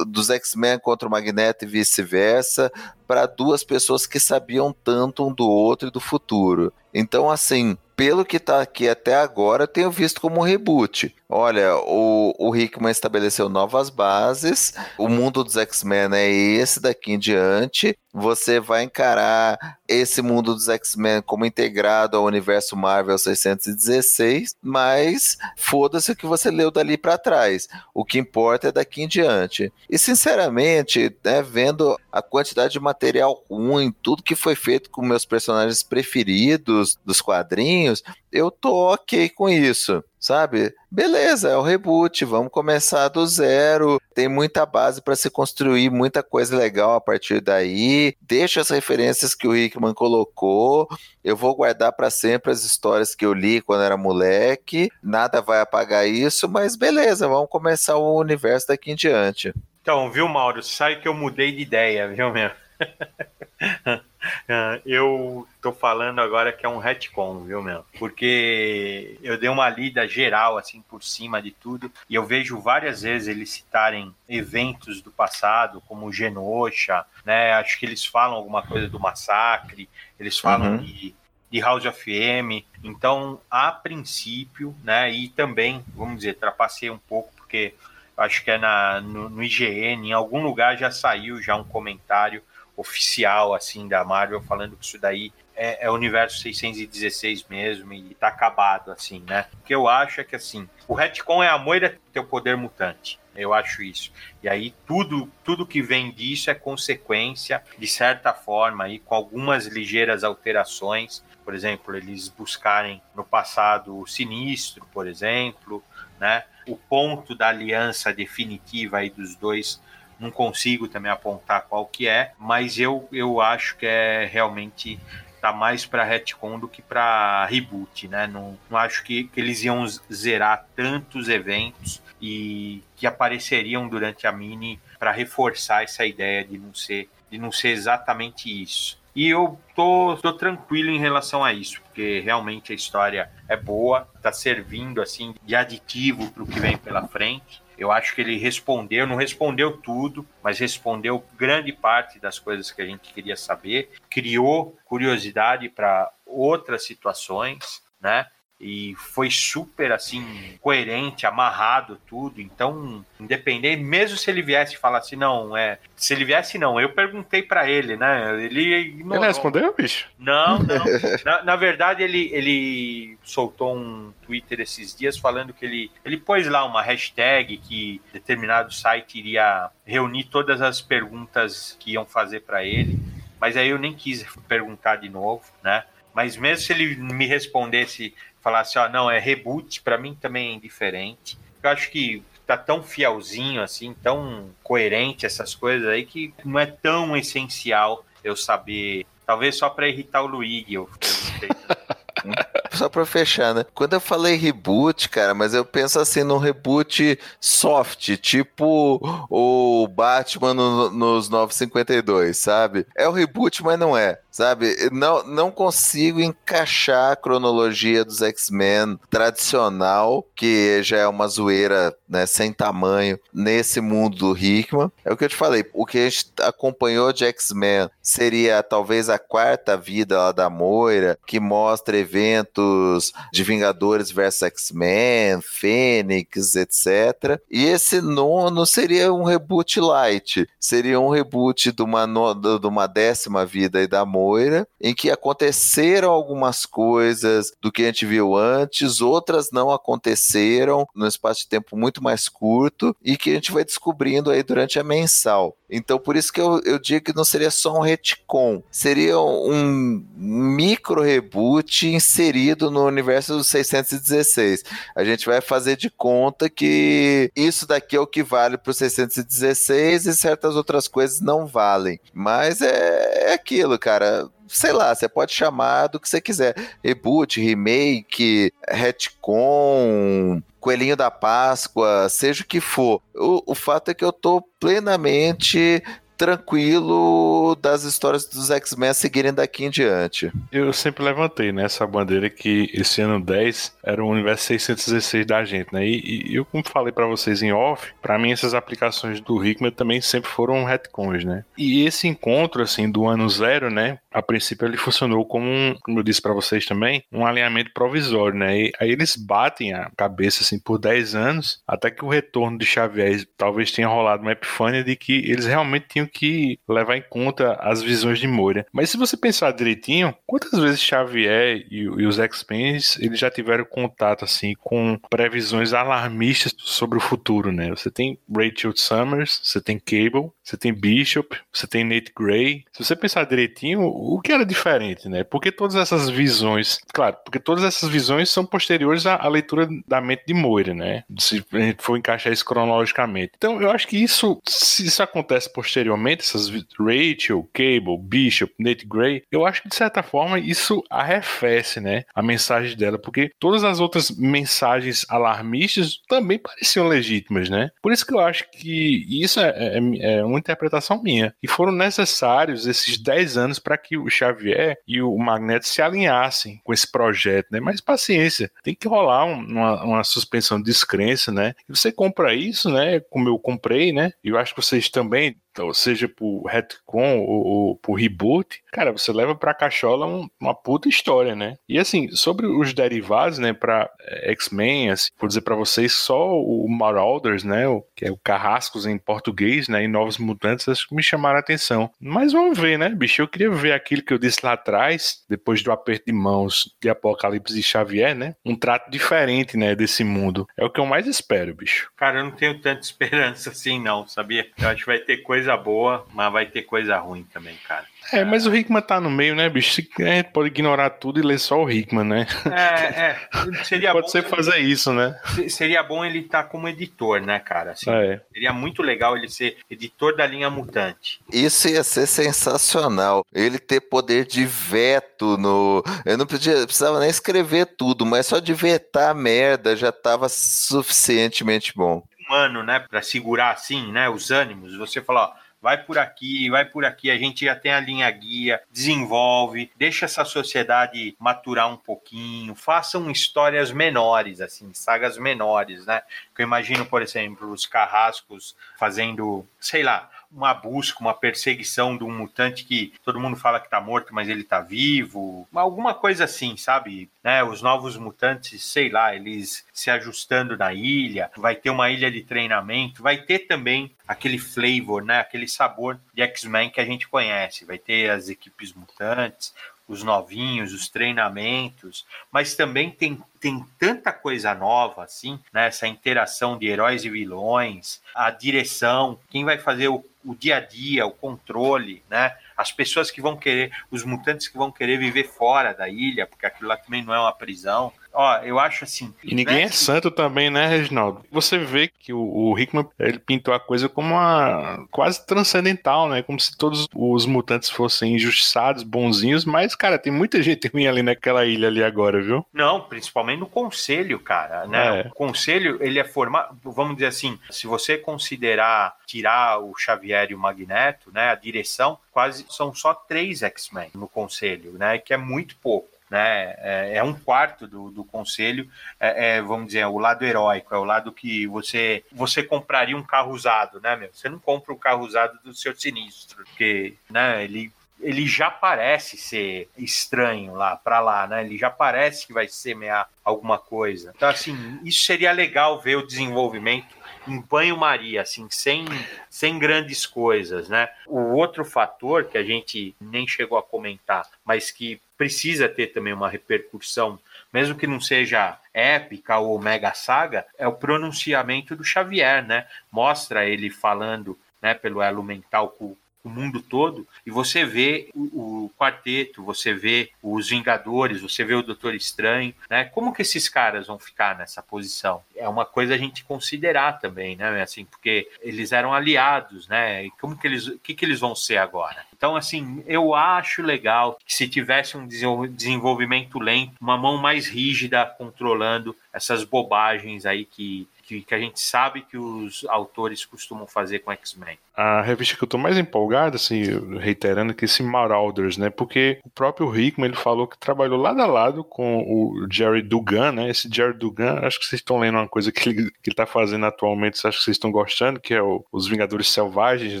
dos X-Men contra o Magneto e vice-versa, para duas pessoas que sabiam tanto um do outro e do futuro. Então, assim, pelo que está aqui até agora, tenho visto como um reboot. Olha, o, o Hickman estabeleceu novas bases, o mundo dos X-Men é esse daqui em diante. Você vai encarar esse mundo dos X-Men como integrado ao universo Marvel 616, mas foda-se o que você leu dali para trás. O que importa é daqui em diante. E sinceramente, né, vendo a quantidade de material ruim, tudo que foi feito com meus personagens preferidos dos quadrinhos, eu tô ok com isso, sabe? Beleza, é o reboot, vamos começar do zero. Tem muita base para se construir, muita coisa legal a partir daí. Deixa as referências que o Hickman colocou. Eu vou guardar para sempre as histórias que eu li quando era moleque. Nada vai apagar isso, mas beleza, vamos começar o universo daqui em diante. Então, viu, Mauro? Sabe que eu mudei de ideia, viu, meu? eu tô falando agora que é um retcon, viu, meu? Porque eu dei uma lida geral, assim, por cima de tudo, e eu vejo várias vezes eles citarem eventos do passado, como Genosha, né? Acho que eles falam alguma coisa do massacre, eles falam uhum. de, de House of M. Então, a princípio, né? E também, vamos dizer, trapacei um pouco, porque acho que é na, no, no IGN, em algum lugar já saiu já um comentário oficial assim da Marvel falando que isso daí é, é o universo 616 mesmo e tá acabado, assim, né? O que eu acho é que, assim, o retcon é a moira ter o poder mutante. Eu acho isso. E aí tudo, tudo que vem disso é consequência, de certa forma, aí, com algumas ligeiras alterações. Por exemplo, eles buscarem no passado o sinistro, por exemplo, né? O ponto da aliança definitiva aí dos dois não consigo também apontar qual que é, mas eu, eu acho que é realmente tá mais para retcon do que para reboot, né? Não, não acho que, que eles iam zerar tantos eventos e que apareceriam durante a mini para reforçar essa ideia de não ser de não ser exatamente isso. E eu tô, tô tranquilo em relação a isso, porque realmente a história é boa, tá servindo assim de aditivo para o que vem pela frente. Eu acho que ele respondeu, não respondeu tudo, mas respondeu grande parte das coisas que a gente queria saber, criou curiosidade para outras situações, né? E foi super assim coerente, amarrado tudo. Então, independente, mesmo se ele viesse e falasse não, é, se ele viesse não, eu perguntei para ele, né? Ele ignorou. Ele respondeu, bicho? Não, não. na, na, verdade, ele, ele soltou um Twitter esses dias falando que ele ele pôs lá uma hashtag que determinado site iria reunir todas as perguntas que iam fazer para ele. Mas aí eu nem quis perguntar de novo, né? Mas mesmo se ele me respondesse falasse, ó, não, é reboot, para mim também é indiferente. Eu acho que tá tão fielzinho, assim, tão coerente essas coisas aí, que não é tão essencial eu saber. Talvez só para irritar o Luigi, eu. Só pra fechar, né? Quando eu falei reboot, cara, mas eu penso assim num reboot soft, tipo o Batman no, nos 952, sabe? É o reboot, mas não é sabe? Não, não consigo encaixar a cronologia dos X-Men tradicional, que já é uma zoeira né, sem tamanho, nesse mundo do Hickman. É o que eu te falei, o que a gente acompanhou de X-Men seria talvez a quarta vida lá da Moira, que mostra eventos de Vingadores versus X-Men, Fênix, etc. E esse nono seria um reboot light, seria um reboot de uma, de uma décima vida da Moira Moira, em que aconteceram algumas coisas do que a gente viu antes, outras não aconteceram num espaço de tempo muito mais curto e que a gente vai descobrindo aí durante a mensal. Então, por isso que eu, eu digo que não seria só um retcon, seria um micro reboot inserido no universo dos 616. A gente vai fazer de conta que isso daqui é o que vale para o 616 e certas outras coisas não valem. Mas é, é aquilo, cara sei lá, você pode chamar do que você quiser. Reboot, remake, retcon, Coelhinho da Páscoa, seja o que for. O, o fato é que eu tô plenamente tranquilo das histórias dos X-Men seguirem daqui em diante. Eu sempre levantei né, bandeira que esse ano 10 era o universo 616 da gente, né? E, e eu, como falei para vocês em off, para mim essas aplicações do Hickman também sempre foram retcons, né? E esse encontro, assim, do ano zero, né? A princípio ele funcionou como, um, como eu disse para vocês também, um alinhamento provisório, né? E aí eles batem a cabeça, assim, por 10 anos, até que o retorno de Xavier talvez tenha rolado uma epifânia de que eles realmente tinham que levar em conta as visões de Moira. Mas se você pensar direitinho, quantas vezes Xavier e, e os X-Men eles já tiveram contato assim com previsões alarmistas sobre o futuro, né? Você tem Rachel Summers, você tem Cable, você tem Bishop, você tem Nate Gray. Se você pensar direitinho, o que era diferente, né? Porque todas essas visões, claro, porque todas essas visões são posteriores à, à leitura da mente de Moira, né? Se a gente for encaixar isso cronologicamente. Então, eu acho que isso, se isso acontece posteriormente essas Rachel, Cable, Bishop, Nate Gray, eu acho que de certa forma isso arrefece, né, a mensagem dela, porque todas as outras mensagens alarmistas também pareciam legítimas, né? Por isso que eu acho que isso é, é, é uma interpretação minha. E foram necessários esses 10 anos para que o Xavier e o Magneto se alinhassem com esse projeto, né? Mas paciência, tem que rolar uma, uma suspensão de descrença, né? E você compra isso, né? Como eu comprei, né? E eu acho que vocês também ou seja por retcon ou, ou por reboot, cara, você leva pra cachola um, uma puta história, né? E assim, sobre os derivados, né, pra eh, X-Men, assim, vou dizer pra vocês, só o Marauders, né, o, que é o Carrascos em português, né, e Novos Mutantes, acho que me chamaram a atenção. Mas vamos ver, né, bicho, eu queria ver aquilo que eu disse lá atrás, depois do aperto de mãos de Apocalipse e Xavier, né, um trato diferente, né, desse mundo. É o que eu mais espero, bicho. Cara, eu não tenho tanta esperança assim, não, sabia? Eu acho que vai ter coisa boa, mas vai ter coisa ruim também, cara. É, mas o Hickman tá no meio, né, bicho? A gente pode ignorar tudo e ler só o Hickman, né? É, é. Seria pode bom ser fazer isso, né? se- Seria bom ele estar como editor, né, cara? Assim, É. Seria muito legal ele ser editor da linha mutante. Isso ia ser sensacional. Ele ter poder de veto no. Eu não podia, precisava nem escrever tudo, mas só de vetar a merda já tava suficientemente bom. Humano, né, para segurar assim, né, os ânimos. Você fala, ó, vai por aqui, vai por aqui, a gente já tem a linha guia, desenvolve, deixa essa sociedade maturar um pouquinho, façam histórias menores, assim, sagas menores, né? Que eu imagino, por exemplo, os carrascos fazendo, sei lá, uma busca, uma perseguição de um mutante que todo mundo fala que tá morto, mas ele tá vivo, alguma coisa assim, sabe? Né? Os novos mutantes, sei lá, eles se ajustando na ilha, vai ter uma ilha de treinamento, vai ter também aquele flavor, né? Aquele sabor de X-Men que a gente conhece, vai ter as equipes mutantes, os novinhos, os treinamentos, mas também tem, tem tanta coisa nova, assim, né? Essa interação de heróis e vilões, a direção, quem vai fazer o, o dia a dia, o controle, né? As pessoas que vão querer, os mutantes que vão querer viver fora da ilha, porque aquilo lá também não é uma prisão. Ó, eu acho assim. E ninguém né, é santo também, né, Reginaldo? Você vê que o, o Hickman ele pintou a coisa como uma quase transcendental, né? Como se todos os mutantes fossem injustiçados, bonzinhos, mas, cara, tem muita gente ruim ali naquela ilha ali agora, viu? Não, principalmente no conselho, cara, né? É. O conselho, ele é formado, vamos dizer assim, se você considerar tirar o Xavier e o Magneto, né, a direção, quase são só três X-Men no conselho, né, que é muito pouco. Né, é, é um quarto do, do conselho, é, é, vamos dizer, o lado heróico, é o lado que você você compraria um carro usado, né, meu? Você não compra o carro usado do seu sinistro, porque, né, ele ele já parece ser estranho lá para lá, né? Ele já parece que vai semear alguma coisa. Então, assim, isso seria legal ver o desenvolvimento em banho-maria, assim, sem, sem grandes coisas, né? O outro fator que a gente nem chegou a comentar, mas que precisa ter também uma repercussão, mesmo que não seja épica ou mega saga, é o pronunciamento do Xavier, né? Mostra ele falando, né, pelo elo mental com o mundo todo, e você vê o, o, quarteto, você vê os Vingadores, você vê o Doutor Estranho, né? Como que esses caras vão ficar nessa posição? É uma coisa a gente considerar também, né? Assim, porque eles eram aliados, né? E como que eles, que que eles vão ser agora? Então, assim, eu acho legal que se tivesse um desenvolvimento lento, uma mão mais rígida controlando essas bobagens aí que que, que, a gente sabe que os autores costumam fazer com X-Men. A revista que eu tô mais empolgado, assim, reiterando, que esse Marauders, né? Porque o próprio Hickman, ele falou que trabalhou lado a lado com o Jerry Dugan, né? Esse Jerry Dugan, acho que vocês estão lendo uma coisa que ele, que ele tá fazendo atualmente, acho que vocês estão gostando, que é o, Os Vingadores Selvagens,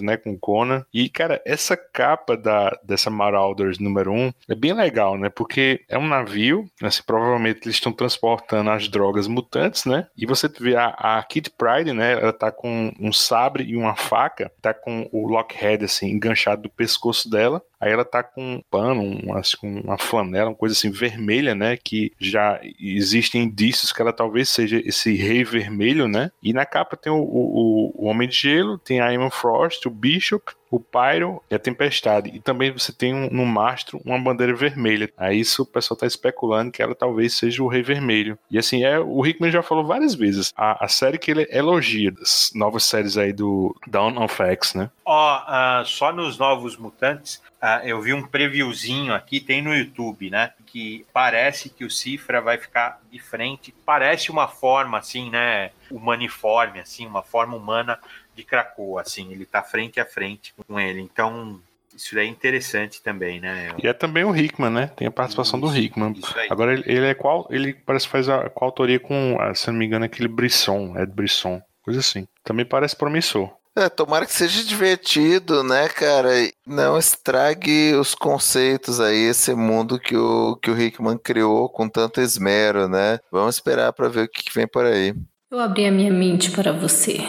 né? Com Conan. E, cara, essa capa da, dessa Marauders número 1 um, é bem legal, né? Porque é um navio, assim, provavelmente eles estão transportando as drogas mutantes, né? E você vê a, a Kid Pride, né? Ela tá com um sabre e uma faca, tá com o Lockhead, assim, enganchado do pescoço dela. Aí ela tá com um pano, um, que uma flanela, uma coisa assim vermelha, né? Que já existem indícios que ela talvez seja esse rei vermelho, né? E na capa tem o, o, o Homem de Gelo, tem a Emma Frost, o Bishop, o Pyro e a Tempestade. E também você tem um, no mastro uma bandeira vermelha. Aí isso o pessoal tá especulando que ela talvez seja o Rei Vermelho. E assim, é, o Hickman já falou várias vezes. A, a série que ele elogia, das novas séries aí do Dawn of X, né? Ó, oh, uh, só nos Novos Mutantes, uh, eu vi um previewzinho aqui, tem no YouTube, né? Que parece que o Cifra vai ficar de frente. Parece uma forma, assim, né? Humaniforme, assim, uma forma humana de Krakoa, assim, ele tá frente a frente com ele. Então, isso daí é interessante também, né? E é também o Hickman, né? Tem a participação isso, do Hickman. Agora ele, ele, é qual? Ele parece que faz a coautoria com, se não me engano, aquele Brisson, Ed Brisson, coisa assim. Também parece promissor. É, tomara que seja divertido, né, cara? Não estrague os conceitos aí, esse mundo que o, que o Hickman criou com tanto esmero, né? Vamos esperar pra ver o que vem por aí. Eu abri a minha mente para você.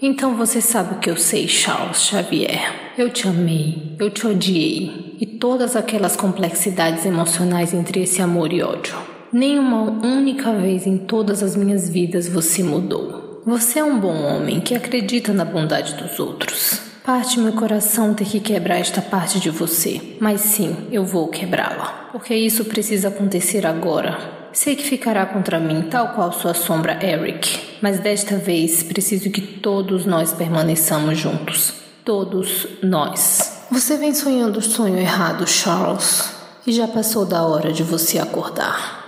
Então você sabe o que eu sei, Charles Xavier. Eu te amei, eu te odiei. E todas aquelas complexidades emocionais entre esse amor e ódio. Nem uma única vez em todas as minhas vidas você mudou. Você é um bom homem que acredita na bondade dos outros. Parte meu coração ter que quebrar esta parte de você, mas sim, eu vou quebrá-la, porque isso precisa acontecer agora. Sei que ficará contra mim, tal qual sua sombra, Eric, mas desta vez preciso que todos nós permaneçamos juntos. Todos nós. Você vem sonhando o sonho errado, Charles, e já passou da hora de você acordar.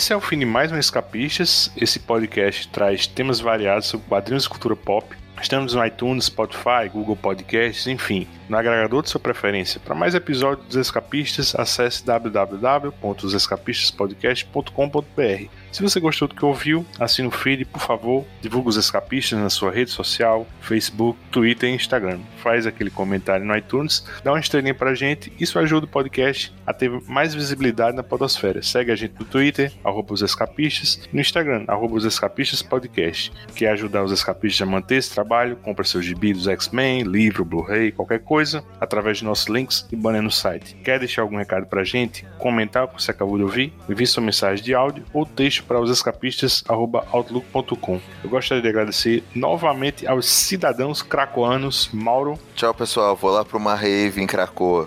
Esse é o fim de mais um Escapistas. Esse podcast traz temas variados sobre quadrinhos e cultura pop. Estamos no iTunes, Spotify, Google Podcasts, enfim, no agregador de sua preferência. Para mais episódios dos Escapistas, acesse www.osescapistaspodcast.com.br. Se você gostou do que ouviu, assine o feed, por favor, divulgue os Escapistas na sua rede social, Facebook, Twitter e Instagram. Faz aquele comentário no iTunes, dá uma estrelinha pra gente, isso ajuda o podcast a ter mais visibilidade na podosfera. Segue a gente no Twitter, arroba os escapistas, no Instagram, arroba os escapistas podcast. Quer ajudar os escapistas a manter esse trabalho? Compra seus gibi dos X-Men, livro, Blu-ray, qualquer coisa, através de nossos links e banner no site. Quer deixar algum recado pra gente? Comentar o que você acabou de ouvir? Envie sua mensagem de áudio ou texto para os escapistas.outlook.com. Eu gostaria de agradecer novamente aos cidadãos cracoanos, Mauro Tchau, pessoal. Vou lá pra uma rave em Cracoa.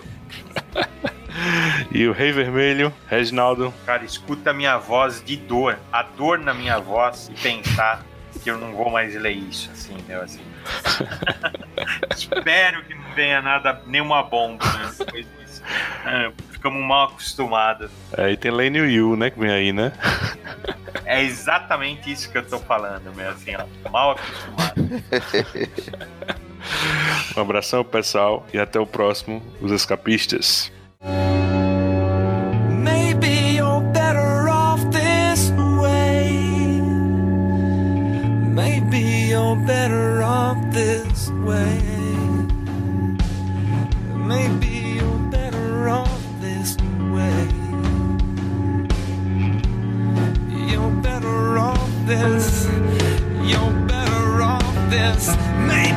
e o Rei Vermelho, Reginaldo. Cara, escuta a minha voz de dor, a dor na minha voz e pensar que eu não vou mais ler isso, assim, meu, assim. Espero que não venha nada, nenhuma bomba, né, depois disso. É, ficamos mal acostumados. É, e tem Lane Yu, né, que vem aí, né? É exatamente isso que eu tô falando, meu, assim, ó, mal acostumado. um abração, pessoal, e até o próximo, os escapistas. Better off this way. Maybe you're better off. this. You're better off this. Maybe